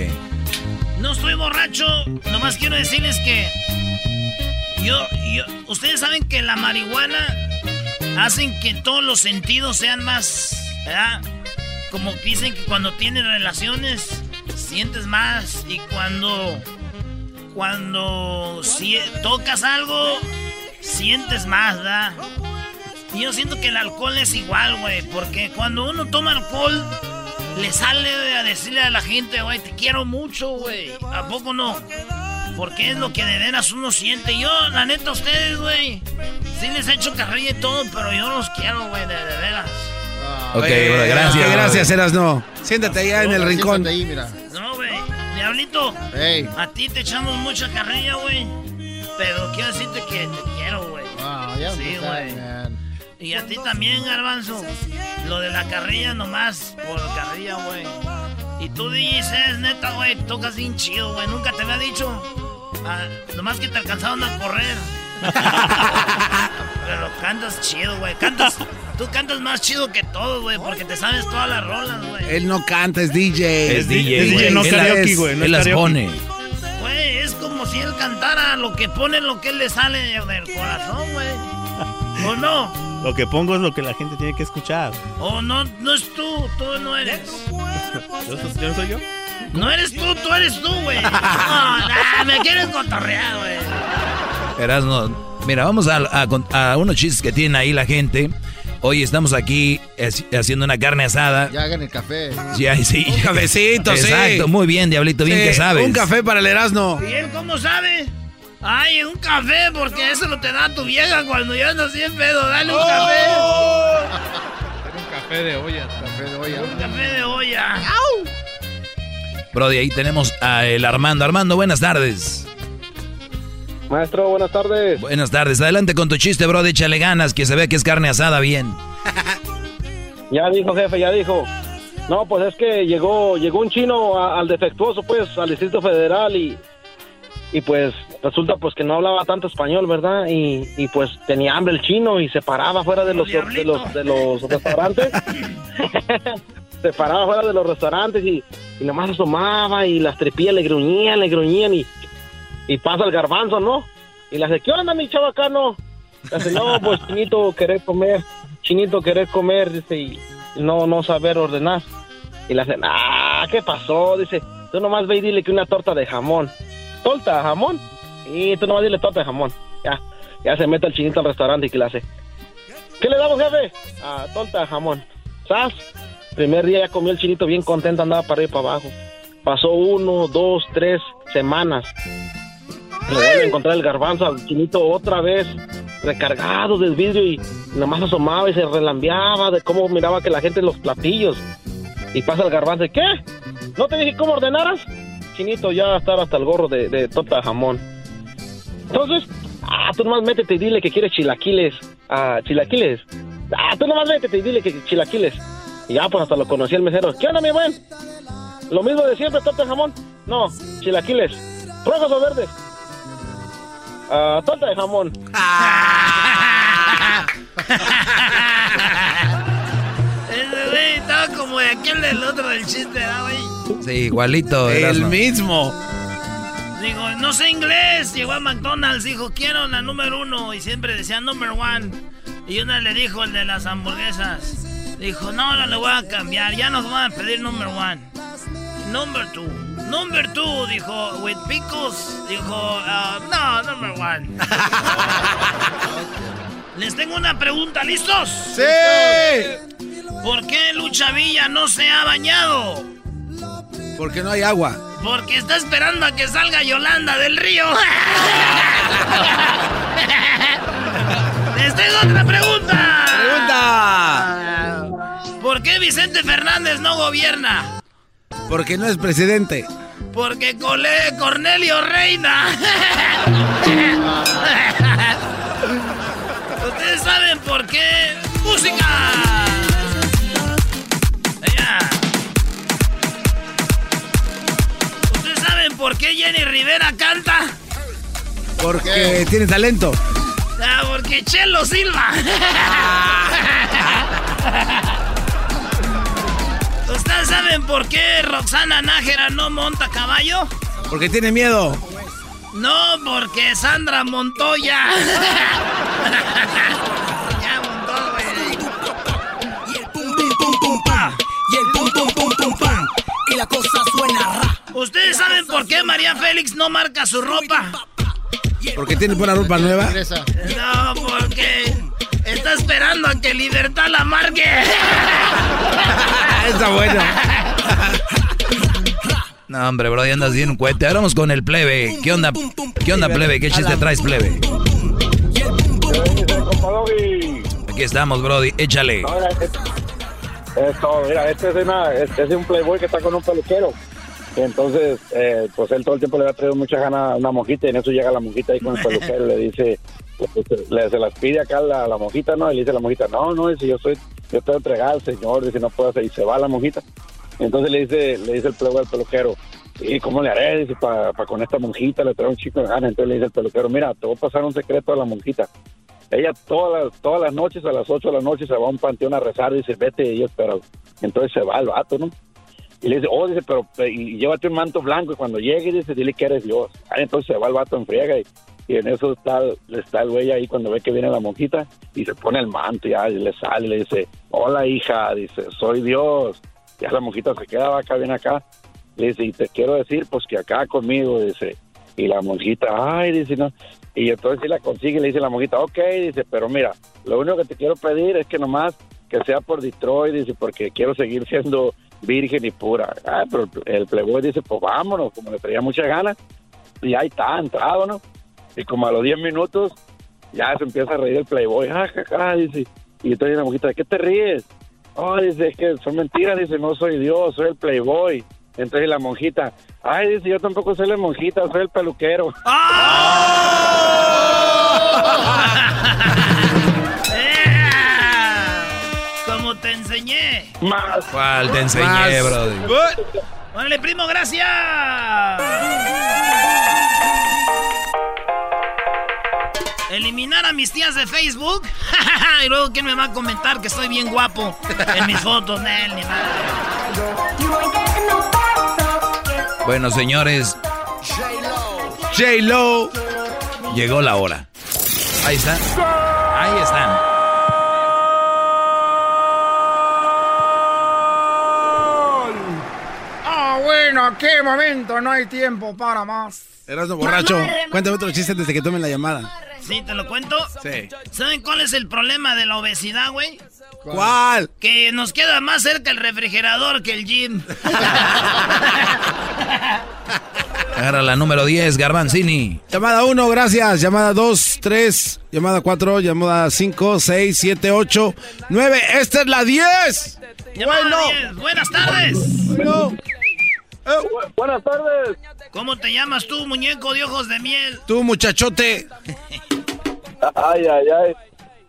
No estoy borracho, nomás quiero decirles que yo, yo, ustedes saben que la marihuana hacen que todos los sentidos sean más, ¿verdad? Como dicen que cuando tienes relaciones sientes más y cuando, cuando si- tocas algo sientes más, ¿verdad? Y yo siento que el alcohol es igual, güey, porque cuando uno toma alcohol le sale a decirle a la gente, güey, te quiero mucho, güey. ¿A poco no? Porque es lo que de veras uno siente. Yo, la neta, a ustedes, güey, sí les he hecho carrilla y todo, pero yo los quiero, güey, de, de veras. Ok, Oye, bro, gracias. gracias, Erasno. Siéntate allá en el rincón. ahí, mira. No, güey, diablito, Ey. a ti te echamos mucha carrilla, güey. Pero quiero decirte que te quiero, güey. Ah, ya sí, güey. Y a ti también, Garbanzo. Lo de la carrilla nomás por carrilla, güey. Y tú dices, neta, güey, tocas bien chido, güey. Nunca te había dicho. Ah, nomás que te alcanzaron a correr. Pero cantas chido, güey. Cantas. Tú cantas más chido que todos, güey, porque te sabes todas las rolas, güey. Él no canta, es DJ. Es DJ, es DJ, güey. no Él karaoke, las- güey, no Él es las pone. Güey, es como si él cantara lo que pone, lo que él le sale del corazón, güey. ¿O no? Lo que pongo es lo que la gente tiene que escuchar. ¿O no, no es tú? Tú no eres. ¿Yo, soy- yo no soy yo? No eres tú, tú eres tú, güey. No, nah, me quieres cotorrear, güey. Erasno, mira, vamos a, a unos chistes que tienen ahí la gente. Hoy estamos aquí es- haciendo una carne asada. Ya hagan el café. Ya, sí. Un cafecito, sí. Exacto, muy bien, Diablito, bien Sí, que sabes. Un café para el Erasno. ¿Y él cómo sabe? Ay, un café, porque eso lo te da tu vieja cuando ya andas bien pedo. Dale un un café de olla. Café de olla. café. Un café de olla. Brody, ahí tenemos a el Armando. Armando, buenas tardes. Maestro, buenas tardes. Buenas tardes. Adelante con tu chiste, Brody. Échale ganas, que se ve que es carne asada bien. Ya dijo, jefe, ya dijo. No, pues es que llegó llegó un chino a- al defectuoso, pues, al Distrito Federal y, y pues resulta pues que no hablaba tanto español, ¿verdad? Y, y pues tenía hambre el chino y se paraba fuera de los, de los, de los restaurantes. se paraba fuera de los restaurantes y, y nomás asomaba y las tripillas le gruñían, le gruñían y, y pasa el garbanzo, ¿no? Y le hace, ¿qué onda, mi chavacano? Le hace, no, pues chinito, querer comer, chinito, querer comer, dice, y no, no saber ordenar. Y le hace, ah, ¿qué pasó? Dice, tú nomás ve y dile que una torta de jamón. ¿Torta jamón? Y tú nomás dile torta de jamón. Ya, ya se mete el chinito al restaurante y que le hace, ¿qué le damos, jefe? Ah, torta de jamón. ¿Sabes? Primer día ya comió el chinito bien contento, andaba para arriba y para abajo. Pasó uno, dos, tres semanas. Le vuelve a encontrar el garbanzo al chinito otra vez, recargado del vidrio y nomás asomaba y se relambeaba de cómo miraba que la gente en los platillos. Y pasa el garbanzo, ¿y ¿qué? ¿No te dije cómo ordenaras? Chinito, ya estar hasta el gorro de, de torta de jamón. Entonces, ah, tú nomás métete y dile que quieres chilaquiles. Ah, chilaquiles. Ah, tú nomás métete y dile que chilaquiles. Y ya, pues hasta lo conocí el mesero. ¿Qué onda, mi buen? Lo mismo de siempre, torta de jamón. No, chilaquiles. ¿Rojos o verdes? Ah, torta de jamón. Ese güey estaba como de aquel del otro del chiste, ¿verdad, güey? Sí, igualito. El mismo. Digo, no sé inglés. Llegó a McDonald's, dijo, quiero la número uno. Y siempre decía number one. Y una le dijo el de las hamburguesas. Dijo, no, no le voy a cambiar. Ya nos van a pedir number one. Number two. Number two, dijo, with pickles. Dijo, ah, no, number one. Les tengo una pregunta, ¿listos? ¡Sí! ¿Por qué Lucha Villa no se ha bañado? Porque no hay agua. Porque está esperando a que salga Yolanda del río. Les tengo otra pregunta. Pregunta. ¿Por qué Vicente Fernández no gobierna? Porque no es presidente. Porque Cole Cornelio Reina. Ustedes saben por qué. ¡Música! Por qué Jenny Rivera canta? Porque tiene talento. Ah, porque Chelo Silva. ¿Ustedes saben por qué Roxana Nájera no monta caballo? Porque tiene miedo. No, porque Sandra Montoya. qué María Félix no marca su ropa? Porque tiene buena ropa nueva. No, porque está esperando a que Libertad la marque. Está bueno. No, hombre, bro, ya andas bien un cohete. Ahora vamos con el plebe. ¿Qué onda, qué onda plebe? ¿Qué chiste traes, plebe? Aquí estamos, Brody. Échale. Ahora, es, es todo, mira, este es, una, este es un playboy que está con un peluquero. Entonces, eh, pues él todo el tiempo le ha traído mucha gana a una monjita y en eso llega la monjita ahí con el peluquero y le dice, le, se las pide acá a la, la monjita, ¿no? Y le dice a la monjita, no, no, dice, yo soy, yo estoy entregada al señor, dice, no puedo hacer, y se va la monjita. Entonces le dice, le dice el playboy al peluquero, ¿y cómo le haré? Dice, para con esta monjita le traigo un chico de gana. Entonces le dice el peluquero, mira, te voy a pasar un secreto a la monjita. Ella todas las, todas las noches, a las 8 de la noche, se va a un panteón a rezar dice, vete, y yo espero. Entonces se va el vato, ¿no? Y le dice, oh, dice, pero eh, y, y llévate un manto blanco y cuando llegue, dice, dile que eres Dios. Ah, entonces se va el vato en friega y, y en eso está, está el güey ahí cuando ve que viene la monjita y se pone el manto y, y le sale y le dice, hola hija, dice, soy Dios. Ya la monjita se queda acá, viene acá. Le dice, y te quiero decir, pues que acá conmigo, dice. Y la monjita, ay, dice, no. Y entonces si la consigue, le dice la monjita, ok, dice, pero mira, lo único que te quiero pedir es que nomás que sea por Detroit, dice, porque quiero seguir siendo virgen y pura. Ah, pero el playboy dice, pues vámonos, como le traía muchas ganas. Y ahí está, entrado, ¿no? Y como a los 10 minutos, ya se empieza a reír el playboy, ja, ja, dice. Y entonces la monjita, ¿de qué te ríes? Oh, dice, es que son mentiras, dice, no soy Dios, soy el playboy. Entonces la monjita, ay, dice, yo tampoco soy la monjita, soy el peluquero. Como enseñé. Más. ¿Cuál te enseñé, brody? Órale, primo, gracias. Eliminar a mis tías de Facebook. y luego, ¿quién me va a comentar que estoy bien guapo en mis fotos? Nel, ni madre. Bueno, señores. J-Lo. Llegó la hora. Ahí está. Ahí están. Bueno, qué momento, no hay tiempo para más. Eras borracho. Cuéntame otro chiste desde que tomen la llamada. ¿Sí? ¿Te lo cuento? Sí. ¿Saben cuál es el problema de la obesidad, güey? ¿Cuál? Que nos queda más cerca el refrigerador que el gym. Agarra la número 10, Garbanzini. Llamada 1, gracias. Llamada 2, 3. Llamada 4. Llamada 5, 6, 7, 8, 9. Esta es la 10. Llamada 10. Buenas tardes. Buenas tardes. ¿Cómo te llamas tú, muñeco de ojos de miel? Tú, muchachote. Ay, ay, ay.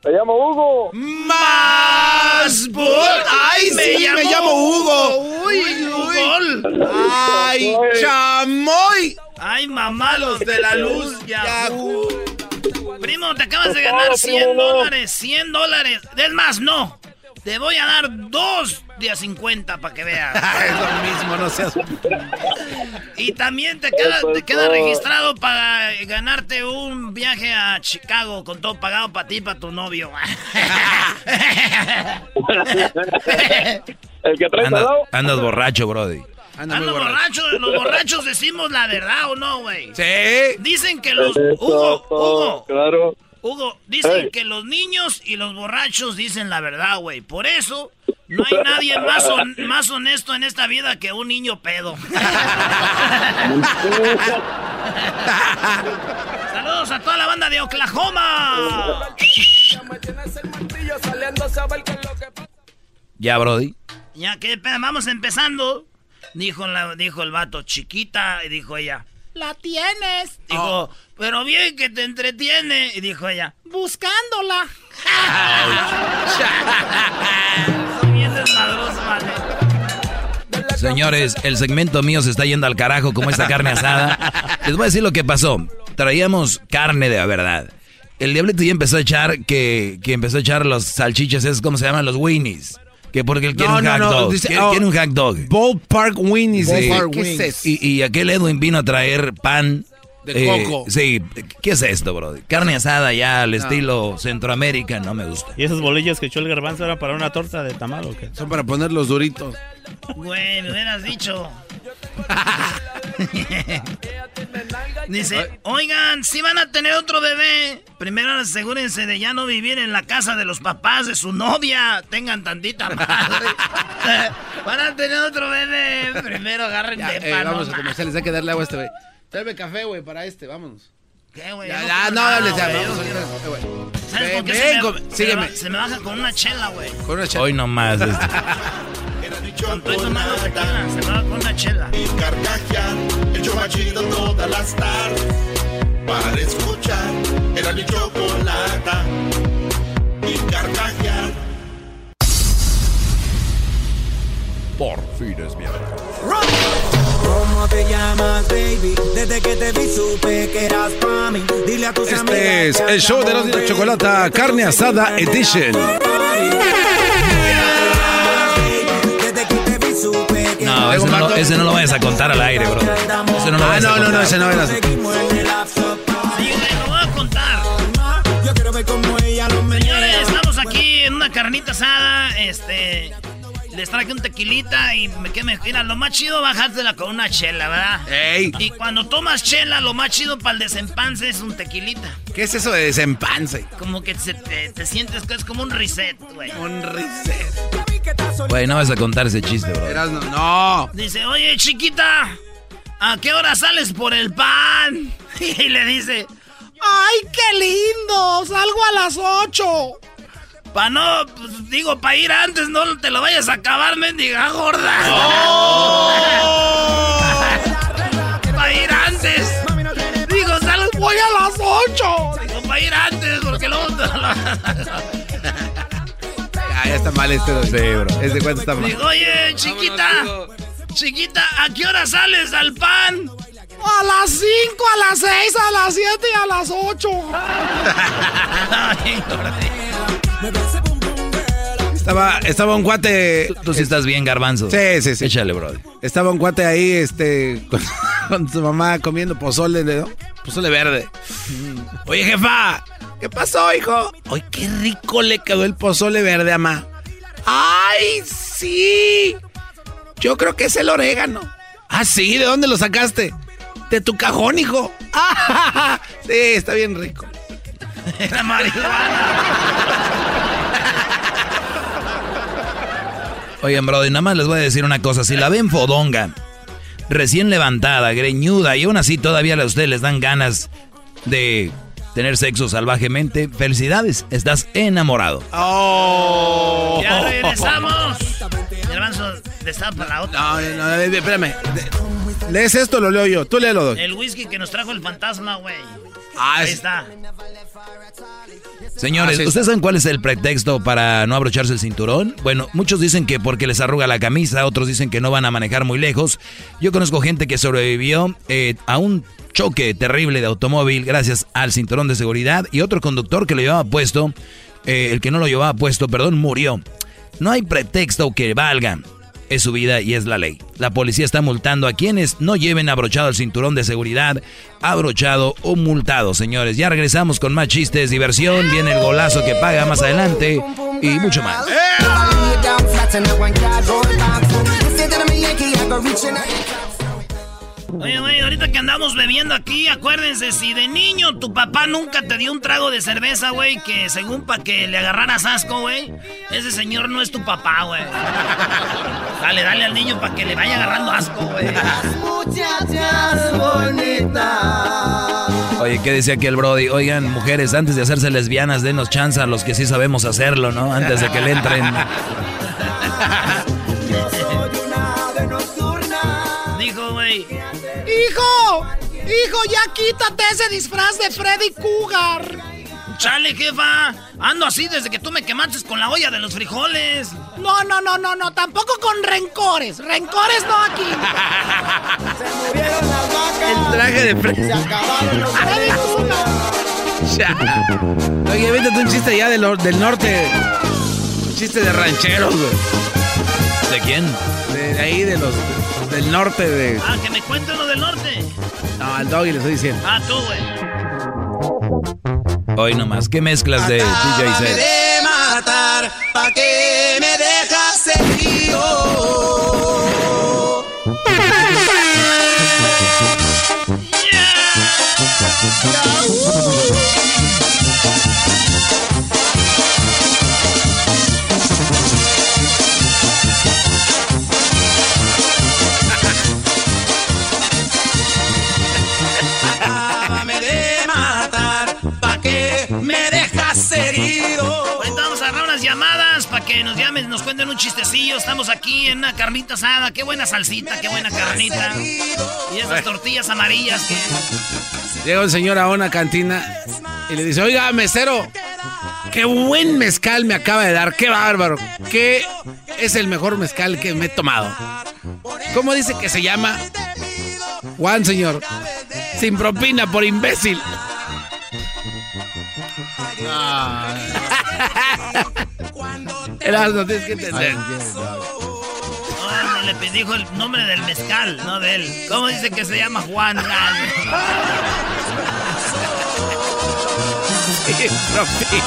Me llamo Hugo. Más bull. Ay, Me sí, llamo- me llamo Hugo. Uy, Hugo. Ay, chamoy. Ay, mamá, los de la luz. Yahoo. Primo, te acabas de ganar favor, 100 primo. dólares. 100 dólares. Es más, no. Te voy a dar dos de a 50 para que veas. es lo mismo, no seas. Y también te queda, te queda registrado para ganarte un viaje a Chicago con todo pagado para ti y para tu novio. El que trae Anda- andas borracho, Brody. Anda Ando borracho. borracho, los borrachos decimos la verdad o no, güey. Sí. Dicen que los Eso, Hugo, Hugo, Claro. Hugo, dicen que los niños y los borrachos dicen la verdad, güey. Por eso no hay nadie más, más honesto en esta vida que un niño pedo. Saludos a toda la banda de Oklahoma. Ya, Brody. Ya que vamos empezando, dijo, la, dijo el vato, chiquita, y dijo ella, la tienes. Dijo, pero bien que te entretiene, y dijo ella, buscándola. Desmadroso, vale. Señores, el segmento mío se está yendo al carajo como esta carne asada. Les voy a decir lo que pasó. Traíamos carne de la verdad. El diablito ya empezó a echar que, que empezó a echar los salchichas, es como se llaman los winnies. Que porque él quiere No, un no, hot no, dog. dice- quiere, oh. quiere un hot dog. Ballpark Winnies. ¿Qué es eso? Y, y aquel Edwin vino a traer pan. Eh, De coco. Sí, ¿qué es esto, bro? Carne asada ya al estilo Centroamérica, no me gusta. ¿Y esos bolillos que echó el garbanzo era para una torta de tamal o qué? Son para poner los duritos. Güey, me hubieras dicho. Dice, oigan, si van a tener otro bebé, primero asegúrense de ya no vivir en la casa de los papás de su novia. Tengan tantita madre. van a tener otro bebé, primero agarren Ya, de eh, vamos no a comerciales, hay que darle agua a este güey. Tráeme café, güey, para este, vámonos. ¿Qué, güey? Ya, ya, no. ¿Sabes por qué se, me, sígueme. se me baja con una chela, güey. Con una chela. Hoy nomás. este. Estoy tomando tequila, se me baja con una chela. Y carcajear, el show más chido todas las tardes. Para escuchar, era mi chocolata. Y carcajear. Por fin es viernes. ¿Cómo te llamas, baby? Desde que te vi supe que eras pa' mí. Dile a tus amigas Este es que el show de los andamos de chocolate, carne asada edition. Desde que te vi supe que No, ese no, lo- ese no lo vayas a contar al aire, bro. Ese no lo Ah, no, no, no, ese no era. Sí, lo voy a contar. Señores, estamos aquí en una carnita asada. Este. Les traje un tequilita y me que me mira, lo más chido bajártela con una chela, ¿verdad? Ey. Y cuando tomas chela, lo más chido para el desempance es un tequilita. ¿Qué es eso de desempance? Como que se te, te sientes que es como un reset, güey. Un reset. Güey, no vas a contar ese chiste, bro. Eras no. no. Dice, oye, chiquita, ¿a qué hora sales por el pan? Y le dice, ¡ay, qué lindo! Salgo a las 8. Pa' no, pues, digo, pa' ir antes, no te lo vayas a acabar, mendiga gorda. pa' ir antes. Digo, salgo, voy a las 8. Digo, pa' ir antes, porque luego te lo... Ya, ya está mal este. Sí, bro. Este cuento está mal. Digo, oye, chiquita, chiquita, ¿a qué hora sales al pan? A las 5, a las 6, a las 7 y a las 8. Estaba, estaba un cuate. Tú sí estás bien, garbanzo. Sí, sí, sí. Échale, bro. Estaba un cuate ahí, este, con, con su mamá comiendo pozole, ¿no? Pozole verde. Oye, jefa, ¿qué pasó, hijo? Ay, qué rico le quedó el pozole verde, mamá. ¡Ay, sí! Yo creo que es el orégano. Ah, sí, ¿de dónde lo sacaste? De tu cajón, hijo. Ah, sí, está bien rico. Era marihuana. Oigan, Brody, nada más les voy a decir una cosa. Si la ven fodonga, recién levantada, greñuda, y aún así todavía a ustedes les dan ganas de tener sexo salvajemente, felicidades, estás enamorado. ¡Oh! Ya regresamos. Garbanzo, destapa la otra. No, no, no, espérame. ¿Lees esto o lo leo yo? Tú léelo, Doc. El whisky que nos trajo el fantasma, güey. Ah, Ahí es- está. Señores, Ah, ¿ustedes saben cuál es el pretexto para no abrocharse el cinturón? Bueno, muchos dicen que porque les arruga la camisa, otros dicen que no van a manejar muy lejos. Yo conozco gente que sobrevivió eh, a un choque terrible de automóvil gracias al cinturón de seguridad y otro conductor que lo llevaba puesto, eh, el que no lo llevaba puesto, perdón, murió. No hay pretexto que valga. Es su vida y es la ley. La policía está multando a quienes no lleven abrochado el cinturón de seguridad, abrochado o multado, señores. Ya regresamos con más chistes, diversión, viene el golazo que paga más adelante y mucho más. Oye, güey, ahorita que andamos bebiendo aquí, acuérdense, si de niño tu papá nunca te dio un trago de cerveza, güey, que según para que le agarraras asco, güey, ese señor no es tu papá, güey. Dale, dale al niño para que le vaya agarrando asco, güey. Muchachas bonitas. Oye, ¿qué decía aquí el Brody? Oigan, mujeres, antes de hacerse lesbianas, denos chance a los que sí sabemos hacerlo, ¿no? Antes de que le entren. ¡Hijo! ¡Hijo, ya quítate ese disfraz de Freddy Cougar! Chale, jefa. Ando así desde que tú me quemaste con la olla de los frijoles. No, no, no, no, no, tampoco con rencores. Rencores no aquí. El traje de Freddy. Freddy Cougar. Oye, véntate un chiste ya del, del norte. Un chiste de rancheros, güey. ¿De quién? De ahí, de los del norte de. Ah, que me cuente uno del norte. No, al doggy le estoy diciendo. Ah, tú, güey. Hoy nomás, ¿qué mezclas de DJ set? de matar, pa' que me dejas que nos llamen, nos cuenten un chistecillo. Estamos aquí en una carnita asada. Qué buena salsita, qué buena carnita. Y esas tortillas amarillas que... Llega un señor a una cantina y le dice, oiga, mesero, qué buen mezcal me acaba de dar, qué bárbaro, qué es el mejor mezcal que me he tomado. ¿Cómo dice que se llama? Juan, señor. Sin propina por imbécil. Erasmo, tienes que entender. No, le dijo el nombre del mezcal, no de él. ¿Cómo dice que se llama Juan?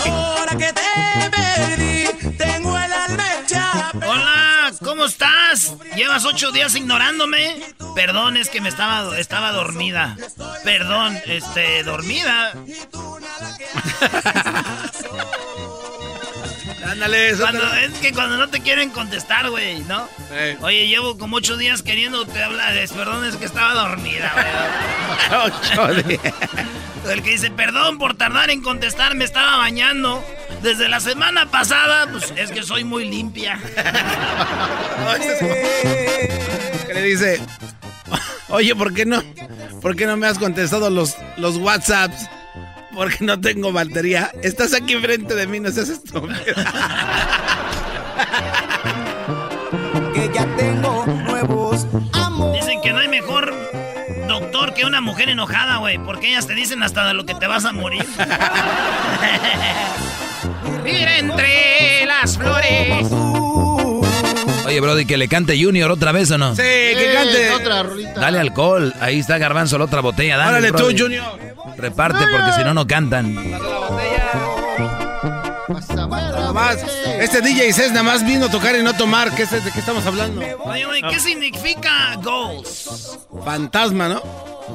Ahora que te perdí, tengo el alma hecha. Hola, ¿cómo estás? ¿Llevas ocho días ignorándome? Perdón, es que me estaba, estaba dormida. Perdón, este, dormida. Ándale, Cuando, es que cuando no te quieren contestar, güey, ¿no? Oye, llevo como ocho días queriéndote hablar. Perdón, es que estaba dormida, güey. El que dice, perdón por tardar en contestar, me estaba bañando. Desde la semana pasada, pues es que soy muy limpia. que le dice, oye, ¿por qué no? ¿Por qué no me has contestado los, los WhatsApps? Porque no tengo batería. Estás aquí enfrente de mí, no seas estúpido. Que ya tengo nuevos Dicen que no hay mejor doctor que una mujer enojada, güey. Porque ellas te dicen hasta de lo que te vas a morir. Mira entre las flores. Oye, Brody, que le cante Junior otra vez o no? Sí, que cante. Otra rolita. Dale alcohol. Ahí está Garbanzo, la otra botella. Dale, Órale tú. Junior. Reparte porque si no, no cantan. Nada más. Este DJ Cés nada más vino a tocar y no tomar. ¿Qué es, ¿De qué estamos hablando? Oye, güey, ¿qué significa goals? Fantasma, ¿no?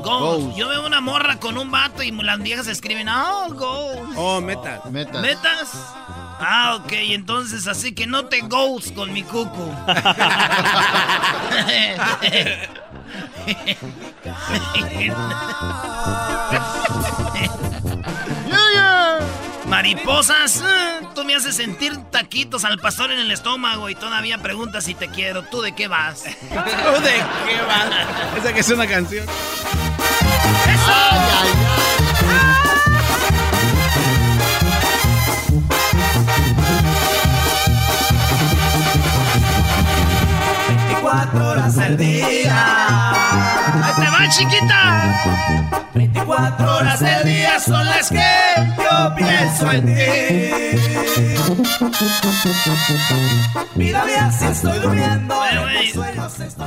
Goals. Yo veo una morra con un vato y las viejas escriben, oh, goals. Oh, metas. Metas. ¿Metas? Ah, ok, entonces así que no te goals con mi cucu. Mariposas, eh, tú me haces sentir taquitos al pastor en el estómago y todavía preguntas si te quiero. ¿Tú de qué vas? ¿Tú de qué vas? Esa que es una canción. Horas al día. ¡Ahí te va, chiquita! 24 horas del día son las que yo pienso en ti. Mírame así estoy durmiendo.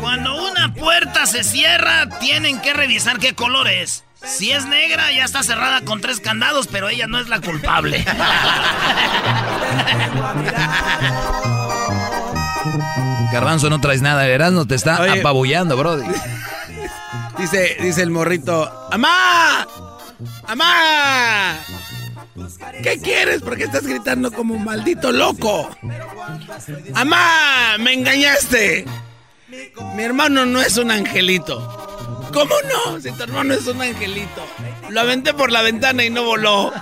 Cuando una puerta se cierra, tienen que revisar qué color es. Si es negra, ya está cerrada con tres candados, pero ella no es la culpable. Garbanzo, no traes nada. Erasmo te está Oye. apabullando, Brody. Dice, dice el morrito, ¡Amá! ¡Amá! ¿Qué quieres? ¿Por qué estás gritando como un maldito loco? ¡Amá! ¡Me engañaste! Mi hermano no es un angelito. ¿Cómo no? Si tu hermano es un angelito. Lo aventé por la ventana y no voló.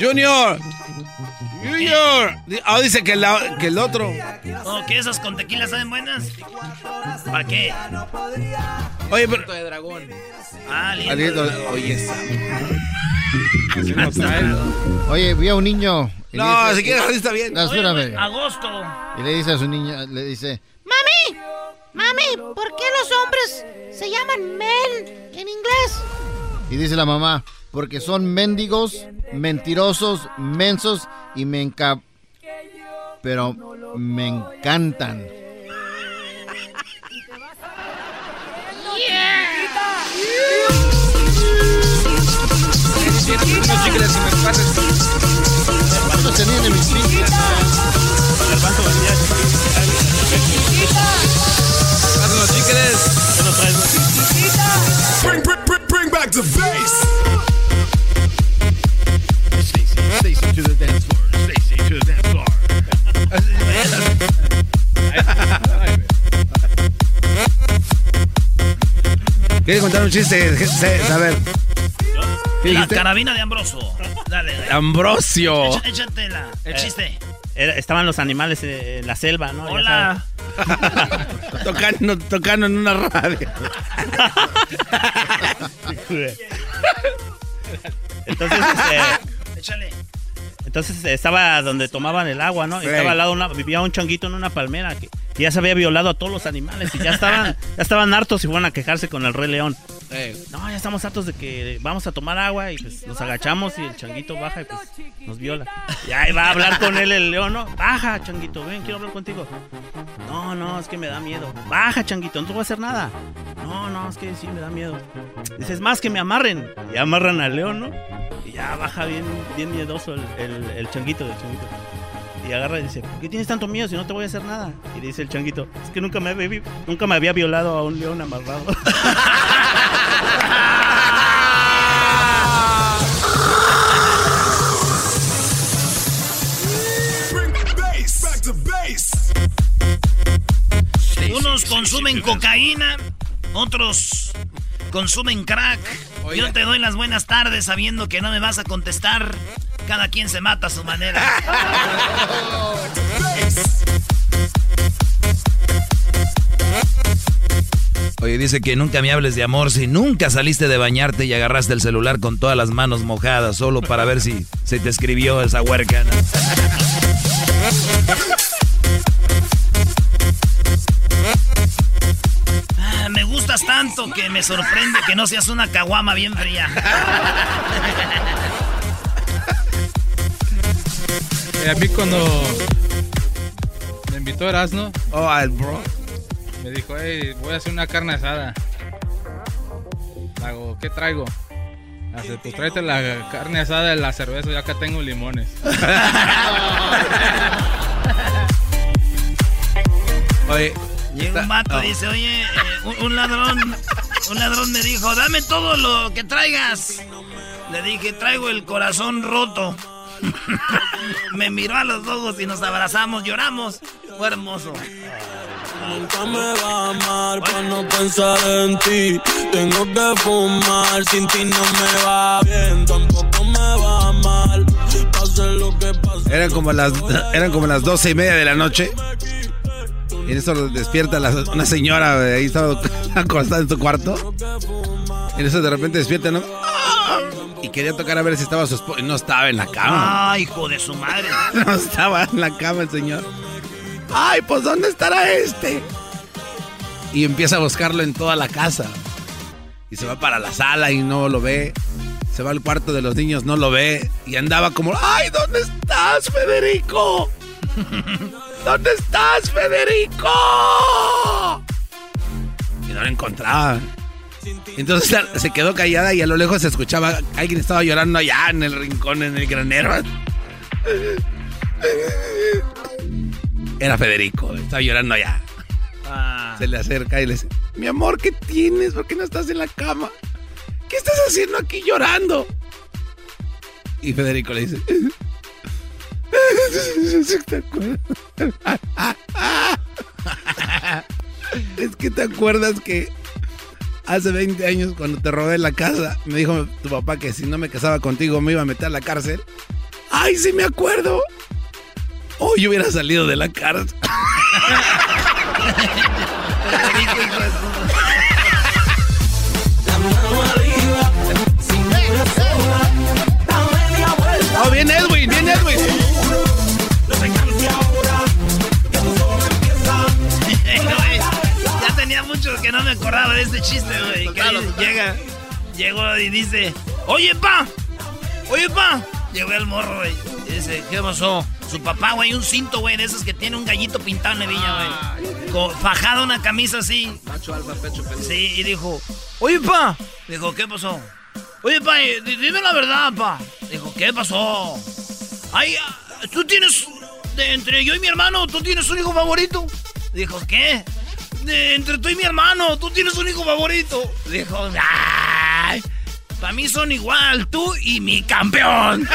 Junior. Junior. Ah, dice que, la- que el otro. ¿O que esas con tequila saben buenas? ¿Para qué? Oye, pero. de dragón. Ah, lindo. Aliento- Oye, esa. Oye, vi a un niño. No, dice- si quieres, está bien. No, espérame. Agosto. Y le dice a su niña, le dice, Mami, mami, ¿por qué los hombres se llaman men en inglés? y dice la mamá, porque son mendigos, mentirosos, mensos y me enca... Pero me encantan. Bring, bring, bring back the bass. Stacy to the dance floor. Stacy to the dance floor. ¿Quieres contar un chiste? A ver. ¿Qué La carabina de Ambroso. Dale, dale. Ambrosio. Echa- Échatela. El Eh, chiste. Era- estaban los animales eh, en la selva, ¿no? Hola. tocando, tocando en una radio. Entonces, este, Échale. entonces estaba donde tomaban el agua, ¿no? Y estaba al lado una, vivía un changuito en una palmera que, que ya se había violado a todos los animales y ya estaban, ya estaban hartos y fueron a quejarse con el rey león. No, ya estamos hartos de que vamos a tomar agua y pues nos agachamos y el changuito baja y pues nos viola. Y ahí va a hablar con él el león, ¿no? Baja, changuito, ven, quiero hablar contigo. No, no, es que me da miedo. Baja, changuito, no te voy a hacer nada. No, no, es que sí, me da miedo. Dices, más que me amarren. Y amarran al león, ¿no? Y ya baja bien, bien miedoso el, el, el changuito changuito. Y agarra y dice, ¿por qué tienes tanto miedo si no te voy a hacer nada? Y dice el changuito, es que nunca me, había nunca me había violado a un león amarrado. Unos consumen cocaína, otros consumen crack. Yo te doy las buenas tardes sabiendo que no me vas a contestar. Cada quien se mata a su manera. Oye, dice que nunca me hables de amor si nunca saliste de bañarte y agarraste el celular con todas las manos mojadas solo para ver si se te escribió esa huerca. ¿no? Ah, me gustas tanto que me sorprende que no seas una caguama bien fría. Eh, a mí cuando me invitó Erasmo, Oh, al bro. Me dijo, hey, voy a hacer una carne asada. Le Hago, ¿qué traigo? Hace, pues tráete la carne asada y la cerveza, yo acá tengo limones. Oye, Llega un Oh. y dice, oye, eh, un, un ladrón, un ladrón me dijo, dame todo lo que traigas. Le dije, traigo el corazón roto. me miró a los ojos y nos abrazamos, lloramos. Fue hermoso. Nunca me va a amar para no pensar en ti. Tengo que fumar, sin ti no me va bien, tampoco me va mal. Pase lo que pase. Eran como las, eran como las doce y media de la noche. Y en eso despierta la- una señora, eh, ahí estaba acostada en su cuarto. Y en eso de repente despierta, ¿no? Y quería tocar a ver si estaba su esposo. No estaba en la cama. Ay, hijo de su madre. No estaba en la cama el señor. Ay, pues ¿dónde estará este? Y empieza a buscarlo en toda la casa. Y se va para la sala y no lo ve. Se va al cuarto de los niños, no lo ve. Y andaba como, ay, ¿dónde estás, Federico? ¿Dónde estás, Federico? Y no lo encontraba. Entonces se quedó callada y a lo lejos se escuchaba, alguien estaba llorando allá en el rincón, en el granero. Era Federico, estaba llorando allá. Se le acerca y le dice, mi amor, ¿qué tienes? ¿Por qué no estás en la cama? ¿Qué estás haciendo aquí llorando? Y Federico le dice, es que te acuerdas que hace 20 años cuando te robé la casa, me dijo tu papá que si no me casaba contigo me iba a meter a la cárcel. ¡Ay, sí me acuerdo! Hoy hubiera salido de la cárcel. ¡Oh, viene Edwin! ¡Viene Edwin! Ya tenía mucho que no me acordaba de este chiste, güey. Llega, llegó y dice, oye, pa, oye, pa. Llegó el morro, güey. Y dice, ¿qué pasó? Su papá, güey, un cinto, güey, de esos que tiene un gallito pintado en la villa, güey. Fajado una camisa así. Macho alfa, pecho peludo. Sí, y dijo, oye, pa. Dijo, ¿qué pasó? Oye, pa, eh, di- dime la verdad, pa. Dijo, ¿qué pasó? Ay, ah, tú tienes, de entre yo y mi hermano, tú tienes un hijo favorito. Dijo, ¿qué? De entre tú y mi hermano, tú tienes un hijo favorito. Dijo, ay, para mí son igual, tú y mi campeón.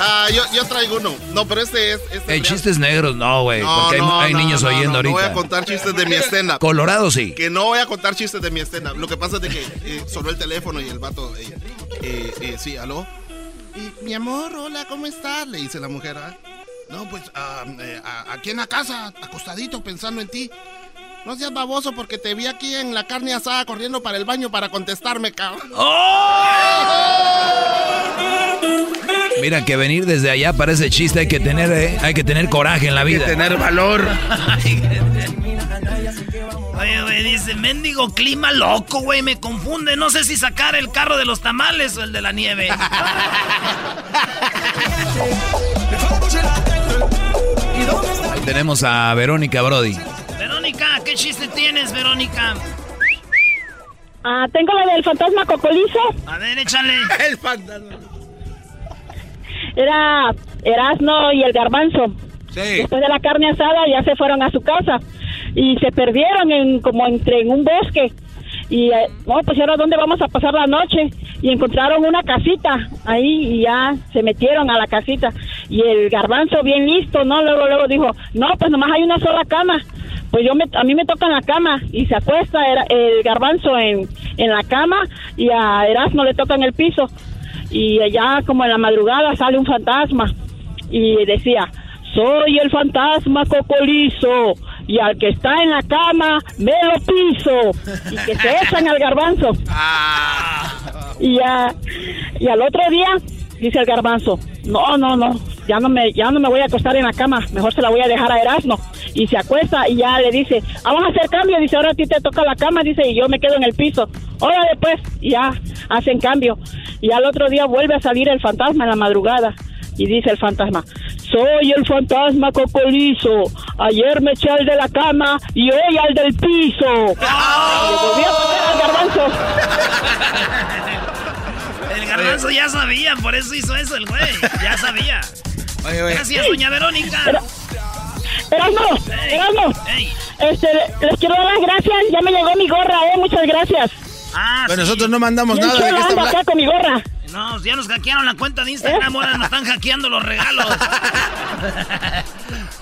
Ah, yo, yo traigo uno. No, pero este es. Este Hey, es- chistes negros, no, güey. No, porque hay, no, hay niños no, oyendo no, no ahorita. voy a contar chistes de mi escena. Colorado sí. Que no voy a contar chistes de mi escena. Lo que pasa es de que eh, sonó el teléfono y el vato. eh, eh, eh, sí, aló. Mi amor, hola, ¿cómo estás? Le dice la mujer. ¿ah? No, pues a- aquí en la casa, acostadito, pensando en ti. No seas baboso porque te vi aquí en la carne asada corriendo para el baño para contestarme, cabrón. Mira que venir desde allá para ese chiste hay que tener, eh, hay que tener coraje en la vida. tener valor. Oye, güey, dice, mendigo clima loco, güey, me confunde. No sé si sacar el carro de los tamales o el de la nieve. Ahí tenemos a Verónica Brody. Verónica, ¿qué chiste tienes, Verónica? Ah, tengo la del fantasma cocolizo. A ver, échale. El fantasma. Era Erasno y el garbanzo. Sí. Después de la carne asada ya se fueron a su casa y se perdieron en como entre en un bosque. Y eh, no, pues ahora dónde vamos a pasar la noche y encontraron una casita ahí y ya se metieron a la casita y el garbanzo bien listo, ¿no? Luego luego dijo, "No, pues nomás hay una sola cama." Pues yo me, a mí me toca en la cama y se acuesta el garbanzo en, en la cama y a Erasmo le toca en el piso. Y allá como en la madrugada sale un fantasma y decía, soy el fantasma cocolizo y al que está en la cama me lo piso y que se echan al garbanzo. Y ya, y al otro día dice el garbanzo, no, no, no, ya no me, ya no me voy a acostar en la cama, mejor se la voy a dejar a Erasmo. Y se acuesta y ya le dice, vamos a hacer cambio, dice, ahora a ti te toca la cama, dice, y yo me quedo en el piso. Órale pues, y ya hacen cambio. Y al otro día vuelve a salir el fantasma en la madrugada. Y dice el fantasma, soy el fantasma cocolizo. Ayer me eché al de la cama y hoy al del piso. Y le volví a poner al garbanzo. El garbanzo ya sabía, por eso hizo eso el güey. Ya sabía. Gracias, doña Verónica. Erasmo, Erasmo, este, les quiero dar las gracias. Ya me llegó mi gorra, eh. Muchas gracias. Ah, Pero sí. nosotros no mandamos nada. ¿de qué acá con mi gorra. No, ya nos hackearon la cuenta de Instagram, ahora nos están hackeando los regalos.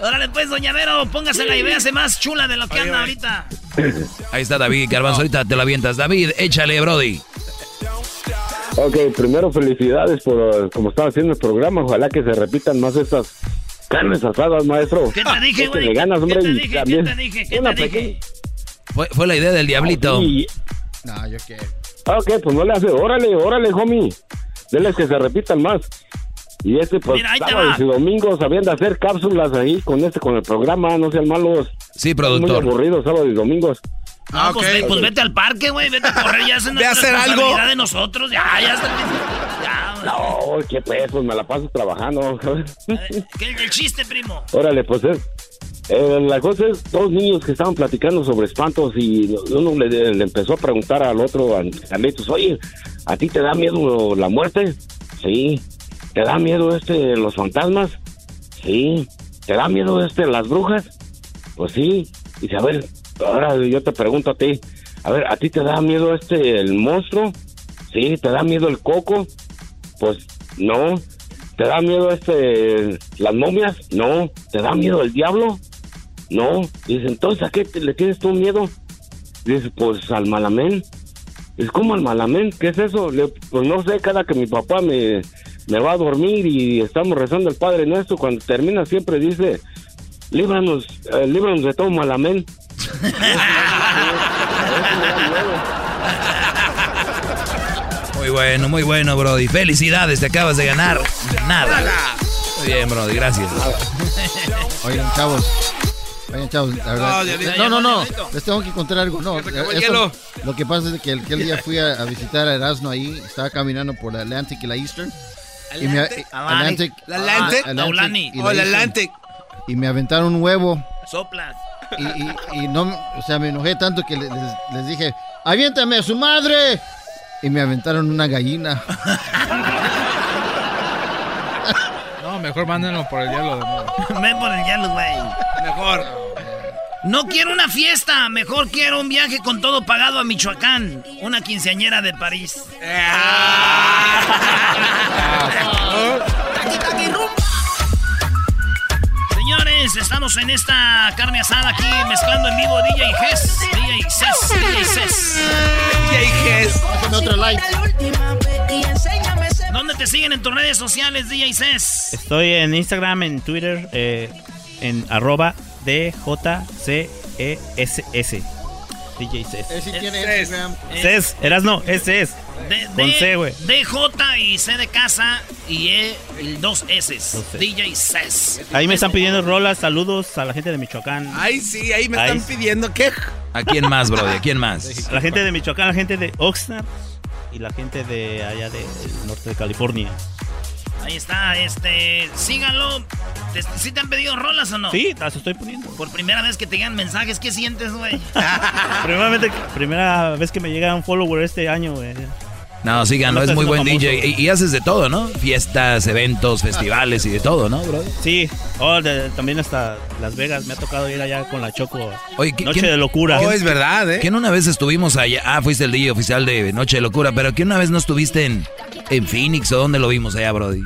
Órale pues, doña Vero, póngasela y véase más chula de lo que anda ahorita. Ahí está David Garbanzo, ahorita te la avientas. David, échale, Brody. Ok, primero felicidades por como están haciendo el programa. Ojalá que se repitan más estas carnes asadas, maestro. ¿Qué te dije, güey? ganas, hombre, ¿Qué te dije? ¿Qué te dije? ¿Qué una te dije? Fue, fue la idea del diablito. Sí. No, yo qué. Ok, pues no le hace. Órale, órale, homie. Denles que se repitan más. Y este, pues, Mira, sábados y domingos habían de hacer cápsulas ahí con este, con el programa. No sean malos. Sí, productor. Muy aburridos sábados y domingos. No, pues, ve- pues vete al parque, güey, vete a correr, ya a nuestra hacer algo. de nosotros, ya, ya está. Ya, No, qué pues, pues me la paso trabajando. ¿qué es el chiste, primo? Órale, pues es. eh, la cosa es dos niños que estaban platicando sobre espantos y uno le, le empezó a preguntar al otro, a Carlitos, oye, ¿a ti te da miedo la muerte? Sí. ¿Te da miedo este los fantasmas? Sí. ¿Te da miedo este las brujas? Pues sí. Dice, a ver, ahora yo te pregunto a ti, a ver, ¿a ti te da miedo este el monstruo? Sí. ¿Te da miedo el coco? Pues no. ¿Te da miedo este las momias? No. ¿Te da miedo el diablo? No. Dice, entonces ¿a qué le tienes tú miedo? Dice, pues al malamén. Dice, ¿cómo al malamén? ¿Qué es eso? Pues no sé, cada que mi papá me, me va a dormir y estamos rezando el Padre Nuestro, cuando termina siempre dice, líbranos, eh, líbranos de todo malamén. Muy bueno, muy bueno, Brody. Felicidades, te acabas de ganar. Nada. Muy bien, Brody, gracias. Oigan, chavos. Oigan, chavos, la verdad. No, No, no, Les tengo que contar algo. No, hielo. lo que pasa es que aquel día fui a, a visitar a Erasmo ahí. Estaba caminando por la Atlantic y la Eastern. Y me- Atlantic. Atlantic. La Atlantic. Ah, Aulani. y Oh, la Eastern. Atlantic. Y me aventaron un huevo. Soplas. Y, y- y no, o sea, me enojé tanto que le- les, les dije, aviéntame a su madre. Y me aventaron una gallina. No, mejor mándenlo por el hielo de nuevo. Ven por el hielo, güey. Mejor. No quiero una fiesta, mejor quiero un viaje con todo pagado a Michoacán. Una quinceañera de París. Señores, estamos en esta carne asada aquí mezclando en vivo DJ Gess, DJ Cess, DJ Cess. DJ Gess. otro like. ¿Dónde te siguen en tus redes sociales, DJ Cess? Estoy en Instagram, en Twitter, eh, en arroba DJCESS. DJ Cess. Él sí tiene Instagram. Cess, eras no, ese es. D- Con D- C, güey. DJ y C de casa y E, y dos S. DJ Cess. Ahí me están pidiendo rolas, saludos a la gente de Michoacán. Ay, sí, ahí me Ahí. están pidiendo que. ¿A quién más, Brody? ¿A quién más? A la gente de Michoacán, la gente de Oxnard y la gente de allá del norte de California. Ahí está, este, síganlo. ¿Te- ¿Sí te han pedido rolas o no? Sí, las estoy poniendo. Por primera vez que te llegan mensajes, ¿qué sientes, güey? Primeramente, primera vez que me llega un follower este año, güey. No, síganlo, No es muy buen DJ. Y, y haces de todo, ¿no? Fiestas, eventos, festivales y de todo, ¿no, Brody? Sí, oh, de- también hasta Las Vegas. Me ha tocado ir allá con la Choco. Oye, ¿qui- Noche quién- de locura. ¿Quién- ¿eh? ¿Quién una vez estuvimos allá? Ah, fuiste el DJ oficial de Noche de Locura, pero ¿quién una vez no estuviste en, en Phoenix o dónde lo vimos allá, Brody?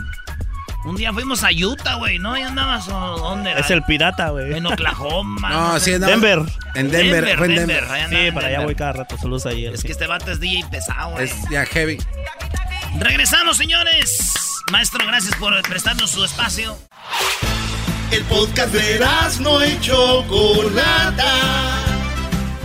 Un día fuimos a Utah, güey, ¿no? ¿Y andabas o dónde era? Es el pirata, güey. En Oklahoma. No, sé. sí, andaba- Denver. En Denver, fue en Denver. allá Sí, en para allá voy cada rato. Saludos ahí. Es que este vato es DJ pesado, güey. Es ya heavy. Regresamos, señores. Maestro, gracias por prestarnos su espacio. El podcast de no y Chocolata.